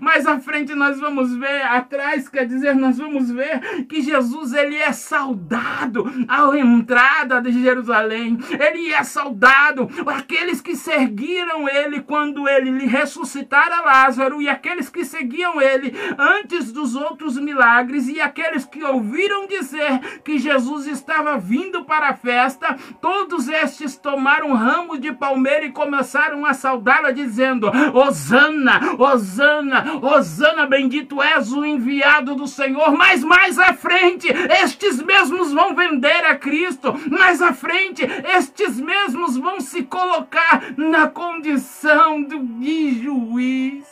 Mais à frente nós vamos ver, atrás quer dizer, nós vamos ver que Jesus ele é saudado à entrada de Jerusalém. Ele é saudado aqueles que seguiram ele quando ele lhe ressuscitara Lázaro e aqueles que seguiam ele antes dos outros milagres e aqueles que ouviram dizer que Jesus estava vindo para a festa, todos estes tomaram ramos de palmeira e começaram a saudá-la dizendo: Hosana, Hosana Osana, Osana, bendito és o enviado do Senhor. Mas mais à frente, estes mesmos vão vender a Cristo. Mais à frente, estes mesmos vão se colocar na condição de juiz.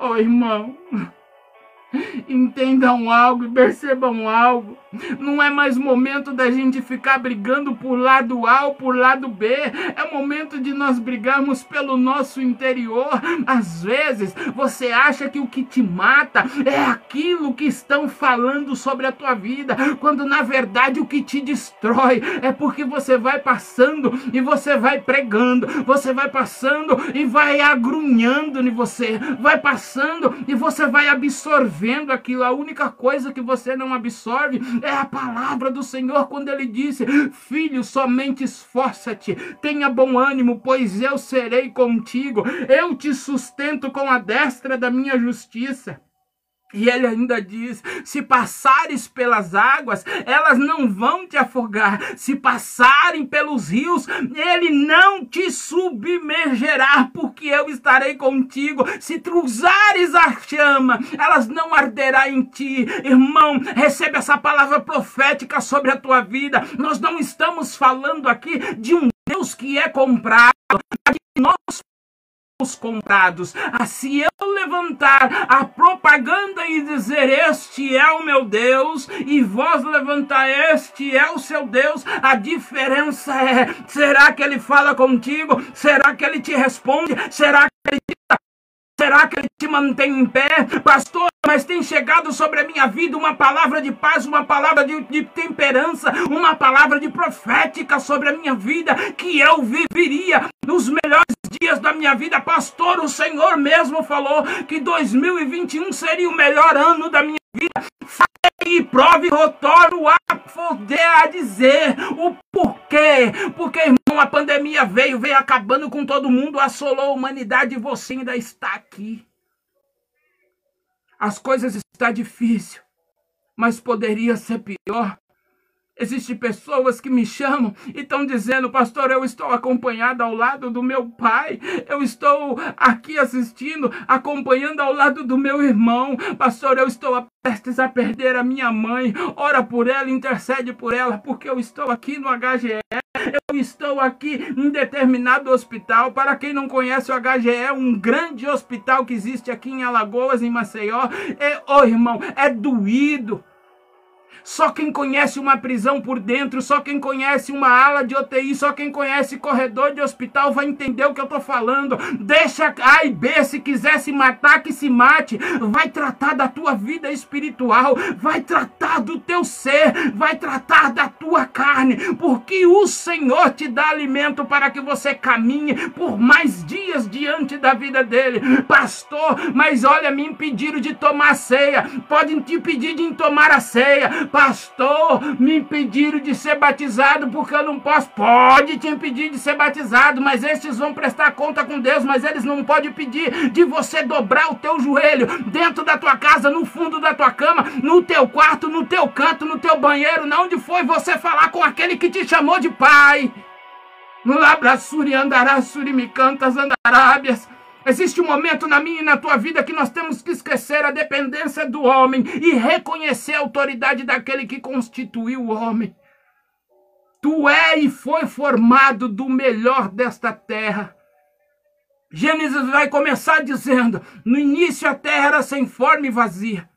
Oh, irmão, Entendam algo e percebam algo. Não é mais momento da gente ficar brigando por lado A ou por lado B. É momento de nós brigarmos pelo nosso interior. Às vezes você acha que o que te mata é aquilo que estão falando sobre a tua vida, quando na verdade o que te destrói é porque você vai passando e você vai pregando, você vai passando e vai agrunhando em você, vai passando e você vai absorvendo aquilo. A única coisa que você não absorve é a palavra do Senhor quando ele disse: Filho, somente esforça-te, tenha bom ânimo, pois eu serei contigo. Eu te sustento com a destra da minha justiça. E ele ainda diz: se passares pelas águas, elas não vão te afogar. Se passarem pelos rios, ele não te submergerá, porque eu estarei contigo. Se cruzares a chama, elas não arderá em ti. Irmão, recebe essa palavra profética sobre a tua vida. Nós não estamos falando aqui de um Deus que é comprado, nós os comprados. Se eu levantar a propaganda e dizer este é o meu Deus e vós levantar este é o seu Deus, a diferença é: será que ele fala contigo? Será que ele te responde? Será que ele te Será que ele te mantém em pé? Pastor, mas tem chegado sobre a minha vida uma palavra de paz, uma palavra de, de, temperança, uma palavra de profética sobre a minha vida, que eu viveria nos melhores dias da minha vida. Pastor, o Senhor mesmo falou que 2021 seria o melhor ano da minha vida. E prove retorno a poder a dizer o porquê. Porque, irmão, a pandemia veio, veio acabando com todo mundo, assolou a humanidade e você ainda está aqui. As coisas estão difíceis, mas poderia ser pior. Existem pessoas que me chamam e estão dizendo, pastor, eu estou acompanhado ao lado do meu pai, eu estou aqui assistindo, acompanhando ao lado do meu irmão, pastor, eu estou prestes a perder a minha mãe, ora por ela, intercede por ela, porque eu estou aqui no HGE, eu estou aqui em determinado hospital. Para quem não conhece, o HGE é um grande hospital que existe aqui em Alagoas, em Maceió. É, oh, irmão, é doído. Só quem conhece uma prisão por dentro, só quem conhece uma ala de UTI, só quem conhece corredor de hospital vai entender o que eu tô falando. Deixa A e B, se quiser se matar, que se mate. Vai tratar da tua vida espiritual, vai tratar do teu ser, vai tratar da tua carne, porque o Senhor te dá alimento para que você caminhe por mais dias diante da vida dele. Pastor, mas olha, me impediram de tomar ceia. Podem te pedir de tomar a ceia Pastor, me impediram de ser batizado porque eu não posso. Pode te impedir de ser batizado, mas esses vão prestar conta com Deus, mas eles não podem pedir de você dobrar o teu joelho dentro da tua casa, no fundo da tua cama, no teu quarto, no teu canto, no teu banheiro, na onde foi você falar com aquele que te chamou de pai. No labrassuri andarassuri me cantas andarábias. Existe um momento na minha e na tua vida que nós temos que esquecer a dependência do homem e reconhecer a autoridade daquele que constituiu o homem. Tu é e foi formado do melhor desta terra. Gênesis vai começar dizendo: No início a terra era sem forma e vazia,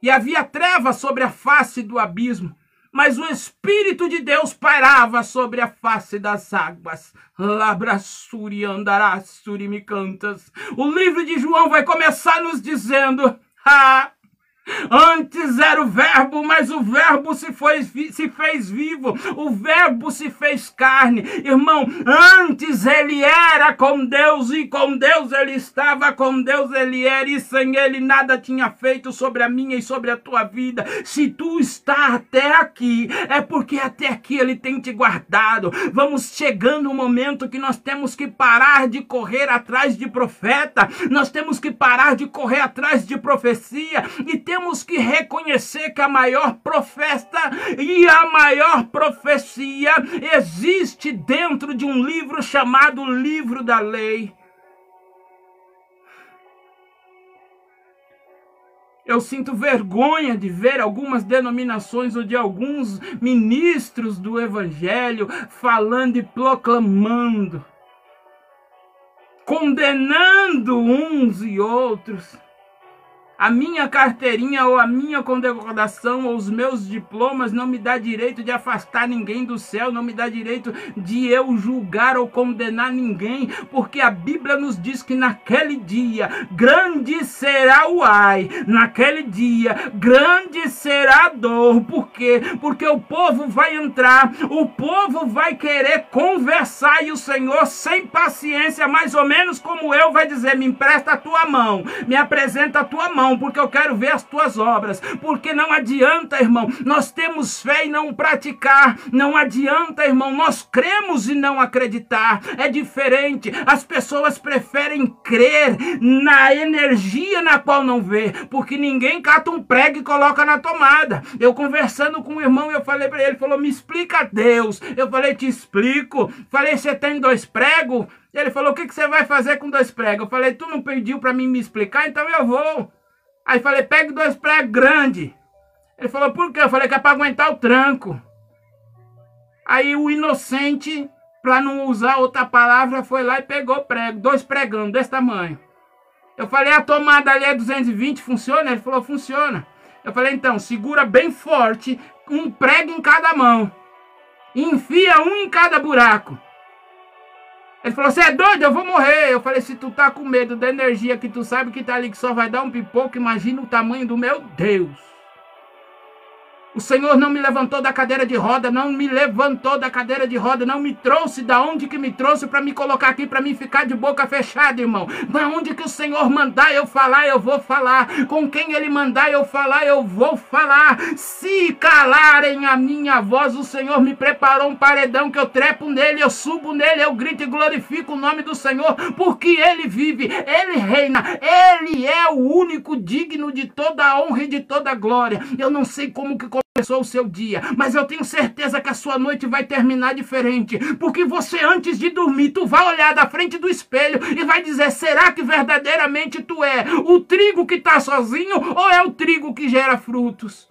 e havia trevas sobre a face do abismo mas o Espírito de Deus pairava sobre a face das águas. Labrassuri andarásuri me cantas. O livro de João vai começar nos dizendo: Ah, Antes era o Verbo, mas o Verbo se, foi, se fez vivo, o Verbo se fez carne. Irmão, antes ele era com Deus e com Deus ele estava, com Deus ele era e sem ele nada tinha feito sobre a minha e sobre a tua vida. Se tu está até aqui, é porque até aqui ele tem te guardado. Vamos chegando um momento que nós temos que parar de correr atrás de profeta, nós temos que parar de correr atrás de profecia e temos temos que reconhecer que a maior profeta e a maior profecia existe dentro de um livro chamado Livro da Lei. Eu sinto vergonha de ver algumas denominações ou de alguns ministros do Evangelho falando e proclamando, condenando uns e outros a minha carteirinha ou a minha condecoração ou os meus diplomas não me dá direito de afastar ninguém do céu, não me dá direito de eu julgar ou condenar ninguém, porque a Bíblia nos diz que naquele dia grande será o ai, naquele dia grande será a dor, por quê? Porque o povo vai entrar, o povo vai querer conversar e o Senhor sem paciência, mais ou menos como eu, vai dizer: "Me empresta a tua mão, me apresenta a tua mão" irmão, porque eu quero ver as tuas obras. Porque não adianta, irmão, nós temos fé e não praticar. Não adianta, irmão, nós cremos e não acreditar. É diferente. As pessoas preferem crer na energia na qual não vê, porque ninguém cata um prego e coloca na tomada. Eu conversando com o irmão, eu falei para ele, ele falou: "Me explica Deus". Eu falei: "Te explico". Falei: "Você tem dois pregos?" Ele falou: "O que, que você vai fazer com dois pregos?" Eu falei: "Tu não pediu para mim me explicar, então eu vou". Aí falei, pegue dois pregos grandes. Ele falou, por quê? Eu falei que é para aguentar o tranco. Aí o inocente, para não usar outra palavra, foi lá e pegou prego, dois pregando desse tamanho. Eu falei, a tomada ali é 220, funciona? Ele falou, funciona. Eu falei, então, segura bem forte, um prego em cada mão. Enfia um em cada buraco. Ele falou, você é doido? Eu vou morrer. Eu falei, se tu tá com medo da energia que tu sabe que tá ali, que só vai dar um pipoco, imagina o tamanho do meu Deus. O Senhor não me levantou da cadeira de roda, não me levantou da cadeira de roda, não me trouxe da onde que me trouxe para me colocar aqui, para me ficar de boca fechada, irmão. Da onde que o Senhor mandar eu falar, eu vou falar. Com quem Ele mandar eu falar, eu vou falar. Se calarem a minha voz, o Senhor me preparou um paredão que eu trepo nele, eu subo nele, eu grito e glorifico o nome do Senhor, porque Ele vive, Ele reina, Ele é o único digno de toda a honra e de toda a glória. Eu não sei como que começou o seu dia, mas eu tenho certeza que a sua noite vai terminar diferente, porque você antes de dormir, tu vai olhar da frente do espelho e vai dizer: será que verdadeiramente tu é o trigo que está sozinho ou é o trigo que gera frutos?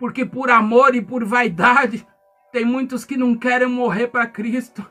Porque por amor e por vaidade, tem muitos que não querem morrer para Cristo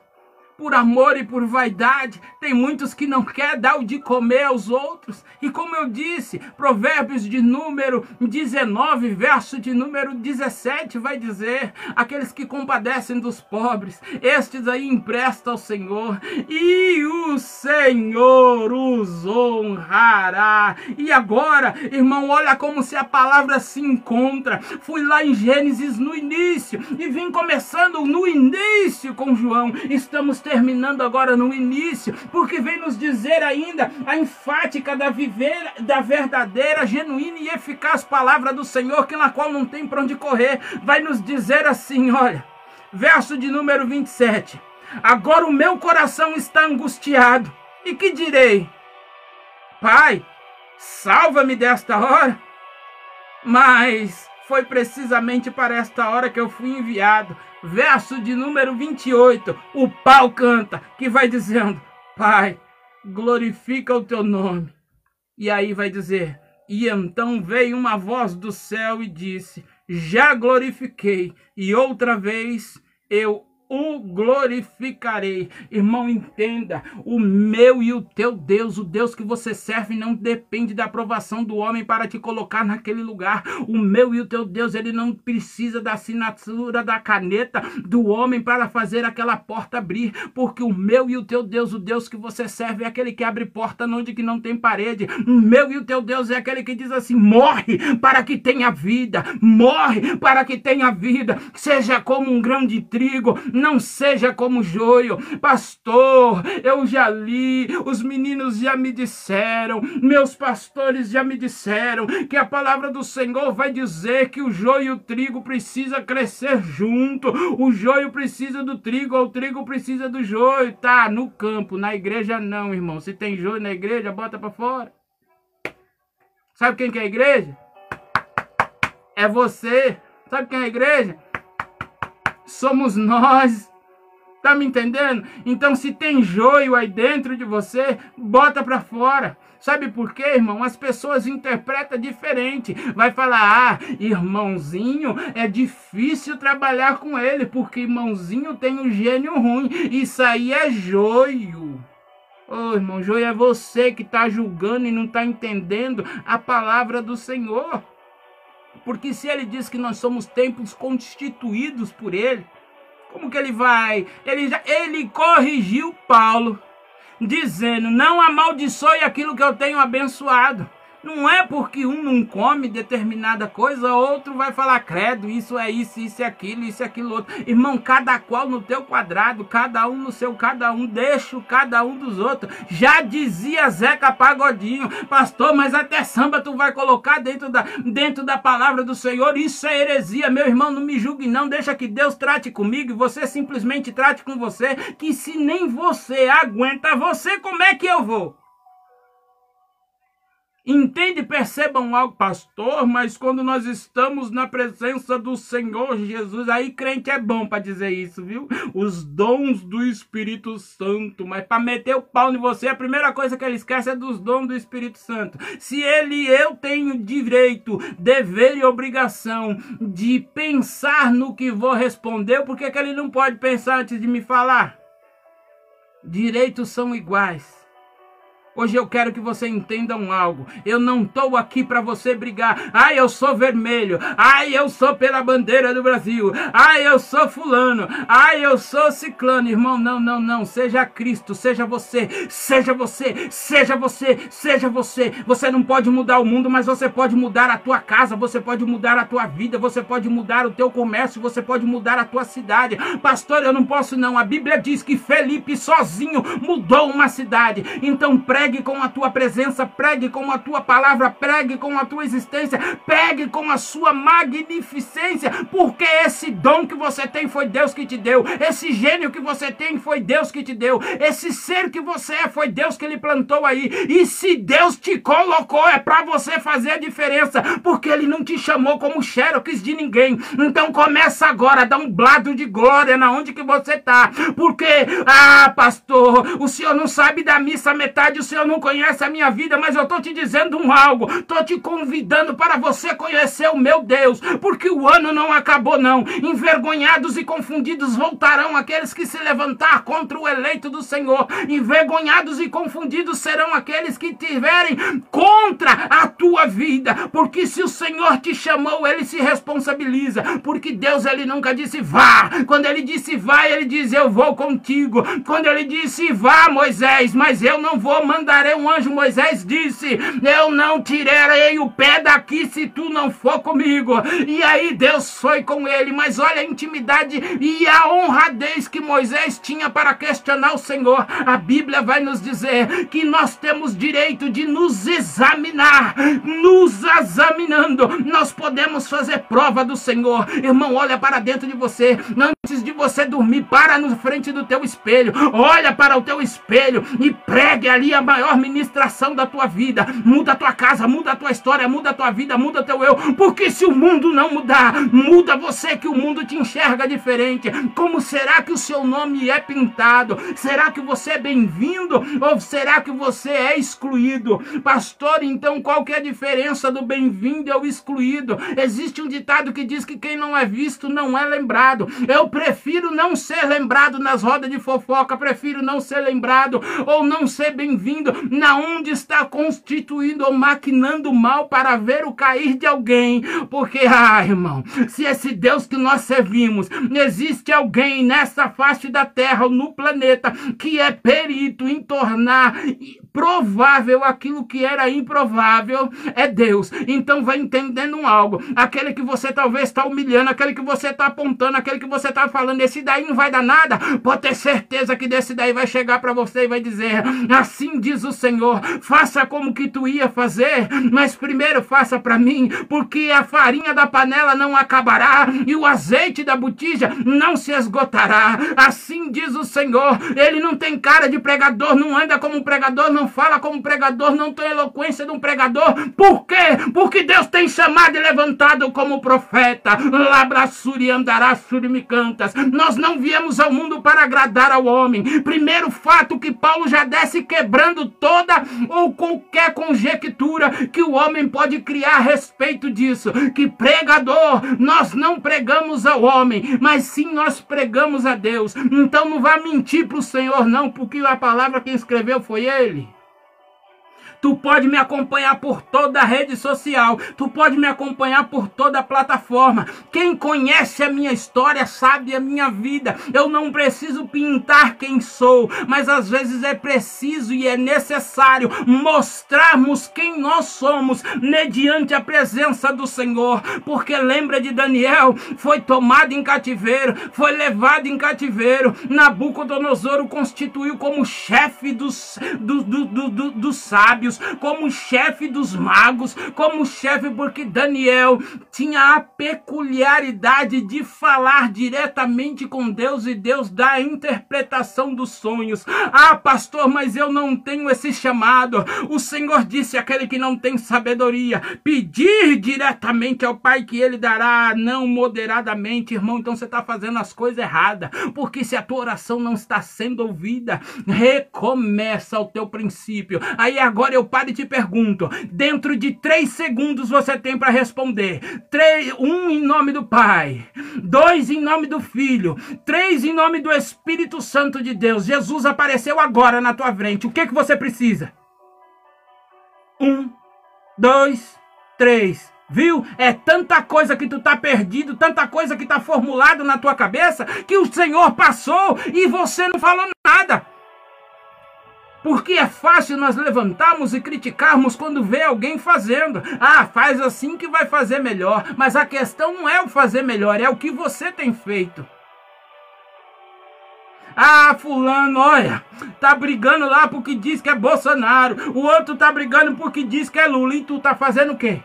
por amor e por vaidade. Tem muitos que não quer dar o de comer aos outros. E como eu disse, Provérbios de número 19, verso de número 17 vai dizer: aqueles que compadecem dos pobres, estes aí empresta ao Senhor, e o Senhor os honrará. E agora, irmão, olha como se a palavra se encontra. Fui lá em Gênesis no início e vim começando no início com João. Estamos terminando agora no início, porque vem nos dizer ainda a enfática da viver, da verdadeira, genuína e eficaz palavra do Senhor, que na qual não tem para onde correr, vai nos dizer assim, olha, verso de número 27. Agora o meu coração está angustiado. E que direi? Pai, salva-me desta hora. Mas foi precisamente para esta hora que eu fui enviado. Verso de número 28. O pau canta, que vai dizendo: Pai, glorifica o teu nome. E aí vai dizer: E então veio uma voz do céu e disse: Já glorifiquei, e outra vez eu o glorificarei. Irmão, entenda: o meu e o teu Deus, o Deus que você serve, não depende da aprovação do homem para te colocar naquele lugar. O meu e o teu Deus, ele não precisa da assinatura da caneta do homem para fazer aquela porta abrir, porque o meu e o teu Deus, o Deus que você serve, é aquele que abre porta onde que não tem parede. O meu e o teu Deus é aquele que diz assim: morre para que tenha vida, morre para que tenha vida, seja como um grão de trigo não seja como joio. Pastor, eu já li, os meninos já me disseram, meus pastores já me disseram que a palavra do Senhor vai dizer que o joio e o trigo precisa crescer junto. O joio precisa do trigo, o trigo precisa do joio. Tá, no campo, na igreja não, irmão. Se tem joio na igreja, bota para fora. Sabe quem que é a igreja? É você. Sabe quem é a igreja? Somos nós. Tá me entendendo? Então, se tem joio aí dentro de você, bota para fora. Sabe por quê, irmão? As pessoas interpretam diferente. Vai falar: "Ah, irmãozinho, é difícil trabalhar com ele, porque irmãozinho tem um gênio ruim. Isso aí é joio." Ô, oh, irmão, joio é você que está julgando e não está entendendo a palavra do Senhor. Porque se ele diz que nós somos templos constituídos por ele, como que ele vai? Ele, já, ele corrigiu Paulo, dizendo: Não amaldiçoe aquilo que eu tenho abençoado. Não é porque um não come determinada coisa, outro vai falar credo, isso é isso, isso é aquilo, isso é aquilo outro. Irmão, cada qual no teu quadrado, cada um no seu cada um, deixa cada um dos outros. Já dizia Zeca Pagodinho, pastor, mas até samba tu vai colocar dentro da, dentro da palavra do Senhor. Isso é heresia, meu irmão, não me julgue não, deixa que Deus trate comigo e você simplesmente trate com você, que se nem você aguenta você, como é que eu vou? Entende, percebam algo, pastor, mas quando nós estamos na presença do Senhor Jesus, aí crente é bom para dizer isso, viu? Os dons do Espírito Santo, mas para meter o pau em você, a primeira coisa que ele esquece é dos dons do Espírito Santo. Se ele, eu tenho direito, dever e obrigação de pensar no que vou responder, por que, que ele não pode pensar antes de me falar? Direitos são iguais. Hoje eu quero que você entendam algo. Eu não estou aqui para você brigar. Ai, eu sou vermelho. Ai, eu sou pela bandeira do Brasil. Ai, eu sou fulano. Ai, eu sou ciclano. Irmão, não, não, não. Seja Cristo, seja você. Seja você, seja você, seja você. Você não pode mudar o mundo, mas você pode mudar a tua casa, você pode mudar a tua vida, você pode mudar o teu comércio, você pode mudar a tua cidade. Pastor, eu não posso não. A Bíblia diz que Felipe sozinho mudou uma cidade. Então, pré pregue com a tua presença, pregue com a tua palavra, pregue com a tua existência, pregue com a sua magnificência, porque esse dom que você tem foi Deus que te deu, esse gênio que você tem foi Deus que te deu, esse ser que você é foi Deus que ele plantou aí. E se Deus te colocou, é para você fazer a diferença, porque ele não te chamou como xerox de ninguém. Então começa agora dar um blado de glória na onde que você tá, porque ah, pastor, o senhor não sabe da missa metade, o senhor não conhece a minha vida, mas eu estou te dizendo um algo, estou te convidando para você conhecer o meu Deus, porque o ano não acabou, não. Envergonhados e confundidos voltarão aqueles que se levantar contra o eleito do Senhor. Envergonhados e confundidos serão aqueles que tiverem contra a tua vida, porque se o Senhor te chamou, ele se responsabiliza, porque Deus ele nunca disse vá. Quando ele disse vá, ele diz eu vou contigo. Quando ele disse vá, Moisés, mas eu não vou mandar mandarei um anjo. Moisés disse: Eu não tirarei o pé daqui se tu não for comigo. E aí Deus foi com ele. Mas olha a intimidade e a honradez que Moisés tinha para questionar o Senhor. A Bíblia vai nos dizer que nós temos direito de nos examinar. Nos examinando, nós podemos fazer prova do Senhor. Irmão, olha para dentro de você. Antes de você dormir, para na frente do teu espelho. Olha para o teu espelho e pregue ali a maior ministração da tua vida. Muda a tua casa, muda a tua história, muda a tua vida, muda teu eu. Porque se o mundo não mudar, muda você que o mundo te enxerga diferente. Como será que o seu nome é pintado? Será que você é bem-vindo ou será que você é excluído? Pastor, então qual que é a diferença do bem-vindo e o excluído? Existe um ditado que diz que quem não é visto não é lembrado. Eu prefiro não ser lembrado nas rodas de fofoca, prefiro não ser lembrado ou não ser bem-vindo na onde está constituindo ou maquinando mal para ver o cair de alguém. Porque, ah, irmão, se esse Deus que nós servimos, existe alguém nessa face da terra ou no planeta que é perito em tornar provável aquilo que era improvável, é Deus. Então vai entendendo algo. Aquele que você talvez está humilhando, aquele que você está apontando, aquele que você está falando, esse daí não vai dar nada, pode ter certeza que desse daí vai chegar para você e vai dizer: Assim diz o Senhor, faça como que tu ia fazer, mas primeiro faça para mim, porque a farinha da panela não acabará e o azeite da botija não se esgotará. Assim diz o Senhor. Ele não tem cara de pregador, não anda como um pregador, não fala como um pregador, não tem eloquência de um pregador. Por quê? Porque Deus tem chamado e levantado como profeta. Labrassuri andará Nós não viemos ao mundo para agradar ao homem. Primeiro fato que Paulo já desce quebrando toda ou qualquer conjectura que o homem pode criar a respeito disso. Que pregador, nós não pregamos ao homem, mas sim nós pregamos a Deus. Então não vá mentir para o Senhor, não, porque a palavra que escreveu foi ele. Tu pode me acompanhar por toda a rede social. Tu pode me acompanhar por toda a plataforma. Quem conhece a minha história sabe a minha vida. Eu não preciso pintar quem sou, mas às vezes é preciso e é necessário mostrarmos quem nós somos mediante a presença do Senhor. Porque lembra de Daniel, foi tomado em cativeiro, foi levado em cativeiro. Nabucodonosor o constituiu como chefe dos, do, do, do, dos sábios como chefe dos magos, como chefe, porque Daniel tinha a peculiaridade de falar diretamente com Deus e Deus dá a interpretação dos sonhos. Ah, pastor, mas eu não tenho esse chamado. O Senhor disse aquele que não tem sabedoria, pedir diretamente ao Pai que ele dará, não moderadamente, irmão. Então você está fazendo as coisas erradas, porque se a tua oração não está sendo ouvida, recomeça o teu princípio. Aí agora eu eu paro e te pergunto: dentro de três segundos você tem para responder. Três, um em nome do Pai, dois em nome do Filho, três em nome do Espírito Santo de Deus. Jesus apareceu agora na tua frente. O que, que você precisa? Um, dois, três. Viu? É tanta coisa que tu tá perdido, tanta coisa que tá formulado na tua cabeça, que o Senhor passou e você não falou nada. Porque é fácil nós levantarmos e criticarmos quando vê alguém fazendo. Ah, faz assim que vai fazer melhor. Mas a questão não é o fazer melhor, é o que você tem feito. Ah, fulano, olha, tá brigando lá porque diz que é Bolsonaro. O outro tá brigando porque diz que é Lula. E tu tá fazendo o quê?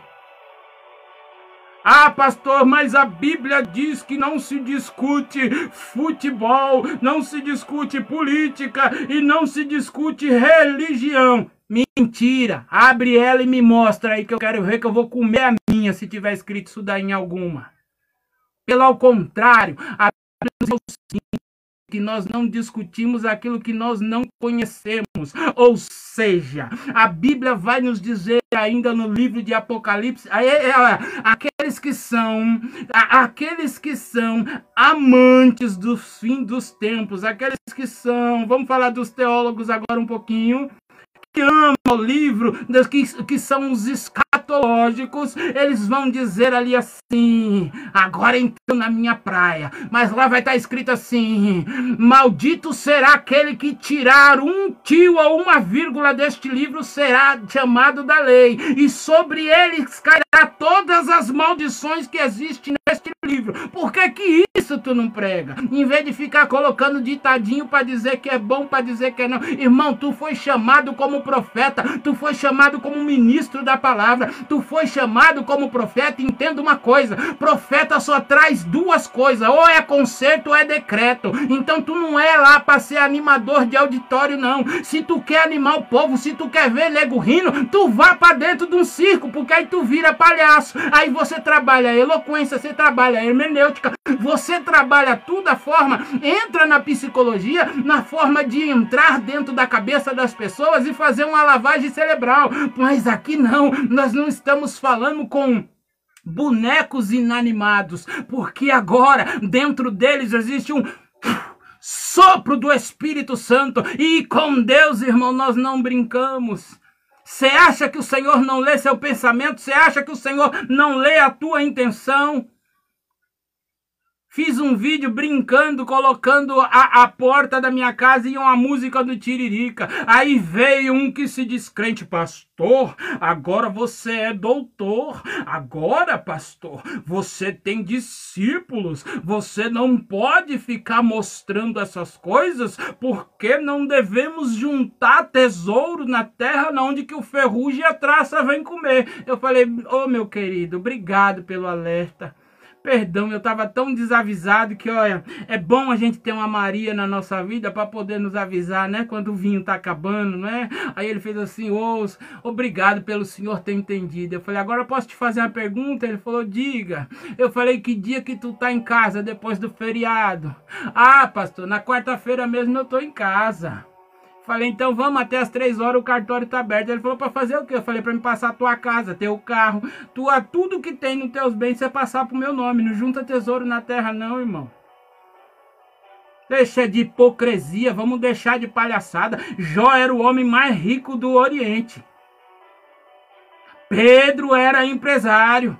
Ah, pastor, mas a Bíblia diz que não se discute futebol, não se discute política e não se discute religião. Mentira! Abre ela e me mostra aí que eu quero ver que eu vou comer a minha se tiver escrito isso daí em alguma. Pelo contrário, a Bíblia diz o seguinte, que nós não discutimos aquilo que nós não conhecemos. Ou seja, a Bíblia vai nos dizer ainda no livro de Apocalipse, aqueles que são, aqueles que são amantes do fim dos tempos, aqueles que são, vamos falar dos teólogos agora um pouquinho, que amam o livro, que, que são os escatológicos, eles vão dizer ali assim: agora então na minha praia, mas lá vai estar escrito assim: maldito será aquele que tirar um tio ou uma vírgula deste livro, será chamado da lei, e sobre eles cairá todas as maldições que existem neste livro. Por que, que isso tu não prega? Em vez de ficar colocando ditadinho para dizer que é bom, para dizer que é não, irmão, tu foi chamado como profeta tu foi chamado como ministro da palavra, tu foi chamado como profeta. Entenda uma coisa: profeta só traz duas coisas, ou é conserto ou é decreto. Então tu não é lá para ser animador de auditório, não. Se tu quer animar o povo, se tu quer ver nego rindo, tu vá para dentro de um circo, porque aí tu vira palhaço. Aí você trabalha eloquência, você trabalha hermenêutica, você trabalha tudo a forma, entra na psicologia, na forma de entrar dentro da cabeça das pessoas e fazer uma lavagem cerebral. Mas aqui não, nós não estamos falando com bonecos inanimados, porque agora dentro deles existe um sopro do Espírito Santo e com Deus, irmão, nós não brincamos. Você acha que o Senhor não lê seu pensamento? Você acha que o Senhor não lê a tua intenção? Fiz um vídeo brincando, colocando a, a porta da minha casa e uma música do Tiririca. Aí veio um que se diz crente, pastor. Agora você é doutor. Agora, pastor, você tem discípulos. Você não pode ficar mostrando essas coisas porque não devemos juntar tesouro na terra onde que o ferrugem e a traça vem comer. Eu falei, ô oh, meu querido, obrigado pelo alerta. Perdão, eu estava tão desavisado que, olha, é bom a gente ter uma Maria na nossa vida para poder nos avisar, né? Quando o vinho tá acabando, né? Aí ele fez assim, ô, obrigado pelo senhor ter entendido. Eu falei, agora eu posso te fazer uma pergunta? Ele falou, diga. Eu falei, que dia que tu tá em casa depois do feriado? Ah, pastor, na quarta-feira mesmo eu tô em casa. Falei, então vamos até as três horas, o cartório tá aberto. Ele falou, para fazer o quê? Eu falei, para me passar a tua casa, teu carro, tua, tudo que tem nos teus bens, você passar pro meu nome. Não junta tesouro na terra não, irmão. Deixa de hipocrisia, vamos deixar de palhaçada. Jó era o homem mais rico do Oriente. Pedro era empresário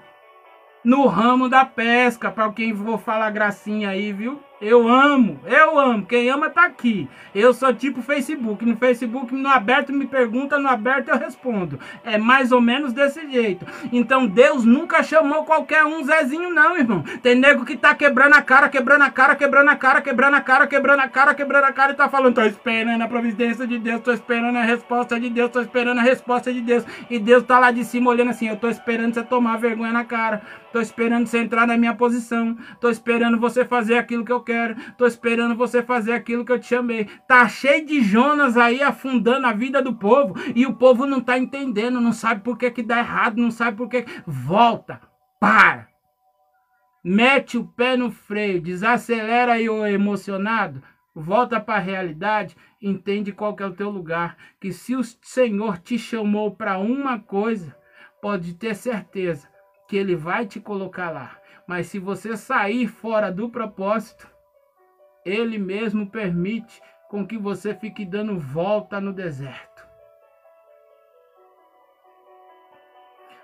no ramo da pesca, para quem vou falar gracinha aí, viu? Eu amo, eu amo. Quem ama tá aqui. Eu sou tipo Facebook. No Facebook, no aberto me pergunta, no aberto eu respondo. É mais ou menos desse jeito. Então Deus nunca chamou qualquer um Zezinho, não, irmão. Tem nego que tá quebrando a cara, quebrando a cara, quebrando a cara, quebrando a cara, quebrando a cara, quebrando a cara e tá falando: tô esperando a providência de Deus, tô esperando a resposta de Deus, tô esperando a resposta de Deus. E Deus tá lá de cima olhando assim: eu tô esperando você tomar vergonha na cara. Tô esperando você entrar na minha posição. Tô esperando você fazer aquilo que eu quero. Tô esperando você fazer aquilo que eu te chamei. Tá cheio de Jonas aí afundando a vida do povo e o povo não tá entendendo, não sabe por que que dá errado, não sabe por que. Volta, para. Mete o pé no freio, desacelera aí o emocionado, volta para a realidade, entende qual que é o teu lugar, que se o Senhor te chamou para uma coisa, pode ter certeza que ele vai te colocar lá. Mas se você sair fora do propósito, ele mesmo permite com que você fique dando volta no deserto.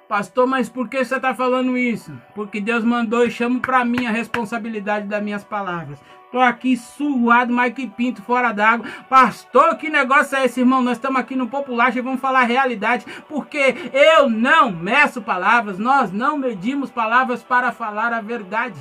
Pastor, mas por que você está falando isso? Porque Deus mandou e chamo para mim a responsabilidade das minhas palavras. Tô aqui suado, mais que pinto fora d'água. Pastor, que negócio é esse, irmão? Nós estamos aqui no Popular e vamos falar a realidade. Porque eu não meço palavras, nós não medimos palavras para falar a verdade.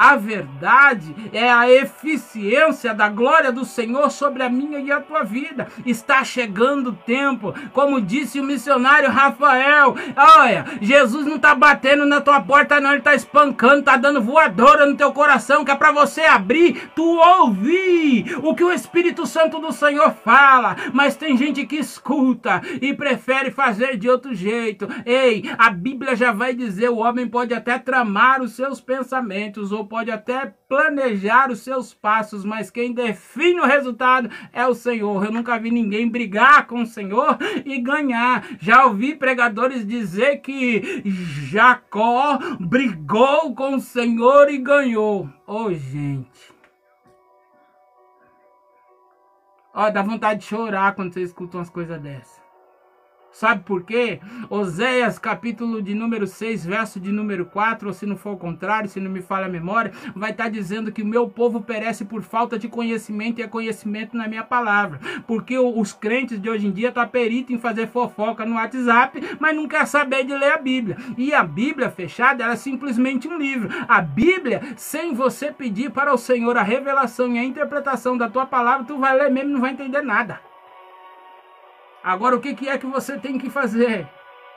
A verdade é a eficiência da glória do Senhor sobre a minha e a tua vida. Está chegando o tempo, como disse o missionário Rafael. Olha, Jesus não está batendo na tua porta, não, ele está espancando, está dando voadora no teu coração, que é para você abrir, tu ouvir o que o Espírito Santo do Senhor fala. Mas tem gente que escuta e prefere fazer de outro jeito. Ei, a Bíblia já vai dizer: o homem pode até tramar os seus pensamentos ou pode até planejar os seus passos, mas quem define o resultado é o Senhor. Eu nunca vi ninguém brigar com o Senhor e ganhar. Já ouvi pregadores dizer que Jacó brigou com o Senhor e ganhou. Oh, gente. Ó, dá vontade de chorar quando você escuta umas coisas dessas. Sabe por quê? Oséias, capítulo de número 6, verso de número 4, ou se não for o contrário, se não me falha a memória, vai estar tá dizendo que o meu povo perece por falta de conhecimento e é conhecimento na minha palavra. Porque os crentes de hoje em dia estão tá em fazer fofoca no WhatsApp, mas não quer saber de ler a Bíblia. E a Bíblia fechada, ela é simplesmente um livro. A Bíblia, sem você pedir para o Senhor a revelação e a interpretação da tua palavra, tu vai ler mesmo e não vai entender nada. Agora, o que, é que você tem que fazer?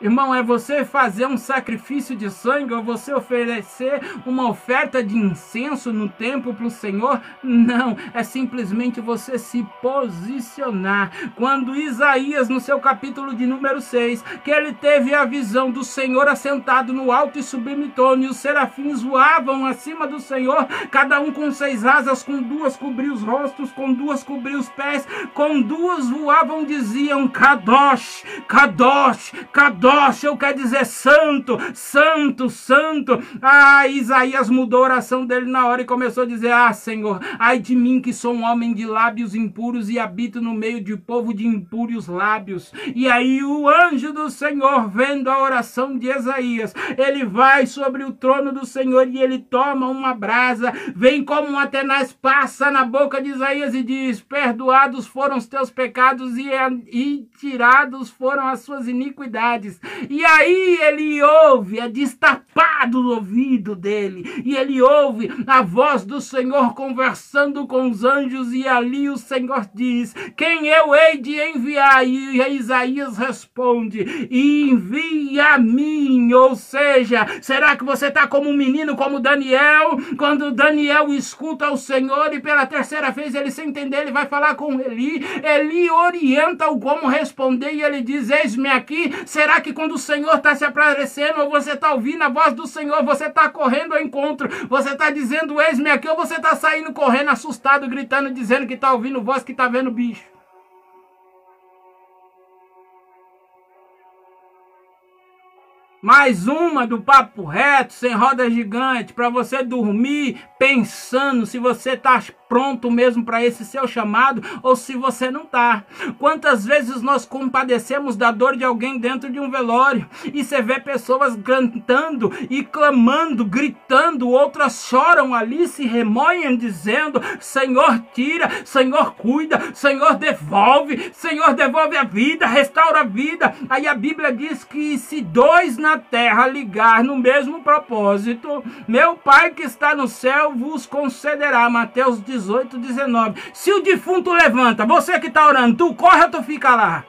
Irmão, é você fazer um sacrifício de sangue ou você oferecer uma oferta de incenso no templo para o Senhor? Não, é simplesmente você se posicionar. Quando Isaías, no seu capítulo de número 6, que ele teve a visão do Senhor assentado no alto e sublime trono, e os serafins voavam acima do Senhor, cada um com seis asas, com duas cobriu os rostos, com duas cobriu os pés, com duas voavam, diziam: Kadosh, Kadosh, Kadosh Yoshel quer dizer santo, santo, santo. Ah, Isaías mudou a oração dele na hora e começou a dizer: Ah, Senhor, ai de mim que sou um homem de lábios impuros e habito no meio de povo de impuros lábios. E aí o anjo do Senhor, vendo a oração de Isaías, ele vai sobre o trono do Senhor e ele toma uma brasa, vem como um atenaz, passa na boca de Isaías e diz: Perdoados foram os teus pecados e, e tirados foram as suas iniquidades. E aí ele ouve, é destapado o ouvido dele, e ele ouve a voz do Senhor conversando com os anjos, e ali o Senhor diz: Quem eu hei de enviar? E Isaías responde: Envia a mim. Ou seja, será que você está como um menino, como Daniel? Quando Daniel escuta o Senhor e pela terceira vez ele sem entender, ele vai falar com Eli. Eli orienta-o como responder e ele diz: Eis-me aqui. Será que quando o Senhor está se aparecendo, ou você está ouvindo a voz do Senhor, você está correndo ao encontro, você está dizendo: Eis-me aqui, ou você está saindo correndo assustado, gritando, dizendo que está ouvindo voz, que está vendo bicho? Mais uma do papo reto, sem roda gigante, para você dormir pensando se você está pronto mesmo para esse seu chamado ou se você não está. Quantas vezes nós compadecemos da dor de alguém dentro de um velório e você vê pessoas cantando e clamando, gritando, outras choram ali, se remoem dizendo: Senhor, tira, Senhor, cuida, Senhor, devolve, Senhor, devolve a vida, restaura a vida. Aí a Bíblia diz que se dois na terra ligar no mesmo propósito, meu Pai que está no céu vos concederá. Mateus 18, 19. Se o defunto levanta, você que está orando, tu corre ou tu fica lá?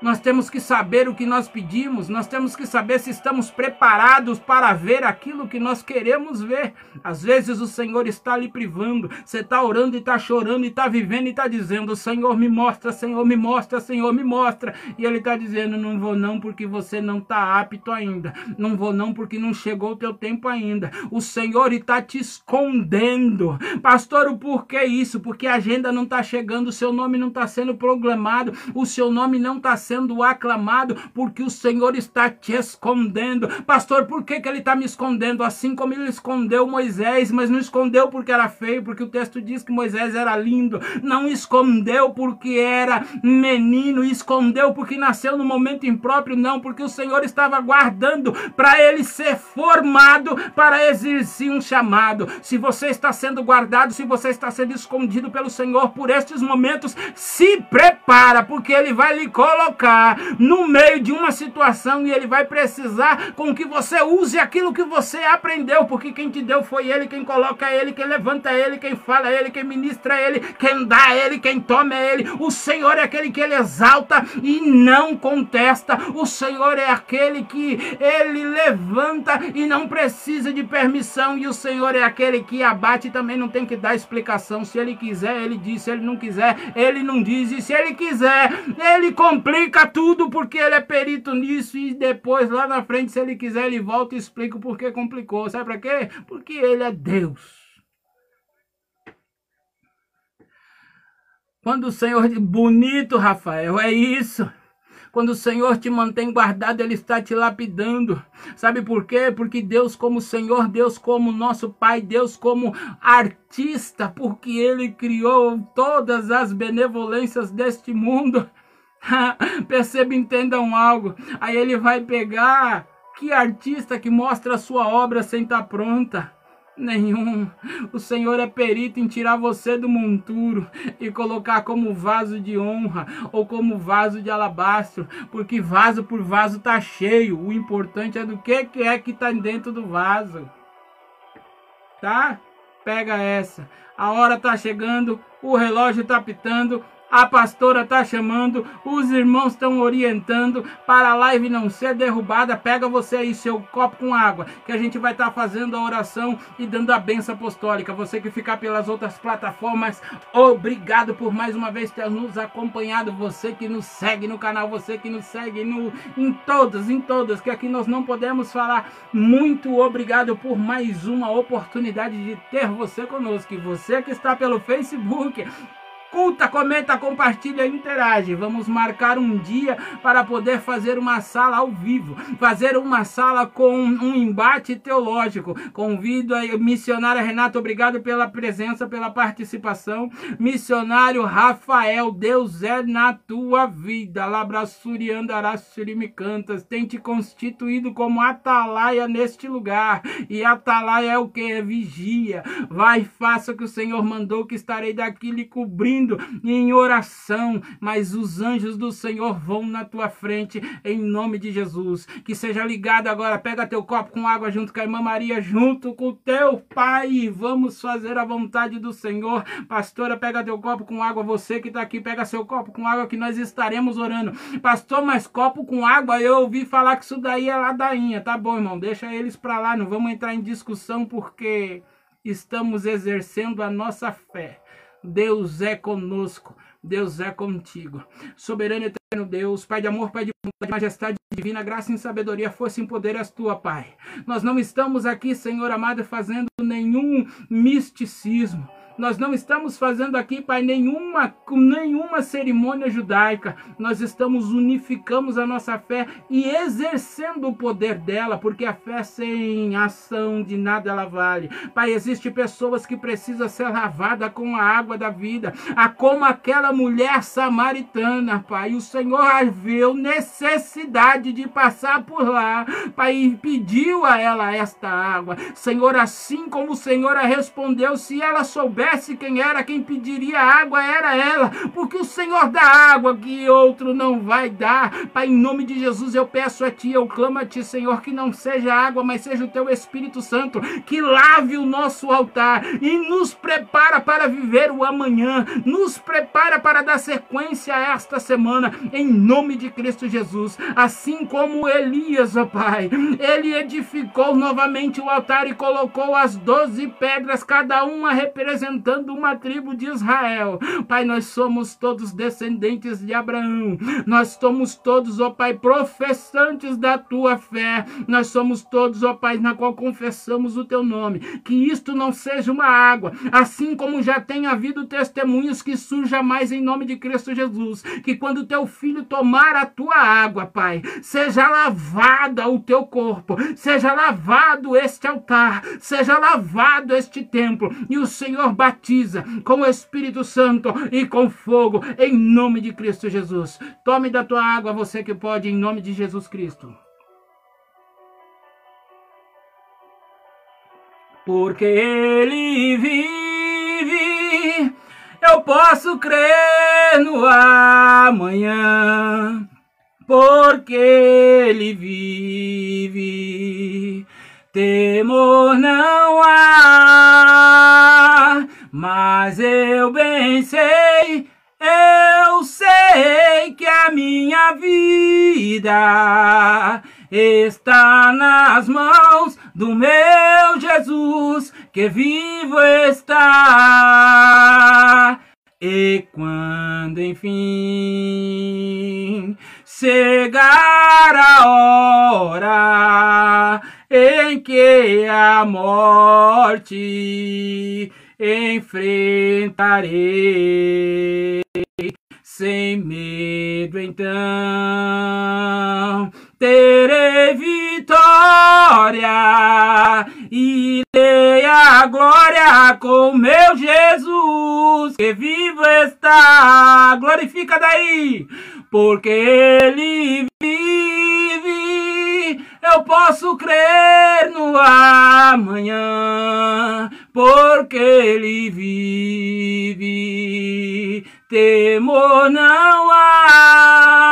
Nós temos que saber o que nós pedimos, nós temos que saber se estamos preparados para ver aquilo que nós queremos ver. Às vezes o Senhor está lhe privando, você está orando e está chorando e está vivendo e está dizendo: Senhor, me mostra, Senhor, me mostra, Senhor, me mostra. E Ele está dizendo: Não vou não, porque você não está apto ainda. Não vou não, porque não chegou o teu tempo ainda. O Senhor está te escondendo. Pastor, o porquê isso? Porque a agenda não está chegando, o seu nome não está sendo programado, o seu nome não está sendo aclamado porque o Senhor está te escondendo. Pastor, por que, que ele está me escondendo? Assim como ele escondeu Moisés, mas não escondeu porque era feio, porque o texto diz que Moisés era lindo. Não escondeu porque era menino, escondeu porque nasceu no momento impróprio, não, porque o Senhor estava guardando para ele ser formado para exercer um chamado. Se você está sendo guardado, se você está sendo escondido pelo Senhor por estes momentos, se prepara, porque ele vai lhe colocar colocar no meio de uma situação e ele vai precisar com que você use aquilo que você aprendeu, porque quem te deu foi ele, quem coloca é ele, quem levanta é ele, quem fala é ele, quem ministra ele, quem dá ele, quem toma ele. O Senhor é aquele que ele exalta e não contesta. O Senhor é aquele que ele levanta e não precisa de permissão. E o Senhor é aquele que abate e também não tem que dar explicação. Se ele quiser, ele diz. Se ele não quiser, ele não diz. E se ele quiser, ele complica explica tudo porque ele é perito nisso e depois lá na frente, se ele quiser, ele volta e explica o porquê complicou. Sabe para quê? Porque ele é Deus. Quando o Senhor diz, bonito, Rafael, é isso. Quando o Senhor te mantém guardado, Ele está te lapidando. Sabe por quê? Porque Deus, como Senhor, Deus, como nosso Pai, Deus, como artista, porque Ele criou todas as benevolências deste mundo. [LAUGHS] Perceba, entendam algo. Aí ele vai pegar que artista que mostra a sua obra sem estar tá pronta. Nenhum. O Senhor é perito em tirar você do monturo e colocar como vaso de honra ou como vaso de alabastro, porque vaso por vaso tá cheio. O importante é do que que é que tá dentro do vaso. Tá? Pega essa. A hora tá chegando, o relógio tá pitando, a pastora está chamando, os irmãos estão orientando para a live não ser derrubada. Pega você aí seu copo com água, que a gente vai estar tá fazendo a oração e dando a benção apostólica. Você que ficar pelas outras plataformas, obrigado por mais uma vez ter nos acompanhado. Você que nos segue no canal, você que nos segue no, em todas, em todas, que aqui nós não podemos falar. Muito obrigado por mais uma oportunidade de ter você conosco. Você que está pelo Facebook, escuta, comenta, compartilha e interage. Vamos marcar um dia para poder fazer uma sala ao vivo, fazer uma sala com um embate teológico. Convido a missionária Renata, obrigado pela presença, pela participação. Missionário Rafael, Deus é na tua vida. Labrassuri andarásuri me cantas. Tem te constituído como atalaia neste lugar. E atalaia é o que? É vigia. Vai, faça o que o Senhor mandou, que estarei daqui lhe cobrindo em oração. Mas os anjos do Senhor vão na tua frente, em nome de Jesus. Que seja ligado agora. Pega teu copo com água junto com a irmã Maria, junto com o teu pai. Vamos fazer a vontade do Senhor. Pastora, pega teu copo com água. Você que está aqui, pega seu copo com água que nós estaremos orando. Pastor, mas copo com água, eu ouvi falar que isso daí é ladainha. Tá bom, irmão, deixa eles para lá. Não vamos entrar em discussão porque estamos exercendo a nossa fé. Deus é conosco. Deus é contigo. Soberano eterno Deus, Pai de amor, Pai de bondade, majestade divina, graça e sabedoria, força e poder és tua, Pai. Nós não estamos aqui, Senhor amado, fazendo nenhum misticismo. Nós não estamos fazendo aqui, Pai, nenhuma, nenhuma cerimônia judaica. Nós estamos unificamos a nossa fé e exercendo o poder dela, porque a fé sem ação de nada ela vale. Pai, existe pessoas que precisam ser lavadas com a água da vida, a como aquela mulher samaritana, Pai. O Senhor viu necessidade de passar por lá, Pai, e pediu a ela esta água. Senhor, assim como o Senhor a respondeu, se ela souber soubesse quem era, quem pediria água era ela, porque o Senhor dá água que outro não vai dar. Pai, em nome de Jesus, eu peço a Ti, eu clamo a Ti, Senhor, que não seja água, mas seja o Teu Espírito Santo que lave o nosso altar e nos prepara para viver o amanhã, nos prepara para dar sequência a esta semana, em nome de Cristo Jesus. Assim como Elias, ó Pai, ele edificou novamente o altar e colocou as doze pedras, cada uma representando representando uma tribo de Israel. Pai, nós somos todos descendentes de Abraão. Nós somos todos, ó Pai, professantes da tua fé. Nós somos todos, ó Pai, na qual confessamos o teu nome. Que isto não seja uma água, assim como já tem havido testemunhos que surja mais em nome de Cristo Jesus. Que quando teu filho tomar a tua água, Pai, seja lavada o teu corpo, seja lavado este altar, seja lavado este templo, e o Senhor batiza com o Espírito Santo e com fogo, em nome de Cristo Jesus. Tome da tua água, você que pode, em nome de Jesus Cristo. Porque Ele vive, eu posso crer no amanhã. Porque Ele vive, temor não há mas eu bem sei, eu sei que a minha vida está nas mãos do meu Jesus, que vivo está. E quando enfim chegar a hora em que a morte enfrentarei. Sem medo então terei vitória. E dei a glória com meu Jesus que vivo está. Glorifica daí porque ele vive eu posso crer no amanhã porque ele vive. Temor não há,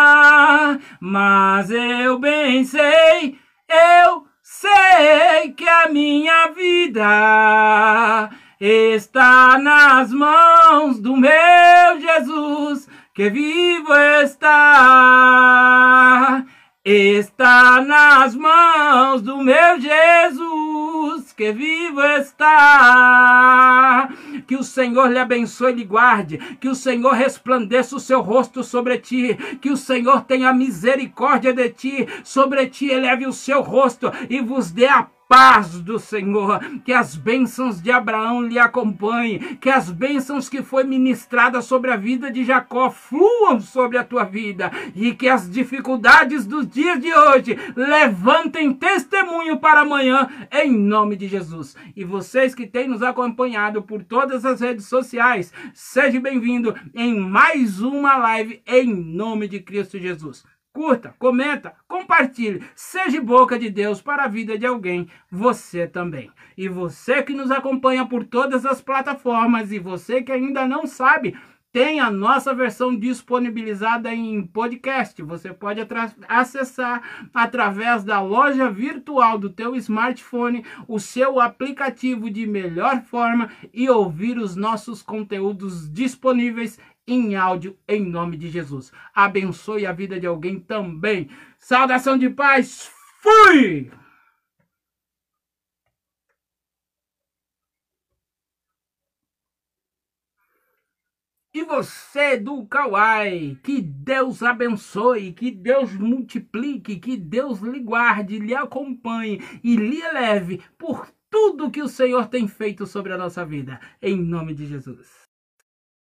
mas eu bem sei, eu sei que a minha vida está nas mãos do meu Jesus, que vivo está. Está nas mãos do meu Jesus, que vivo está. Que o Senhor lhe abençoe e lhe guarde, que o Senhor resplandeça o seu rosto sobre ti, que o Senhor tenha misericórdia de ti, sobre ti eleve o seu rosto e vos dê a paz do Senhor, que as bênçãos de Abraão lhe acompanhem, que as bênçãos que foi ministrada sobre a vida de Jacó fluam sobre a tua vida e que as dificuldades dos dias de hoje levantem testemunho para amanhã em nome de Jesus. E vocês que têm nos acompanhado por todas as redes sociais, seja bem-vindo em mais uma live em nome de Cristo Jesus curta, comenta, compartilhe, seja boca de Deus para a vida de alguém, você também. E você que nos acompanha por todas as plataformas e você que ainda não sabe, tem a nossa versão disponibilizada em podcast. Você pode acessar através da loja virtual do teu smartphone o seu aplicativo de melhor forma e ouvir os nossos conteúdos disponíveis em áudio em nome de Jesus. Abençoe a vida de alguém também. Saudação de paz. Fui! E você do Kauai, que Deus abençoe, que Deus multiplique, que Deus lhe guarde, lhe acompanhe e lhe eleve por tudo que o Senhor tem feito sobre a nossa vida. Em nome de Jesus.